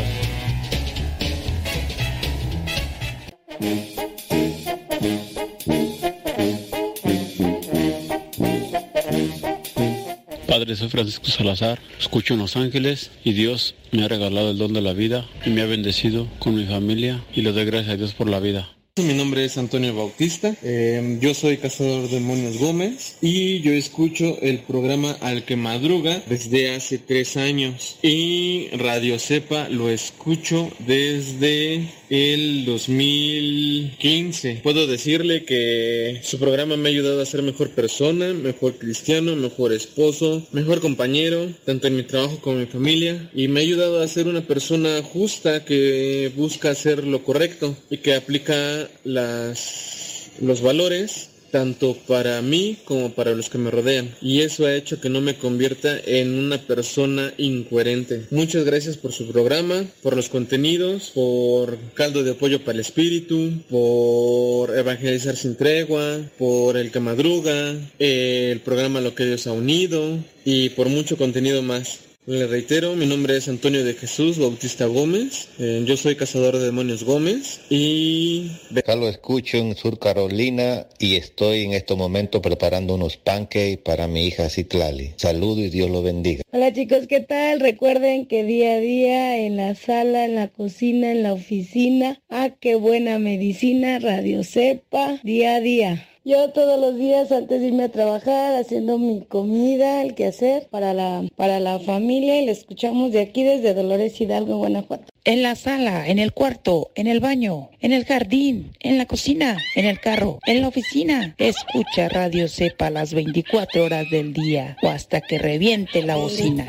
Padre, soy Francisco Salazar, escucho en Los Ángeles y Dios me ha regalado el don de la vida y me ha bendecido con mi familia y le doy gracias a Dios por la vida. Mi nombre es Antonio Bautista, eh, yo soy cazador de demonios Gómez y yo escucho el programa Al que Madruga desde hace tres años. Y Radio Cepa lo escucho desde el 2015. Puedo decirle que su programa me ha ayudado a ser mejor persona, mejor cristiano, mejor esposo, mejor compañero, tanto en mi trabajo como en mi familia y me ha ayudado a ser una persona justa que busca hacer lo correcto y que aplica las los valores tanto para mí como para los que me rodean. Y eso ha hecho que no me convierta en una persona incoherente. Muchas gracias por su programa, por los contenidos, por caldo de apoyo para el espíritu, por evangelizar sin tregua, por el que madruga, el programa Lo que Dios ha unido y por mucho contenido más. Le reitero, mi nombre es Antonio de Jesús Bautista Gómez, eh, yo soy cazador de demonios Gómez y... Acá lo escucho en Sur Carolina y estoy en estos momentos preparando unos pancakes para mi hija Citlali. Saludo y Dios lo bendiga. Hola chicos, ¿qué tal? Recuerden que día a día en la sala, en la cocina, en la oficina, ah, qué buena medicina, Radio Cepa, día a día. Yo todos los días antes de irme a trabajar haciendo mi comida, el quehacer para la, para la familia y la escuchamos de aquí desde Dolores Hidalgo, Guanajuato. En la sala, en el cuarto, en el baño, en el jardín, en la cocina, en el carro, en la oficina. Escucha Radio Cepa las 24 horas del día o hasta que reviente la bocina.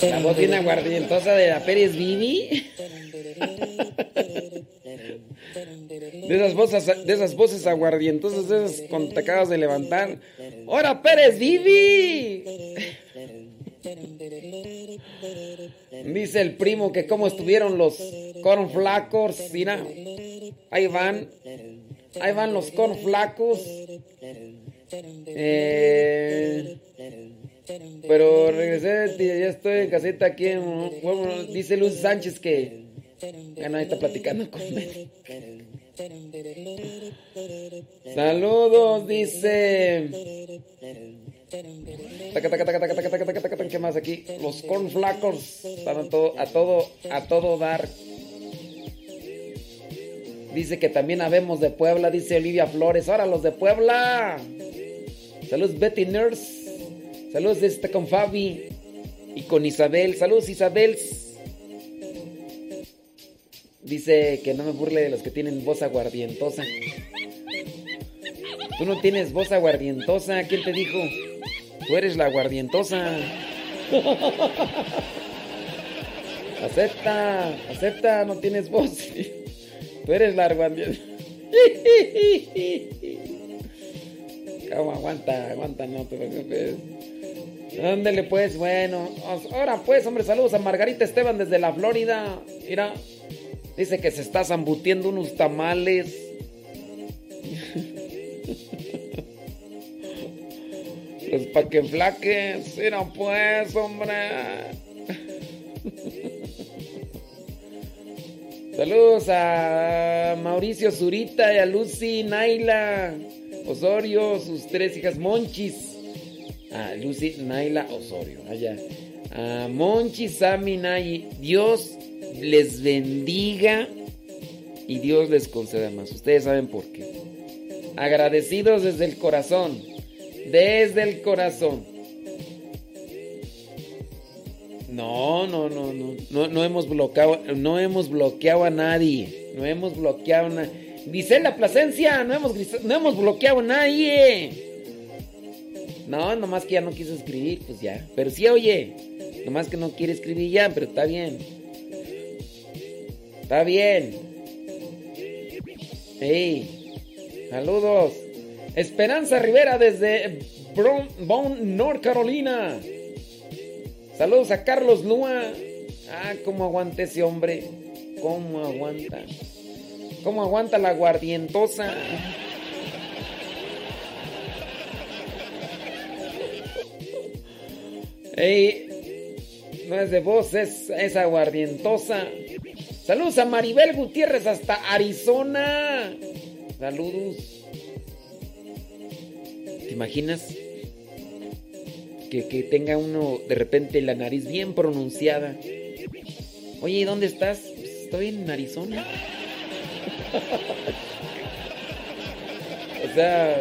La voz bien aguardientosa de la Pérez Vivi. De esas voces, de esas voces aguardientosas, de esas cuando de levantar. ¡Hora Pérez Vivi! Dice el primo que cómo estuvieron los cornflacos. Mira, ahí van. Ahí van los cornflacos. Eh, pero regresé, ya estoy en caseta aquí en bueno, dice Luz Sánchez que ya no está platicando conmigo. Saludos, dice. ¿Qué más aquí? Los cornflacos están a todo, a todo, a todo dar. Dice que también habemos de Puebla, dice Olivia Flores. Ahora los de Puebla. Saludos Betty Nurse. Saludos este con Fabi y con Isabel. Saludos Isabel. Dice que no me burle de los que tienen voz aguardientosa. Tú no tienes voz aguardientosa. ¿Quién te dijo? Tú eres la aguardientosa. *laughs* Acepta, acepta, no tienes voz. *laughs* Tú eres la aguardientosa. *laughs* Aguanta, aguanta, no te preocupes. Ándale pues, bueno. Ahora pues, hombre, saludos a Margarita Esteban desde la Florida. Mira, dice que se está zambutiendo unos tamales. Los pa' que flaques. Mira pues, hombre. Saludos a Mauricio Zurita y a Lucy Naila Osorio, sus tres hijas Monchis. Ah, Lucy Naila Osorio, allá. A Monchis, Sami, Nay. Dios les bendiga y Dios les conceda más. Ustedes saben por qué. Agradecidos desde el corazón. Desde el corazón. No, no, no, no. No, no hemos bloqueado, no hemos bloqueado a nadie. No hemos bloqueado a nadie. Dice la Plasencia, no hemos, no hemos bloqueado a nadie. No, nomás que ya no quiso escribir, pues ya. Pero sí, oye. Nomás que no quiere escribir ya, pero está bien. Está bien. Hey, saludos. Esperanza Rivera desde Bone, North Carolina. Saludos a Carlos Lua. Ah, cómo aguanta ese hombre. Cómo aguanta. Cómo aguanta la guardientosa. Ey, no es de voz, es, es aguardientosa. Saludos a Maribel Gutiérrez hasta Arizona. Saludos. ¿Te imaginas? Que, que tenga uno de repente la nariz bien pronunciada. Oye, ¿y dónde estás? "Pues estoy en Arizona. o sea,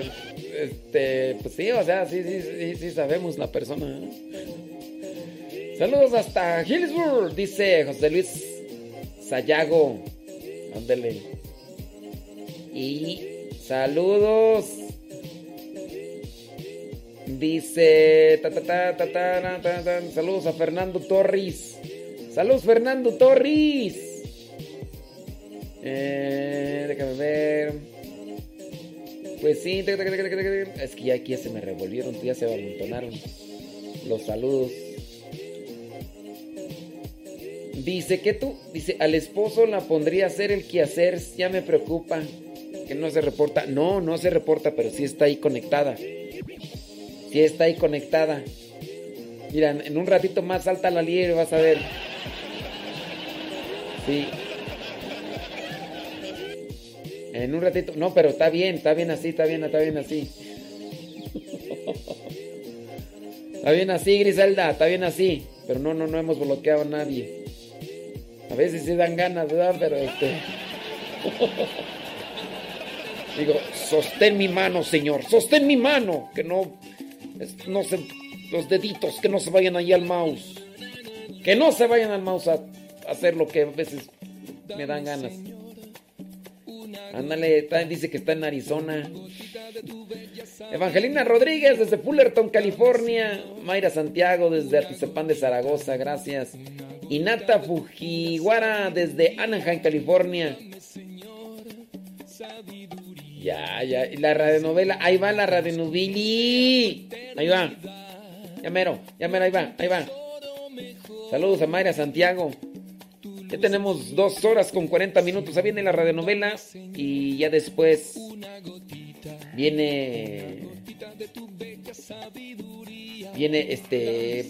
este, pues sí, o sea, sí, sí, sí, sí sabemos la persona. ¿eh? Saludos hasta Hillsborough, dice José Luis Sayago. Ándele. Y saludos. Dice. Ta, ta, ta, saludos a Fernando Torres. Saludos, Fernando Torres. Eh, déjame ver. Pues sí, es que ya aquí ya se me revolvieron, ya se amontonaron los saludos. Dice que tú, dice, al esposo la pondría a hacer el quehacer, ya me preocupa que no se reporta. No, no se reporta, pero sí está ahí conectada. Sí está ahí conectada. Mira, en- un ratito más salta la liebre, vas a ver. Sí. En un ratito. No, pero está bien, está bien así, está bien, está bien así. *laughs* Está bien así, Griselda, está bien así. Pero no, no, no hemos bloqueado a nadie. A veces sí dan ganas, ¿verdad? Pero este. *laughs* Digo, sostén mi mano, señor, sostén mi mano. Que no. no se. Los deditos, que no se vayan ahí al mouse. Que no se vayan al mouse a, hacer lo que a veces me dan ganas. Ándale, dice que está en Arizona. Evangelina Rodríguez desde Fullerton, California. Mayra Santiago desde Atizapán de Zaragoza, gracias. Inata Fujiwara desde Anaheim, California. Ya, ya. La radionovela, ahí va la radionovili. Ahí va. Ya mero, ya mero, ahí va, ahí va. Saludos a Mayra Santiago. Ya tenemos dos horas con 40 minutos. Ahí viene la radionovela y ya después viene viene este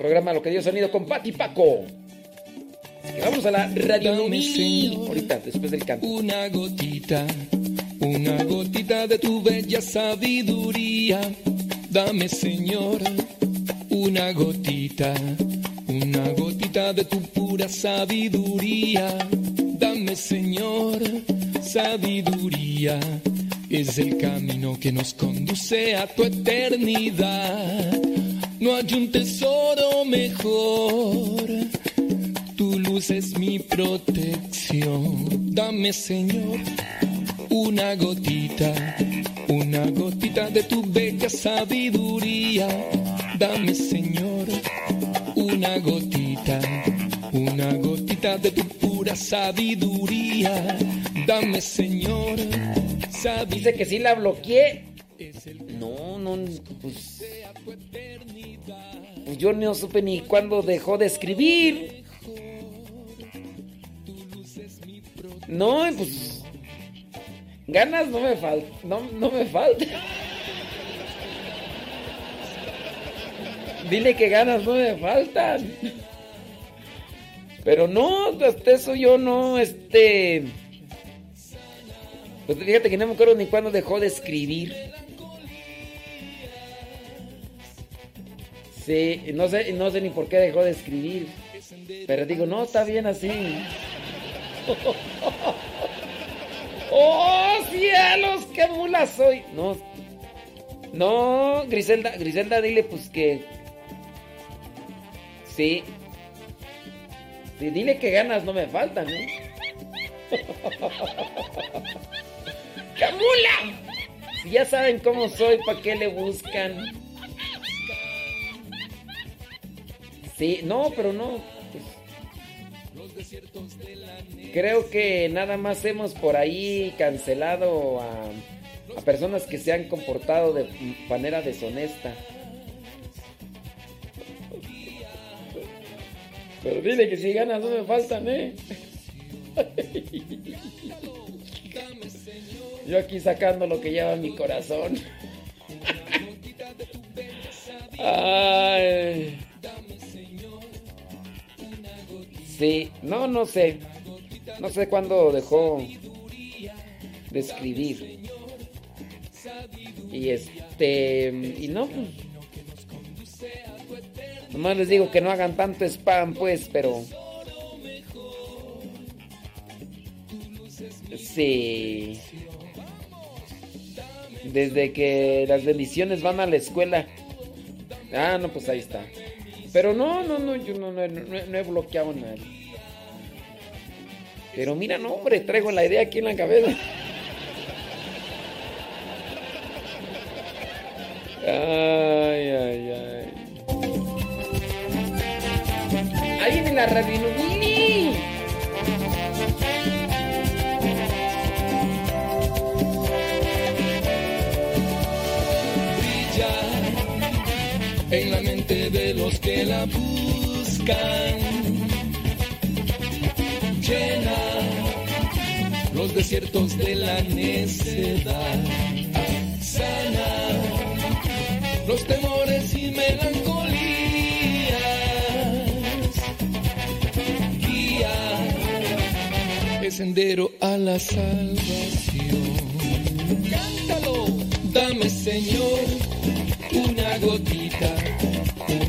programa Lo que dio sonido con Pati Paco. Así que vamos a la radionovela ahorita después del canto. Una gotita, una gotita de tu bella sabiduría. Dame, Señor, una gotita, una gotita de tu pura sabiduría. Dame, Señor, sabiduría. Es el camino que nos conduce a tu eternidad. No hay un tesoro mejor. Tu luz es mi protección. Dame, Señor, una gotita, una gotita de tu bella sabiduría. Dame, Señor, una gotita, una gotita de tu pura sabiduría. Dame, Señor, Dice que sí la bloqueé. No, no, pues. Pues yo no supe ni cuándo dejó de escribir. No, pues. Ganas no me falta. No, me falta. Dile que ganas no me faltan. Pero no, hasta eso yo no, este. Pues fíjate que no me acuerdo ni cuándo dejó de escribir. No sé, no sé ni por qué dejó de escribir. Pero digo, no, está bien así. *laughs* ¡Oh, cielos! ¡Qué mula soy! No. No, Griselda, Griselda, dile pues que. Sí. Sí, dile que ganas no me faltan, ¿eh? *laughs* ¡Qué mula! Si ya saben cómo soy, ¿para qué le buscan? Sí, no, pero no. pues, creo que nada más hemos por ahí cancelado a, a personas que se han comportado de manera deshonesta. Pero dile que si ganas no me faltan, ¿eh? *laughs* Yo aquí sacando lo que lleva mi corazón. *laughs* Ay. Sí, no, no sé. No sé cuándo dejó de escribir. Y este. Y no, pues. Nomás les digo que no hagan tanto spam, pues, pero. Sí. Desde que las bendiciones van a la escuela. Ah, no, pues ahí está. Pero no, no, no, yo no, no, no- he bloqueado a nadie. Pero mira, no, hombre, traigo la idea aquí en la cabeza. Ay, ay, ay. Ahí viene la radio brilla en la mente de los que la buscan. Llena los desiertos de la necedad. Sana los temores y melancolías. Guía el sendero a la salvación. Cántalo, dame Señor una gotita,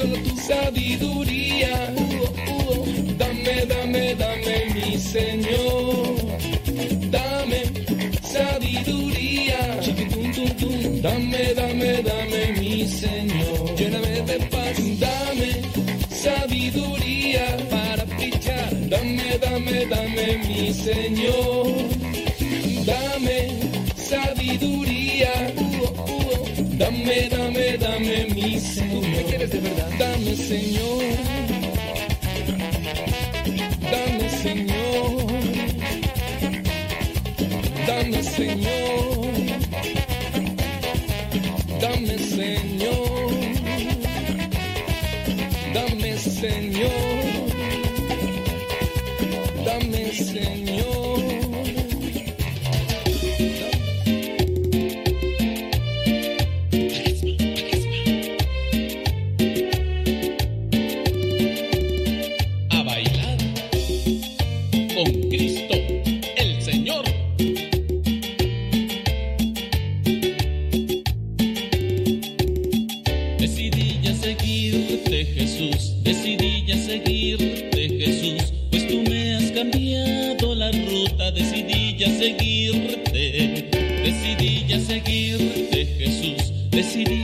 Solo tu sabiduría. Dame, dame, dame, mi Señor. Dame sabiduría. Dame, dame, dame, mi Señor. Lléname de paz. Dame sabiduría para brillar. Dame, dame, dame, mi Señor. Dame sabiduría. Dame, dame, dame mi Señor. ¿Me quieres de verdad? Dame, Señor. Dame, Señor. Dame, Señor. Jesús,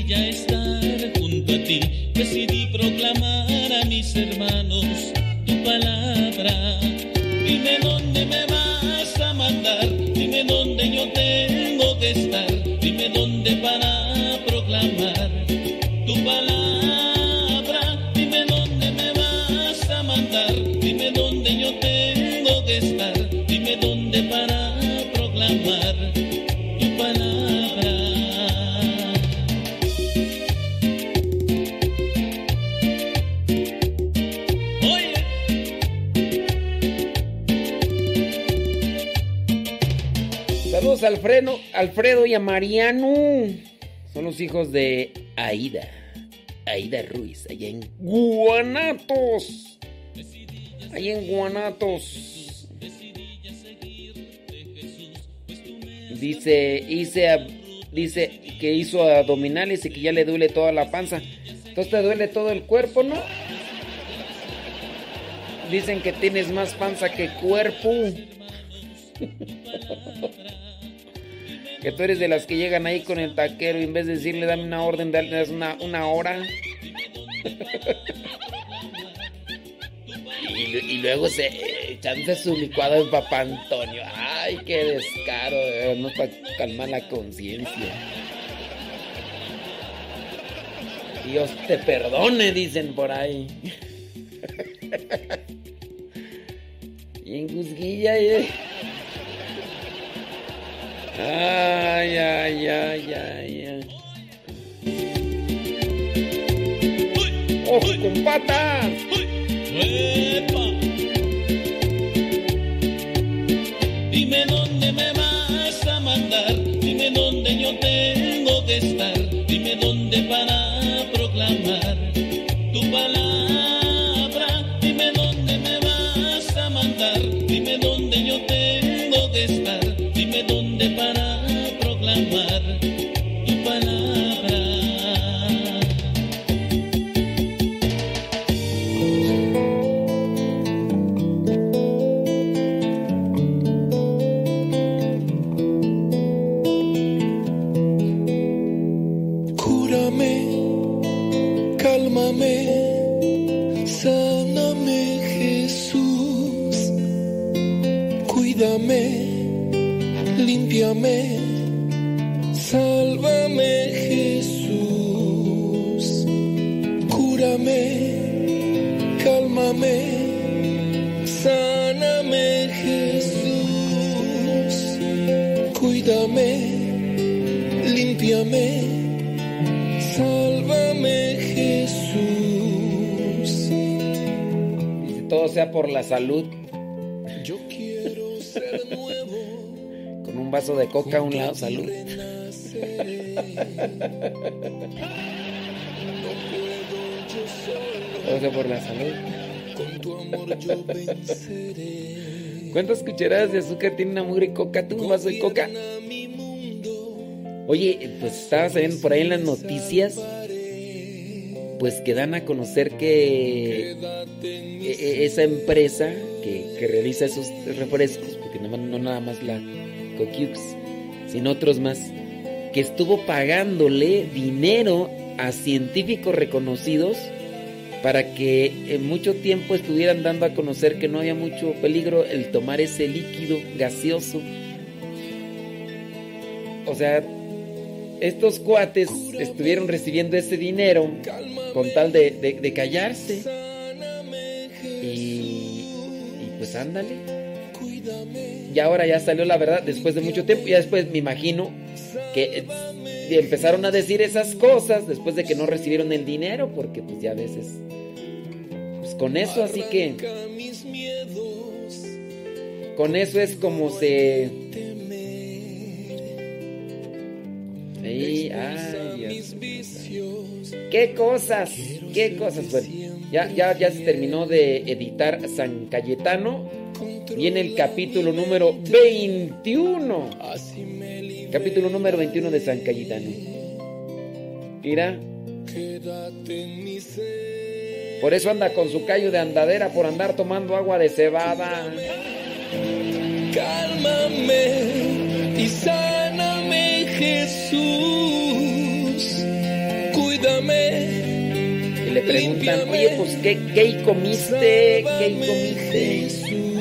Alfredo, y a Mariano. Son los hijos de Aida. Aida Ruiz, allá en Guanatos. Allá en Guanatos. Dice, dice que hizo abdominales y que ya le duele toda la panza. Entonces te duele todo el cuerpo, ¿no? Dicen que tienes más panza que cuerpo. *laughs* que tú eres de las que llegan ahí con el taquero y en vez de decirle dame una orden, dale una, una hora. *laughs* y, lu- y luego se echándose su licuado de papá Antonio. Ay, qué descaro, no para calmar la conciencia. Dios te perdone, dicen por ahí. *laughs* y en Guzguilla, eh. Ay, ay, ay, ay, ay. ¡Ojo con patas! Dime dónde me vas a mandar, dime dónde yo tengo que estar, sea por la salud. Yo quiero ser nuevo. Con un vaso de coca a un lado, salud. Todo *laughs* sea por la salud. Con tu amor yo venceré. ¿Cuántas cucharadas de azúcar tiene una mugre coca? ¿Tú un vaso de coca? Oye, pues estabas viendo por ahí en las noticias, pues que dan a conocer que e- e- esa empresa que, que realiza esos refrescos, porque no, no nada más la Coquiux, sino otros más, que estuvo pagándole dinero a científicos reconocidos para que en mucho tiempo estuvieran dando a conocer que no había mucho peligro el tomar ese líquido gaseoso. O sea, estos cuates estuvieron recibiendo ese dinero con tal de, de- callarse. Y, y pues ándale. Y ahora ya salió la verdad después de mucho tiempo. Ya después me imagino que eh, empezaron a decir esas cosas después de que no recibieron el dinero, porque pues ya a veces... Pues con eso así que... Con eso es como se... Ay, Dios. ¿Qué cosas? ¿Qué cosas? Bueno, ya, ya, ya se terminó de editar San Cayetano. Viene el capítulo número 21. Capítulo número 21 de San Cayetano. Mira, Quédate en mi ser. por eso anda con su callo de andadera por andar tomando agua de cebada. Cálmame y sáname Jesús. Cuídame. Y le preguntan, oye, pues, ¿qué, qué comiste? ¿Qué comiste?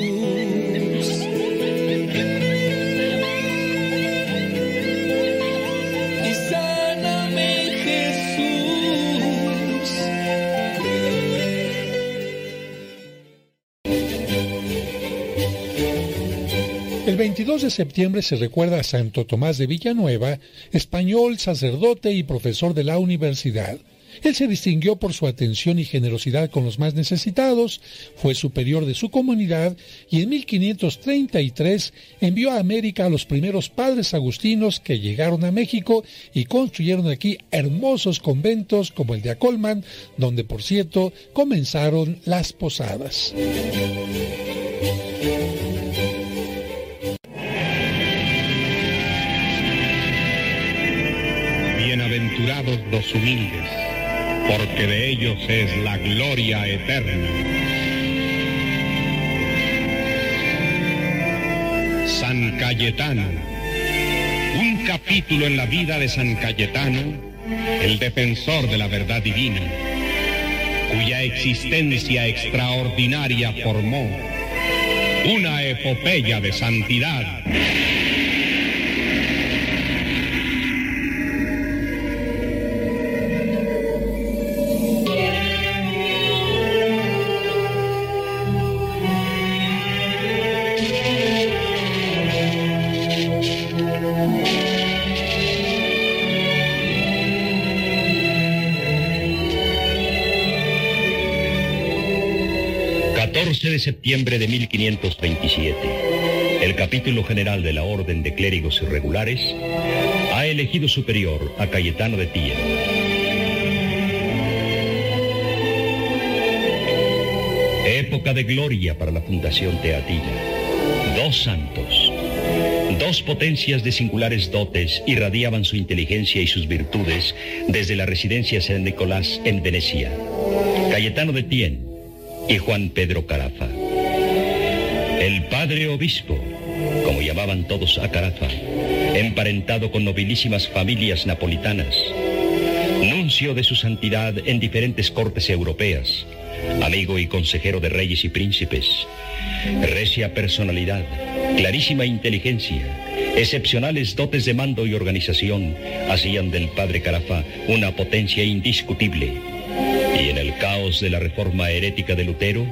El 22 de septiembre se recuerda a Santo Tomás de Villanueva, español, sacerdote y profesor de la universidad. Él se distinguió por su atención y generosidad con los más necesitados, fue superior de su comunidad y en 1533 envió a América a los primeros padres agustinos que llegaron a México y construyeron aquí hermosos conventos como el de Acolman, donde por cierto comenzaron las posadas. Los humildes, porque de ellos es la gloria eterna. San Cayetano, un capítulo en la vida de San Cayetano, el defensor de la verdad divina, cuya existencia extraordinaria formó una epopeya de santidad. Septiembre de 1527, el capítulo general de la Orden de Clérigos Irregulares ha elegido superior a Cayetano de Tía. Época de gloria para la Fundación Teatilla. Dos santos, dos potencias de singulares dotes irradiaban su inteligencia y sus virtudes desde la residencia San Nicolás en Venecia. Cayetano de Tien y Juan Pedro Carafa. El padre obispo, como llamaban todos a Carafa, emparentado con nobilísimas familias napolitanas, nuncio de su santidad en diferentes cortes europeas, amigo y consejero de reyes y príncipes, recia personalidad, clarísima inteligencia, excepcionales dotes de mando y organización, hacían del padre Carafa una potencia indiscutible. Y en el caos de la reforma herética de Lutero,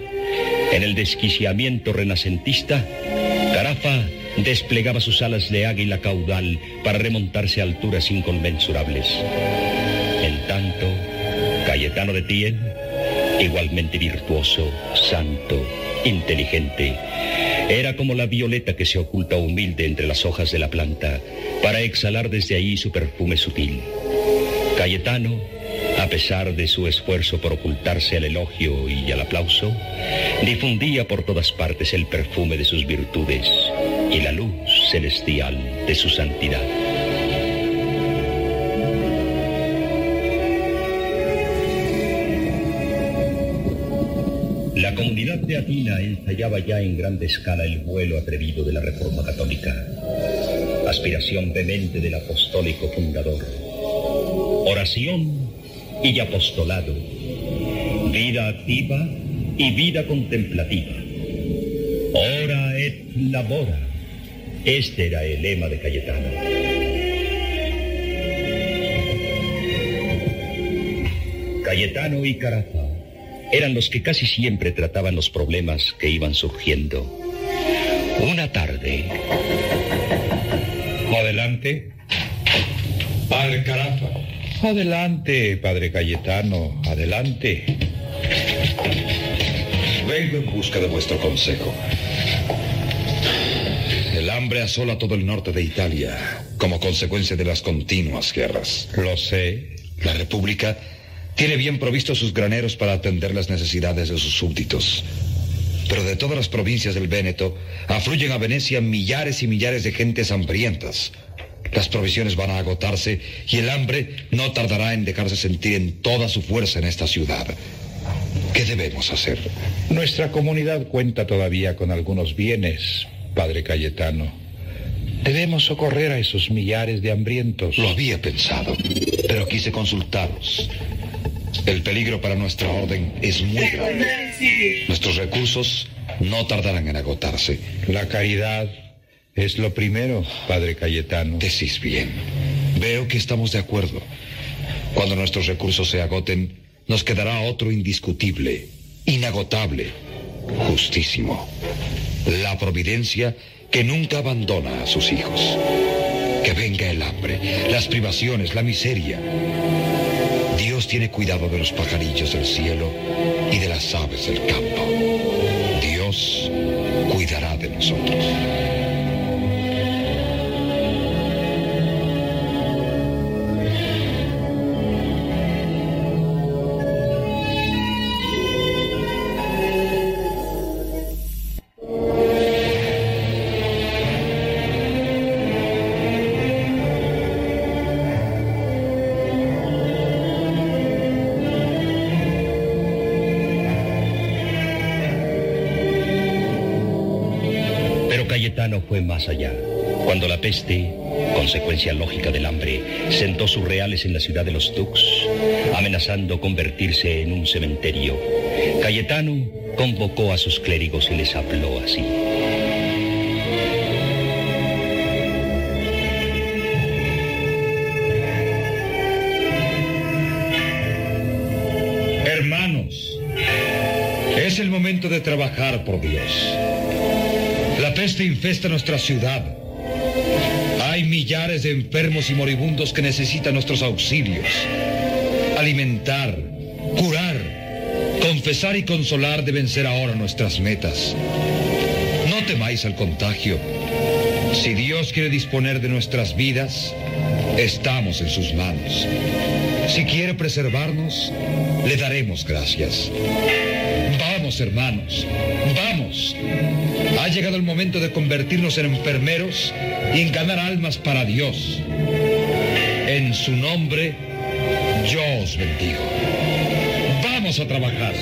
en el desquiciamiento renacentista, Carafa desplegaba sus alas de águila caudal para remontarse a alturas inconmensurables. En tanto, Cayetano de Tien, igualmente virtuoso, santo, inteligente, era como la violeta que se oculta humilde entre las hojas de la planta para exhalar desde ahí su perfume sutil. Cayetano, a pesar de su esfuerzo por ocultarse al elogio y al aplauso, difundía por todas partes el perfume de sus virtudes y la luz celestial de su santidad. La comunidad teatina ensayaba ya en grande escala el vuelo atrevido de la Reforma Católica, aspiración vehemente del apostólico fundador. Oración y apostolado, vida activa y vida contemplativa. Ora et labora. Este era el lema de Cayetano. Cayetano y Carafa eran los que casi siempre trataban los problemas que iban surgiendo. Una tarde. Adelante. Padre Carafa. Adelante, padre Cayetano, adelante. Vengo en busca de vuestro consejo. El hambre asola todo el norte de Italia como consecuencia de las continuas guerras. Lo sé. La República tiene bien provistos sus graneros para atender las necesidades de sus súbditos. Pero de todas las provincias del Véneto afluyen a Venecia millares y millares de gentes hambrientas. Las provisiones van a agotarse y el hambre no tardará en dejarse sentir en toda su fuerza en esta ciudad. ¿Qué debemos hacer? Nuestra comunidad cuenta todavía con algunos bienes, padre Cayetano. Debemos socorrer a esos millares de hambrientos. Lo había pensado, pero quise consultaros. El peligro para nuestra orden es muy grande. Nuestros recursos no tardarán en agotarse. La caridad es lo primero, padre Cayetano. Decís bien. Veo que estamos de acuerdo. Cuando nuestros recursos se agoten, nos quedará otro indiscutible, inagotable, justísimo. La providencia que nunca abandona a sus hijos. Que venga el hambre, las privaciones, la miseria. Dios tiene cuidado de los pajarillos del cielo y de las aves del campo. Dios cuidará de nosotros. Más allá. Cuando la peste, consecuencia lógica del hambre, sentó sus reales en la ciudad de los Tux, amenazando convertirse en un cementerio, Cayetano convocó a sus clérigos y les habló así. Hermanos, es el momento de trabajar por Dios. La peste infesta nuestra ciudad. Hay millares de enfermos y moribundos que necesitan nuestros auxilios. Alimentar, curar, confesar y consolar deben ser ahora nuestras metas. No temáis al contagio. Si Dios quiere disponer de nuestras vidas, estamos en sus manos. Si quiere preservarnos, le daremos gracias. Hermanos, vamos. Ha llegado el momento de convertirnos en enfermeros y en ganar almas para Dios. En su nombre, yo os bendigo. Vamos a trabajar.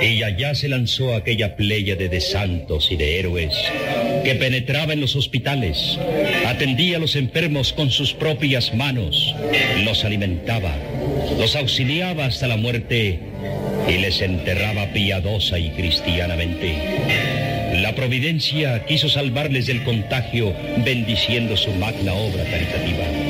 Y allá se lanzó aquella pléyade de santos y de héroes que penetraba en los hospitales, atendía a los enfermos con sus propias manos, los alimentaba, los auxiliaba hasta la muerte y les enterraba piadosa y cristianamente. La providencia quiso salvarles del contagio bendiciendo su magna obra caritativa.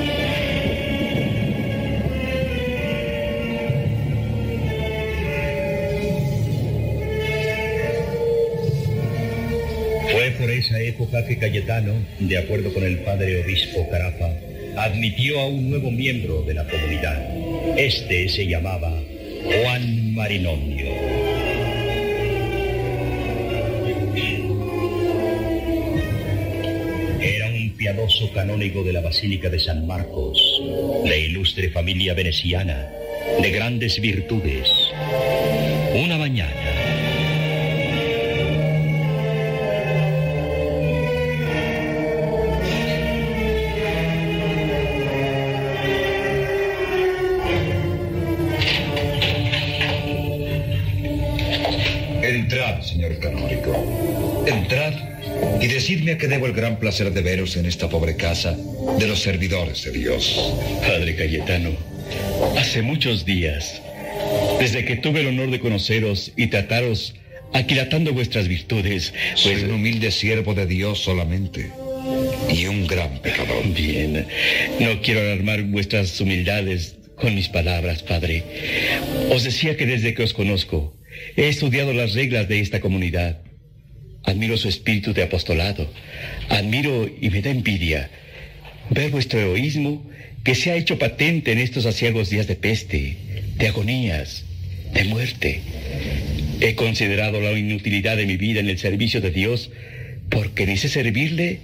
Época que Cayetano, de acuerdo con el padre obispo Carafa, admitió a un nuevo miembro de la comunidad. Este se llamaba Juan Marinomio. Era un piadoso canónigo de la Basílica de San Marcos, de ilustre familia veneciana, de grandes virtudes. Una mañana, decidme a qué debo el gran placer de veros en esta pobre casa de los servidores de Dios. Padre Cayetano, hace muchos días, desde que tuve el honor de conoceros y trataros aquilatando vuestras virtudes, Soy un humilde siervo de Dios solamente y un gran pecador. Bien, no quiero alarmar vuestras humildades con mis palabras, Padre. Os decía que desde que os conozco, he estudiado las reglas de esta comunidad. Admiro su espíritu de apostolado. Admiro y me da envidia ver vuestro egoísmo que se ha hecho patente en estos aciagos días de peste, de agonías, de muerte. He considerado la inutilidad de mi vida en el servicio de Dios porque ni sé servirle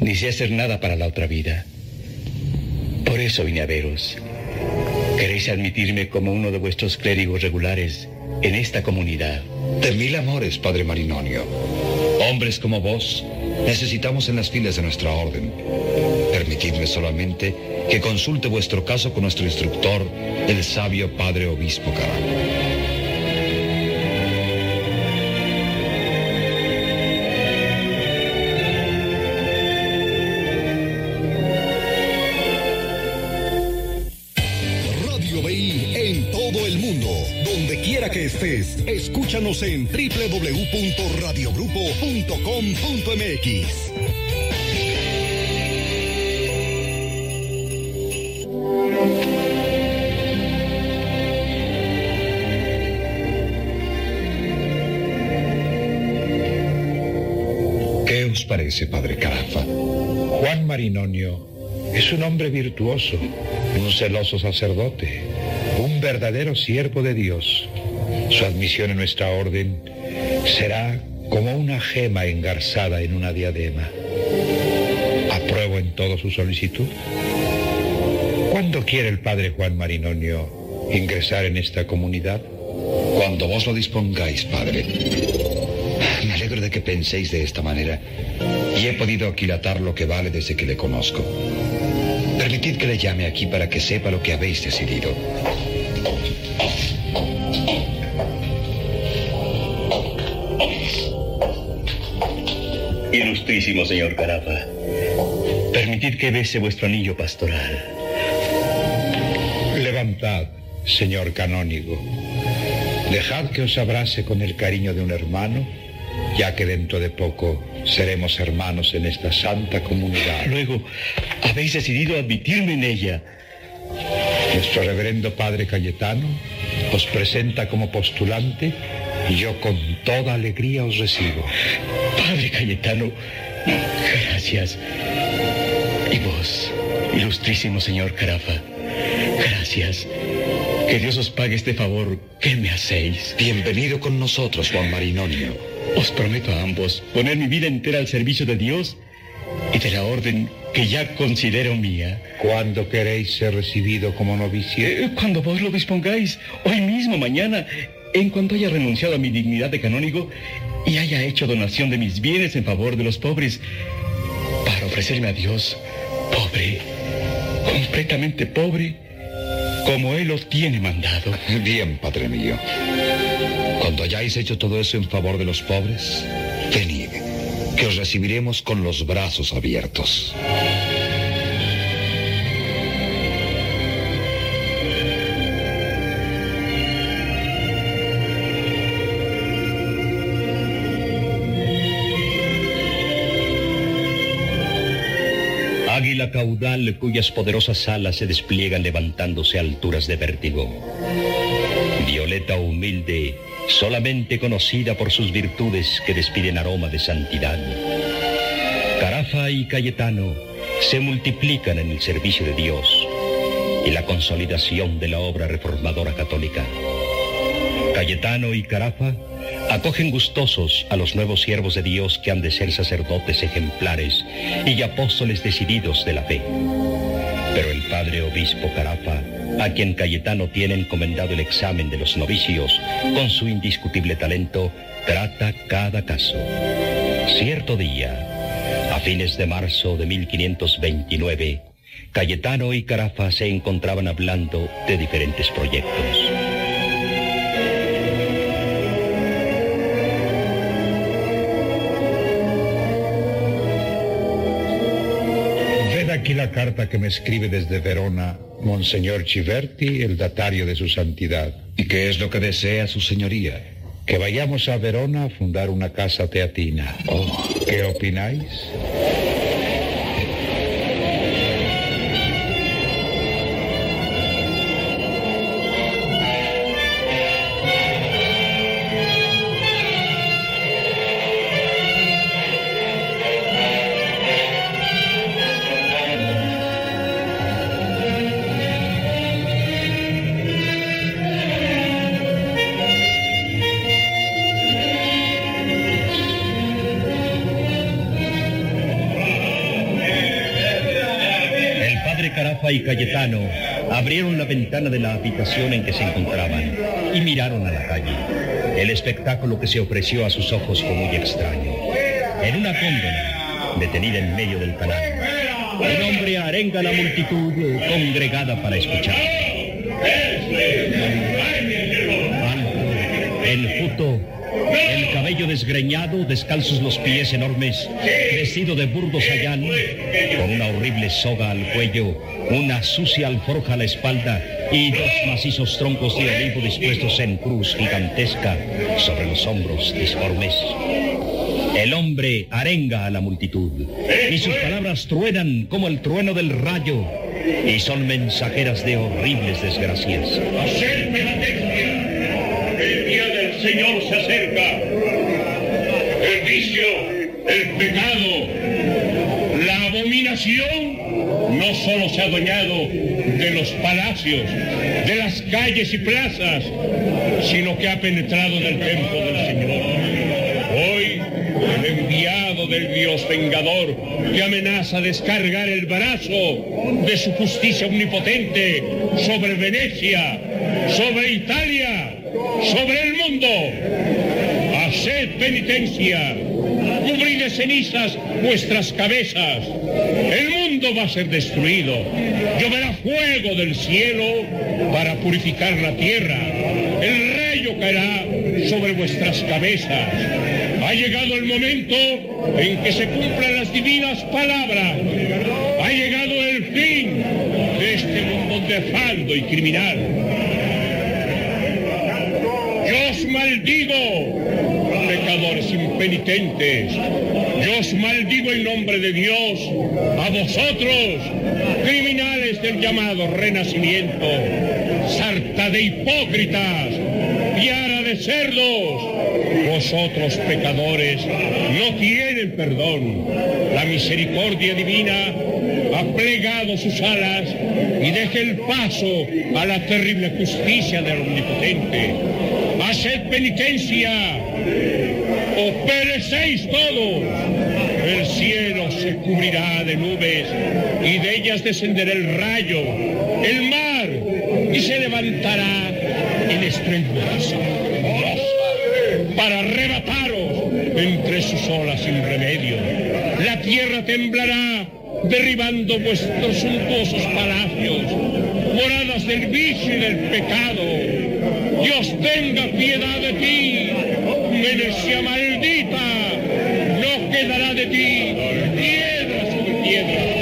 ni sé hacer nada para la otra vida. Por eso vine a veros. ¿Queréis admitirme como uno de vuestros clérigos regulares en esta comunidad? De mil amores, Padre Marinonio. Hombres como vos necesitamos en las filas de nuestra orden. Permitidme solamente que consulte vuestro caso con nuestro instructor, el sabio Padre Obispo Caraco. Escúchanos en www.radiogrupo.com.mx. ¿Qué os parece, padre Carafa? Juan Marinonio es un hombre virtuoso, un celoso sacerdote, un verdadero siervo de Dios su admisión en nuestra orden será como una gema engarzada en una diadema. Apruebo en todo su solicitud. ¿Cuándo quiere el padre Juan Marinonio ingresar en esta comunidad? Cuando vos lo dispongáis, padre. Me alegro de que penséis de esta manera y he podido aquilatar lo que vale desde que le conozco. Permitid que le llame aquí para que sepa lo que habéis decidido. Ilustrísimo señor Carafa, permitid que bese vuestro anillo pastoral. Levantad, señor canónigo. Dejad que os abrace con el cariño de un hermano, ya que dentro de poco seremos hermanos en esta santa comunidad. Luego, habéis decidido admitirme en ella. Nuestro reverendo padre Cayetano os presenta como postulante y yo con toda alegría os recibo. Padre Cayetano, gracias. Y vos, ilustrísimo señor Carafa, gracias. Que Dios os pague este favor que me hacéis. Bienvenido con nosotros, Juan Marinonio. Os prometo a ambos poner mi vida entera al servicio de Dios y de la orden que ya considero mía. ¿Cuándo queréis ser recibido como novicio? Eh, cuando vos lo dispongáis, hoy mismo, mañana, en cuanto haya renunciado a mi dignidad de canónigo y haya hecho donación de mis bienes en favor de los pobres, para ofrecerme a Dios pobre, completamente pobre, como Él os tiene mandado. *laughs* Bien, Padre mío. Cuando hayáis hecho todo eso en favor de los pobres, venid, que os recibiremos con los brazos abiertos. Cuyas poderosas alas se despliegan levantándose a alturas de vértigo. Violeta humilde, solamente conocida por sus virtudes que despiden aroma de santidad. Carafa y Cayetano se multiplican en el servicio de Dios y la consolidación de la obra reformadora católica. Cayetano y Carafa acogen gustosos a los nuevos siervos de Dios que han de ser sacerdotes ejemplares y apóstoles decididos de la fe. Pero el padre obispo Carafa, a quien Cayetano tiene encomendado el examen de los novicios, con su indiscutible talento, trata cada caso. Cierto día, a fines de marzo de 1529, Cayetano y Carafa se encontraban hablando de diferentes proyectos. Carta que me escribe desde Verona Monseñor Chiverti, el datario de su santidad. ¿Y qué es lo que desea su señoría? Que vayamos a Verona a fundar una casa teatina. Oh, ¿Qué opináis? Y Cayetano abrieron la ventana de la habitación en que se encontraban y miraron a la calle. El espectáculo que se ofreció a sus ojos fue muy extraño. En una góndola, detenida en medio del canal, un hombre arenga a la multitud congregada para escuchar. Alto, enjuto, el cabello desgreñado, descalzos los pies enormes, vestido de burdo sayán, con una horrible soga al cuello, una sucia alforja a la espalda y dos macizos troncos de olivo dispuestos en cruz gigantesca sobre los hombros disformes. El hombre arenga a la multitud y sus palabras truenan como el trueno del rayo y son mensajeras de horribles desgracias. Haced penitencia. El día del Señor se acerca. El vicio, el pecado, la abominación, solo se ha adueñado de los palacios, de las calles y plazas, sino que ha penetrado en el templo del Señor. Hoy, el enviado del Dios vengador que amenaza descargar el brazo de su justicia omnipotente sobre Venecia, sobre Italia, sobre el mundo. Haced penitencia, cubrid de cenizas vuestras cabezas. El mundo va a ser destruido. Lloverá fuego del cielo para purificar la tierra. El rayo caerá sobre vuestras cabezas. Ha llegado el momento en que se cumplan las divinas palabras. Ha llegado el fin de este mundo nefando y criminal. Yo os maldigo, pecadores impenitentes. Yo os maldigo en nombre de Dios a vosotros, criminales del llamado renacimiento, sarta de hipócritas, piara de cerdos. Vosotros, pecadores, no tienen perdón. La misericordia divina ha plegado sus alas y deja el paso a la terrible justicia del Omnipotente. Haced penitencia perecéis todos. El cielo se cubrirá de nubes y de ellas descenderá el rayo, el mar, y se levantará en estruendosa para arrebataros entre sus olas sin remedio. La tierra temblará derribando vuestros suntuosos palacios, moradas del vicio y del pecado. Dios tenga piedad de ti, Venecia maldita, no quedará de ti piedra sobre piedra.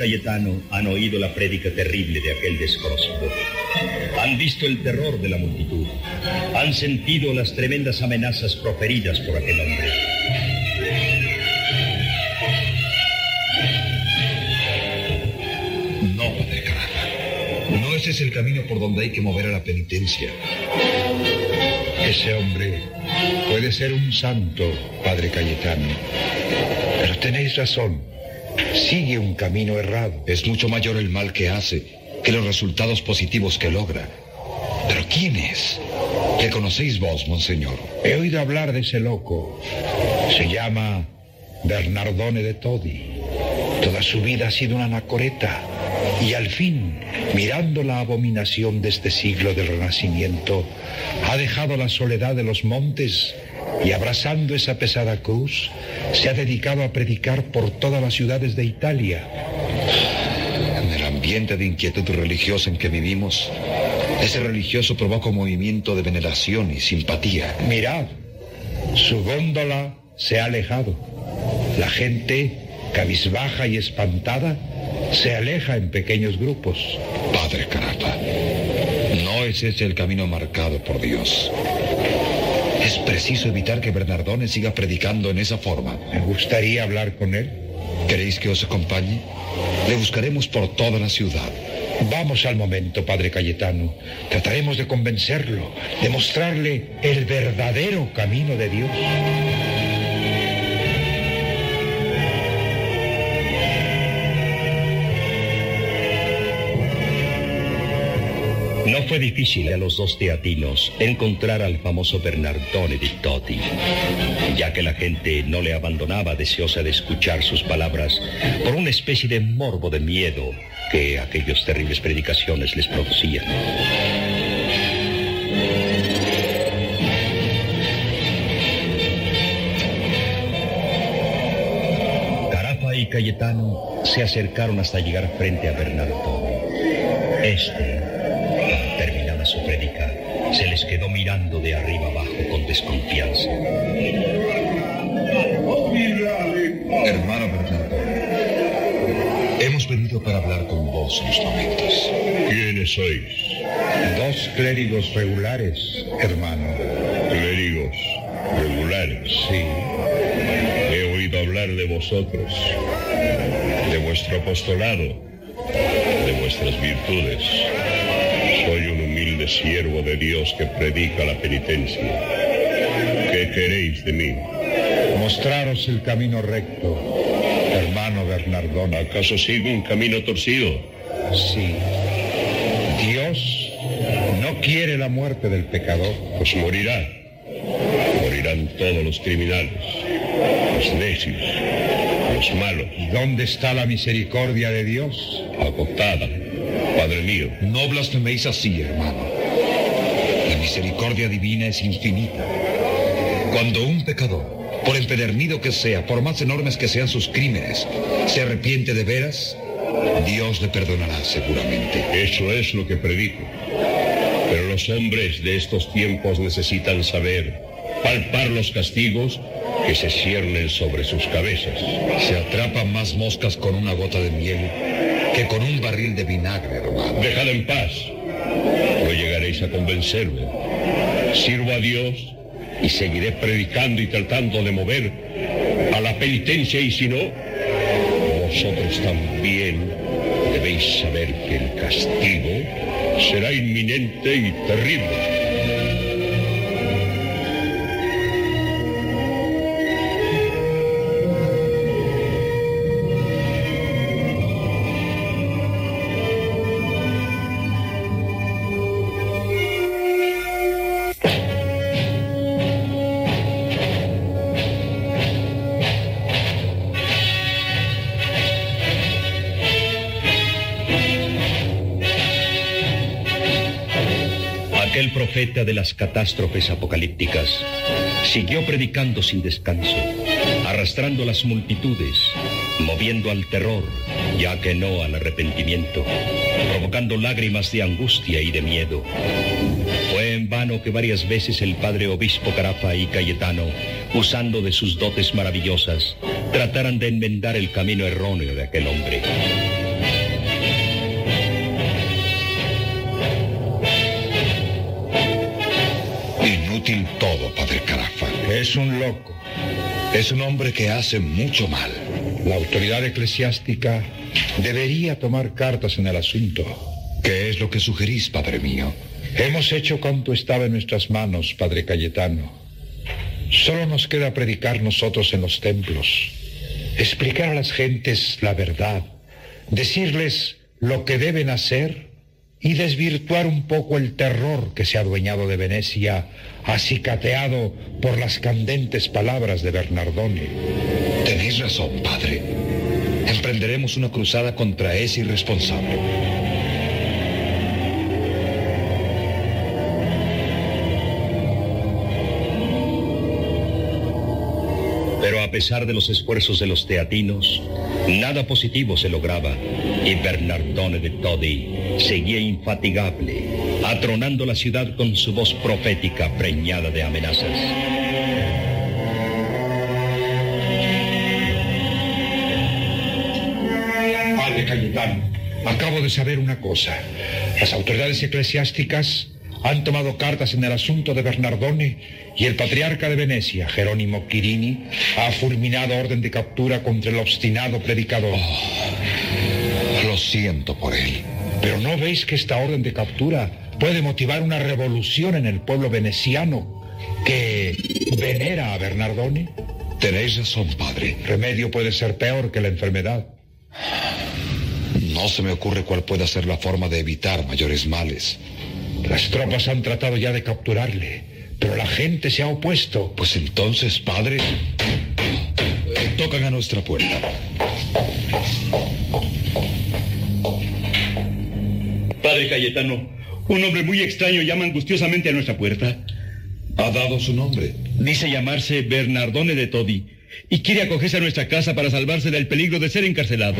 Cayetano han oído la prédica terrible de aquel desconocido. Han visto el terror de la multitud. Han sentido las tremendas amenazas proferidas por aquel hombre. No, Padre Carafa. No ese es el camino por donde hay que mover a la penitencia. Ese hombre puede ser un santo, Padre Cayetano. Pero tenéis razón. Sigue un camino errado. Es mucho mayor el mal que hace que los resultados positivos que logra. Pero ¿quién es? ¿Le conocéis vos, monseñor? He oído hablar de ese loco. Se llama Bernardone de Todi. Toda su vida ha sido una anacoreta. Y al fin, mirando la abominación de este siglo del Renacimiento, ha dejado la soledad de los montes y abrazando esa pesada cruz, se ha dedicado a predicar por todas las ciudades de Italia. En el ambiente de inquietud religiosa en que vivimos, ese religioso provoca un movimiento de veneración y simpatía. Mirad, su góndola se ha alejado. La gente, cabizbaja y espantada, se aleja en pequeños grupos. Padre Carapa, no es ese el camino marcado por Dios. Es preciso evitar que Bernardone siga predicando en esa forma. Me gustaría hablar con él. ¿Queréis que os acompañe? Le buscaremos por toda la ciudad. Vamos al momento, Padre Cayetano. Trataremos de convencerlo, de mostrarle el verdadero camino de Dios. No fue difícil a los dos teatinos encontrar al famoso Bernardone di Toti, ya que la gente no le abandonaba deseosa de escuchar sus palabras por una especie de morbo de miedo que aquellas terribles predicaciones les producían. Carafa y Cayetano se acercaron hasta llegar frente a Bernardone. Este, de arriba abajo con desconfianza. Hermano Bernardo, hemos venido para hablar con vos en estos momentos. ¿Quiénes sois? Dos clérigos regulares, hermano. ¿Clérigos regulares? Sí. He oído hablar de vosotros, de vuestro apostolado, de vuestras virtudes. Siervo de Dios que predica la penitencia. ¿Qué queréis de mí? Mostraros el camino recto, hermano Bernardón. ¿Acaso sigo un camino torcido? Sí. Dios no quiere la muerte del pecador. Pues morirá. Morirán todos los criminales, los necios, los malos. ¿Y dónde está la misericordia de Dios? Agotada, Padre mío. No blasfeméis así, hermano. La misericordia divina es infinita. Cuando un pecador, por empedernido que sea, por más enormes que sean sus crímenes, se arrepiente de veras, Dios le perdonará seguramente. Eso es lo que predico. Pero los hombres de estos tiempos necesitan saber, palpar los castigos que se ciernen sobre sus cabezas. Se atrapan más moscas con una gota de miel que con un barril de vinagre, hermano. Dejad en paz. A convencerme. Sirvo a Dios y seguiré predicando y tratando de mover a la penitencia y si no, vosotros también debéis saber que el castigo será inminente y terrible. Profeta de las catástrofes apocalípticas siguió predicando sin descanso, arrastrando las multitudes, moviendo al terror, ya que no al arrepentimiento, provocando lágrimas de angustia y de miedo. Fue en vano que varias veces el padre obispo Carafa y Cayetano, usando de sus dotes maravillosas, trataran de enmendar el camino erróneo de aquel hombre. Todo, padre Carafa. Es un loco. Es un hombre que hace mucho mal. La autoridad eclesiástica debería tomar cartas en el asunto. ¿Qué es lo que sugerís, padre mío? Hemos hecho cuanto estaba en nuestras manos, padre Cayetano. Solo nos queda predicar nosotros en los templos, explicar a las gentes la verdad, decirles lo que deben hacer y desvirtuar un poco el terror que se ha adueñado de Venecia, acicateado por las candentes palabras de Bernardone. Tenéis razón, padre. Emprenderemos una cruzada contra ese irresponsable. Pero a pesar de los esfuerzos de los teatinos, nada positivo se lograba y Bernardone de Todi seguía infatigable, atronando la ciudad con su voz profética preñada de amenazas. Padre Cayetano, acabo de saber una cosa. Las autoridades eclesiásticas han tomado cartas en el asunto de Bernardone y el patriarca de Venecia, Jerónimo Quirini, ha fulminado orden de captura contra el obstinado predicador. Lo siento por él. Pero ¿no veis que esta orden de captura puede motivar una revolución en el pueblo veneciano que venera a Bernardone? Tenéis razón, padre. Remedio puede ser peor que la enfermedad. No se me ocurre cuál pueda ser la forma de evitar mayores males. Las tropas han tratado ya de capturarle, pero la gente se ha opuesto. Pues entonces, padre, tocan a nuestra puerta. Cayetano, un hombre muy extraño llama angustiosamente a nuestra puerta. ¿Ha dado su nombre? Dice llamarse Bernardone de Todi y quiere acogerse a nuestra casa para salvarse del peligro de ser encarcelado.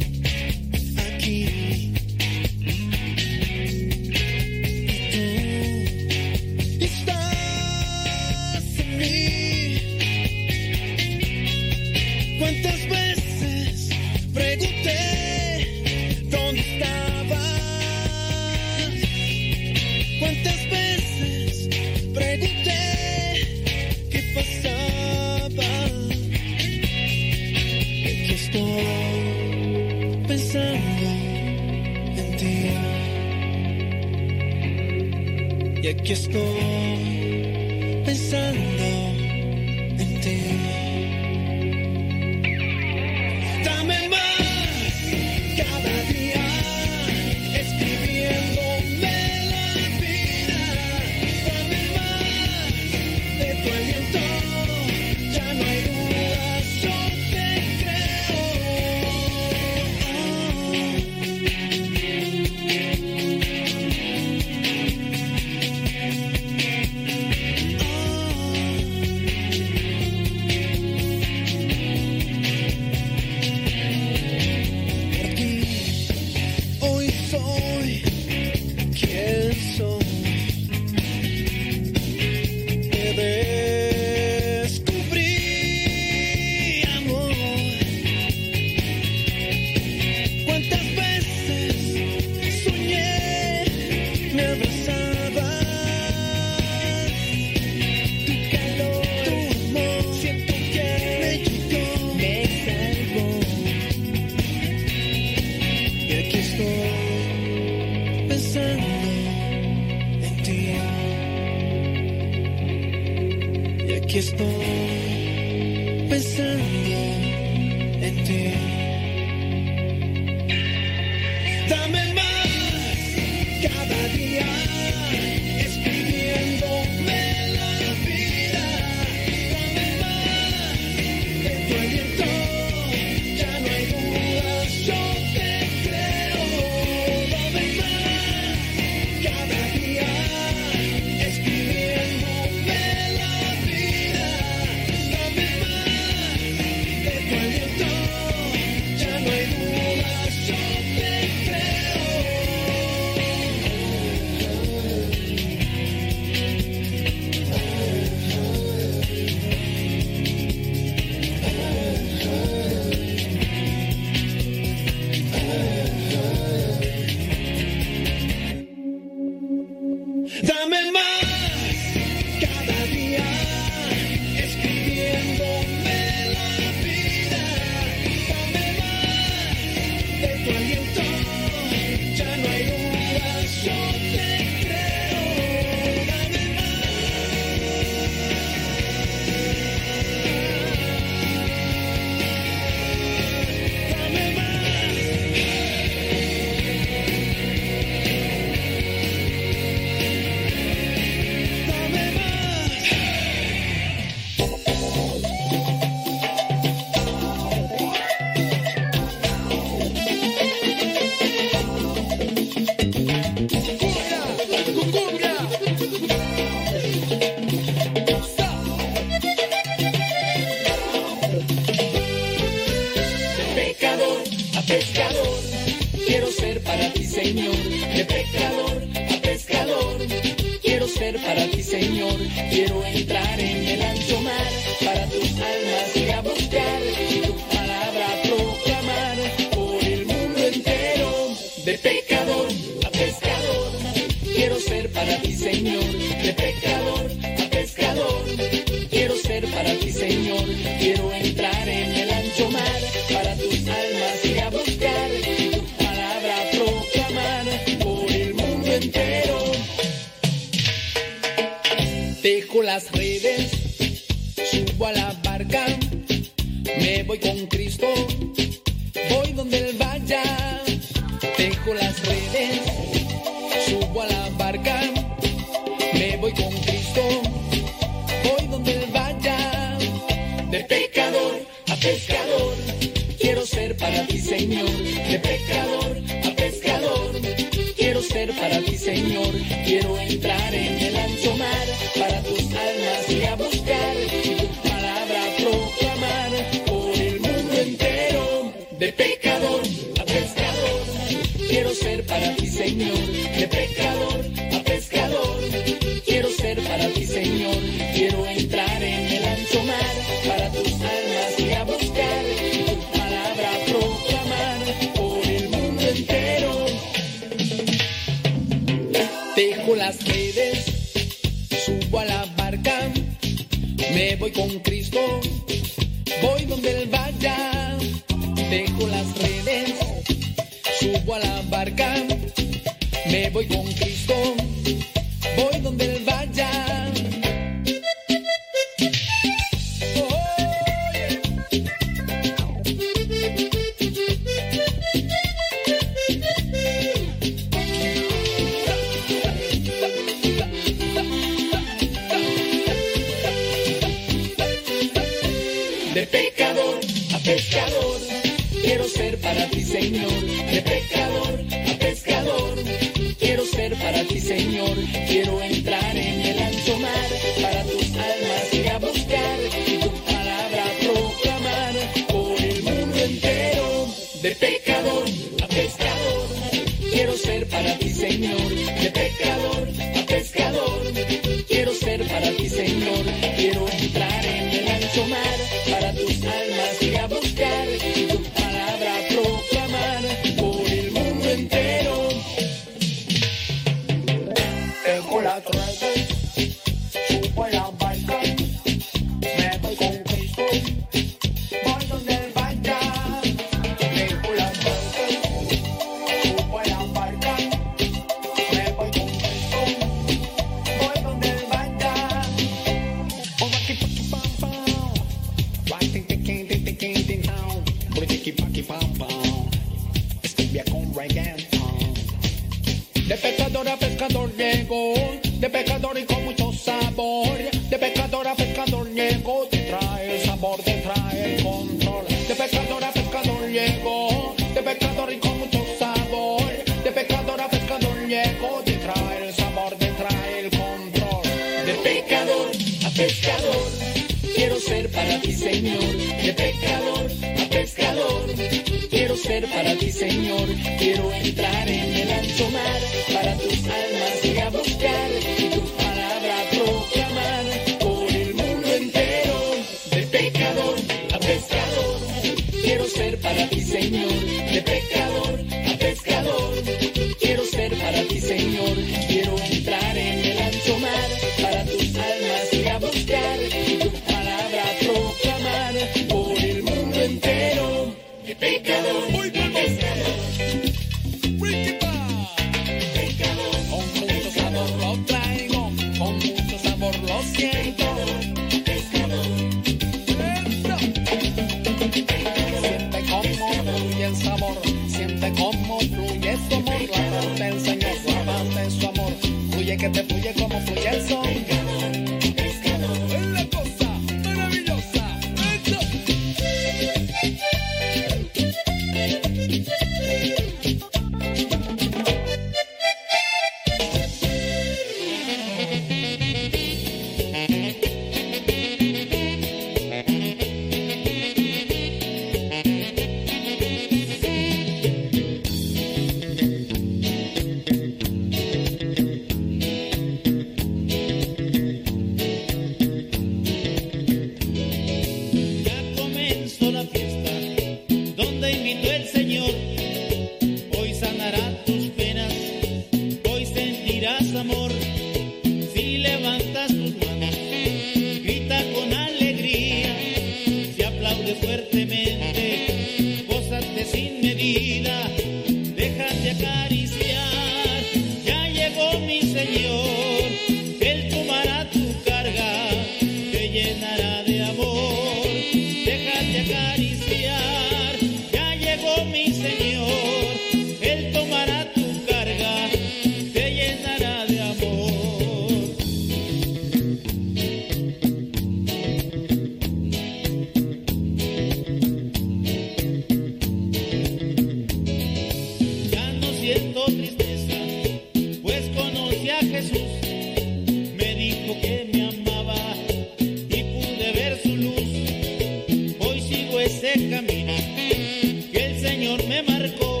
me marcó.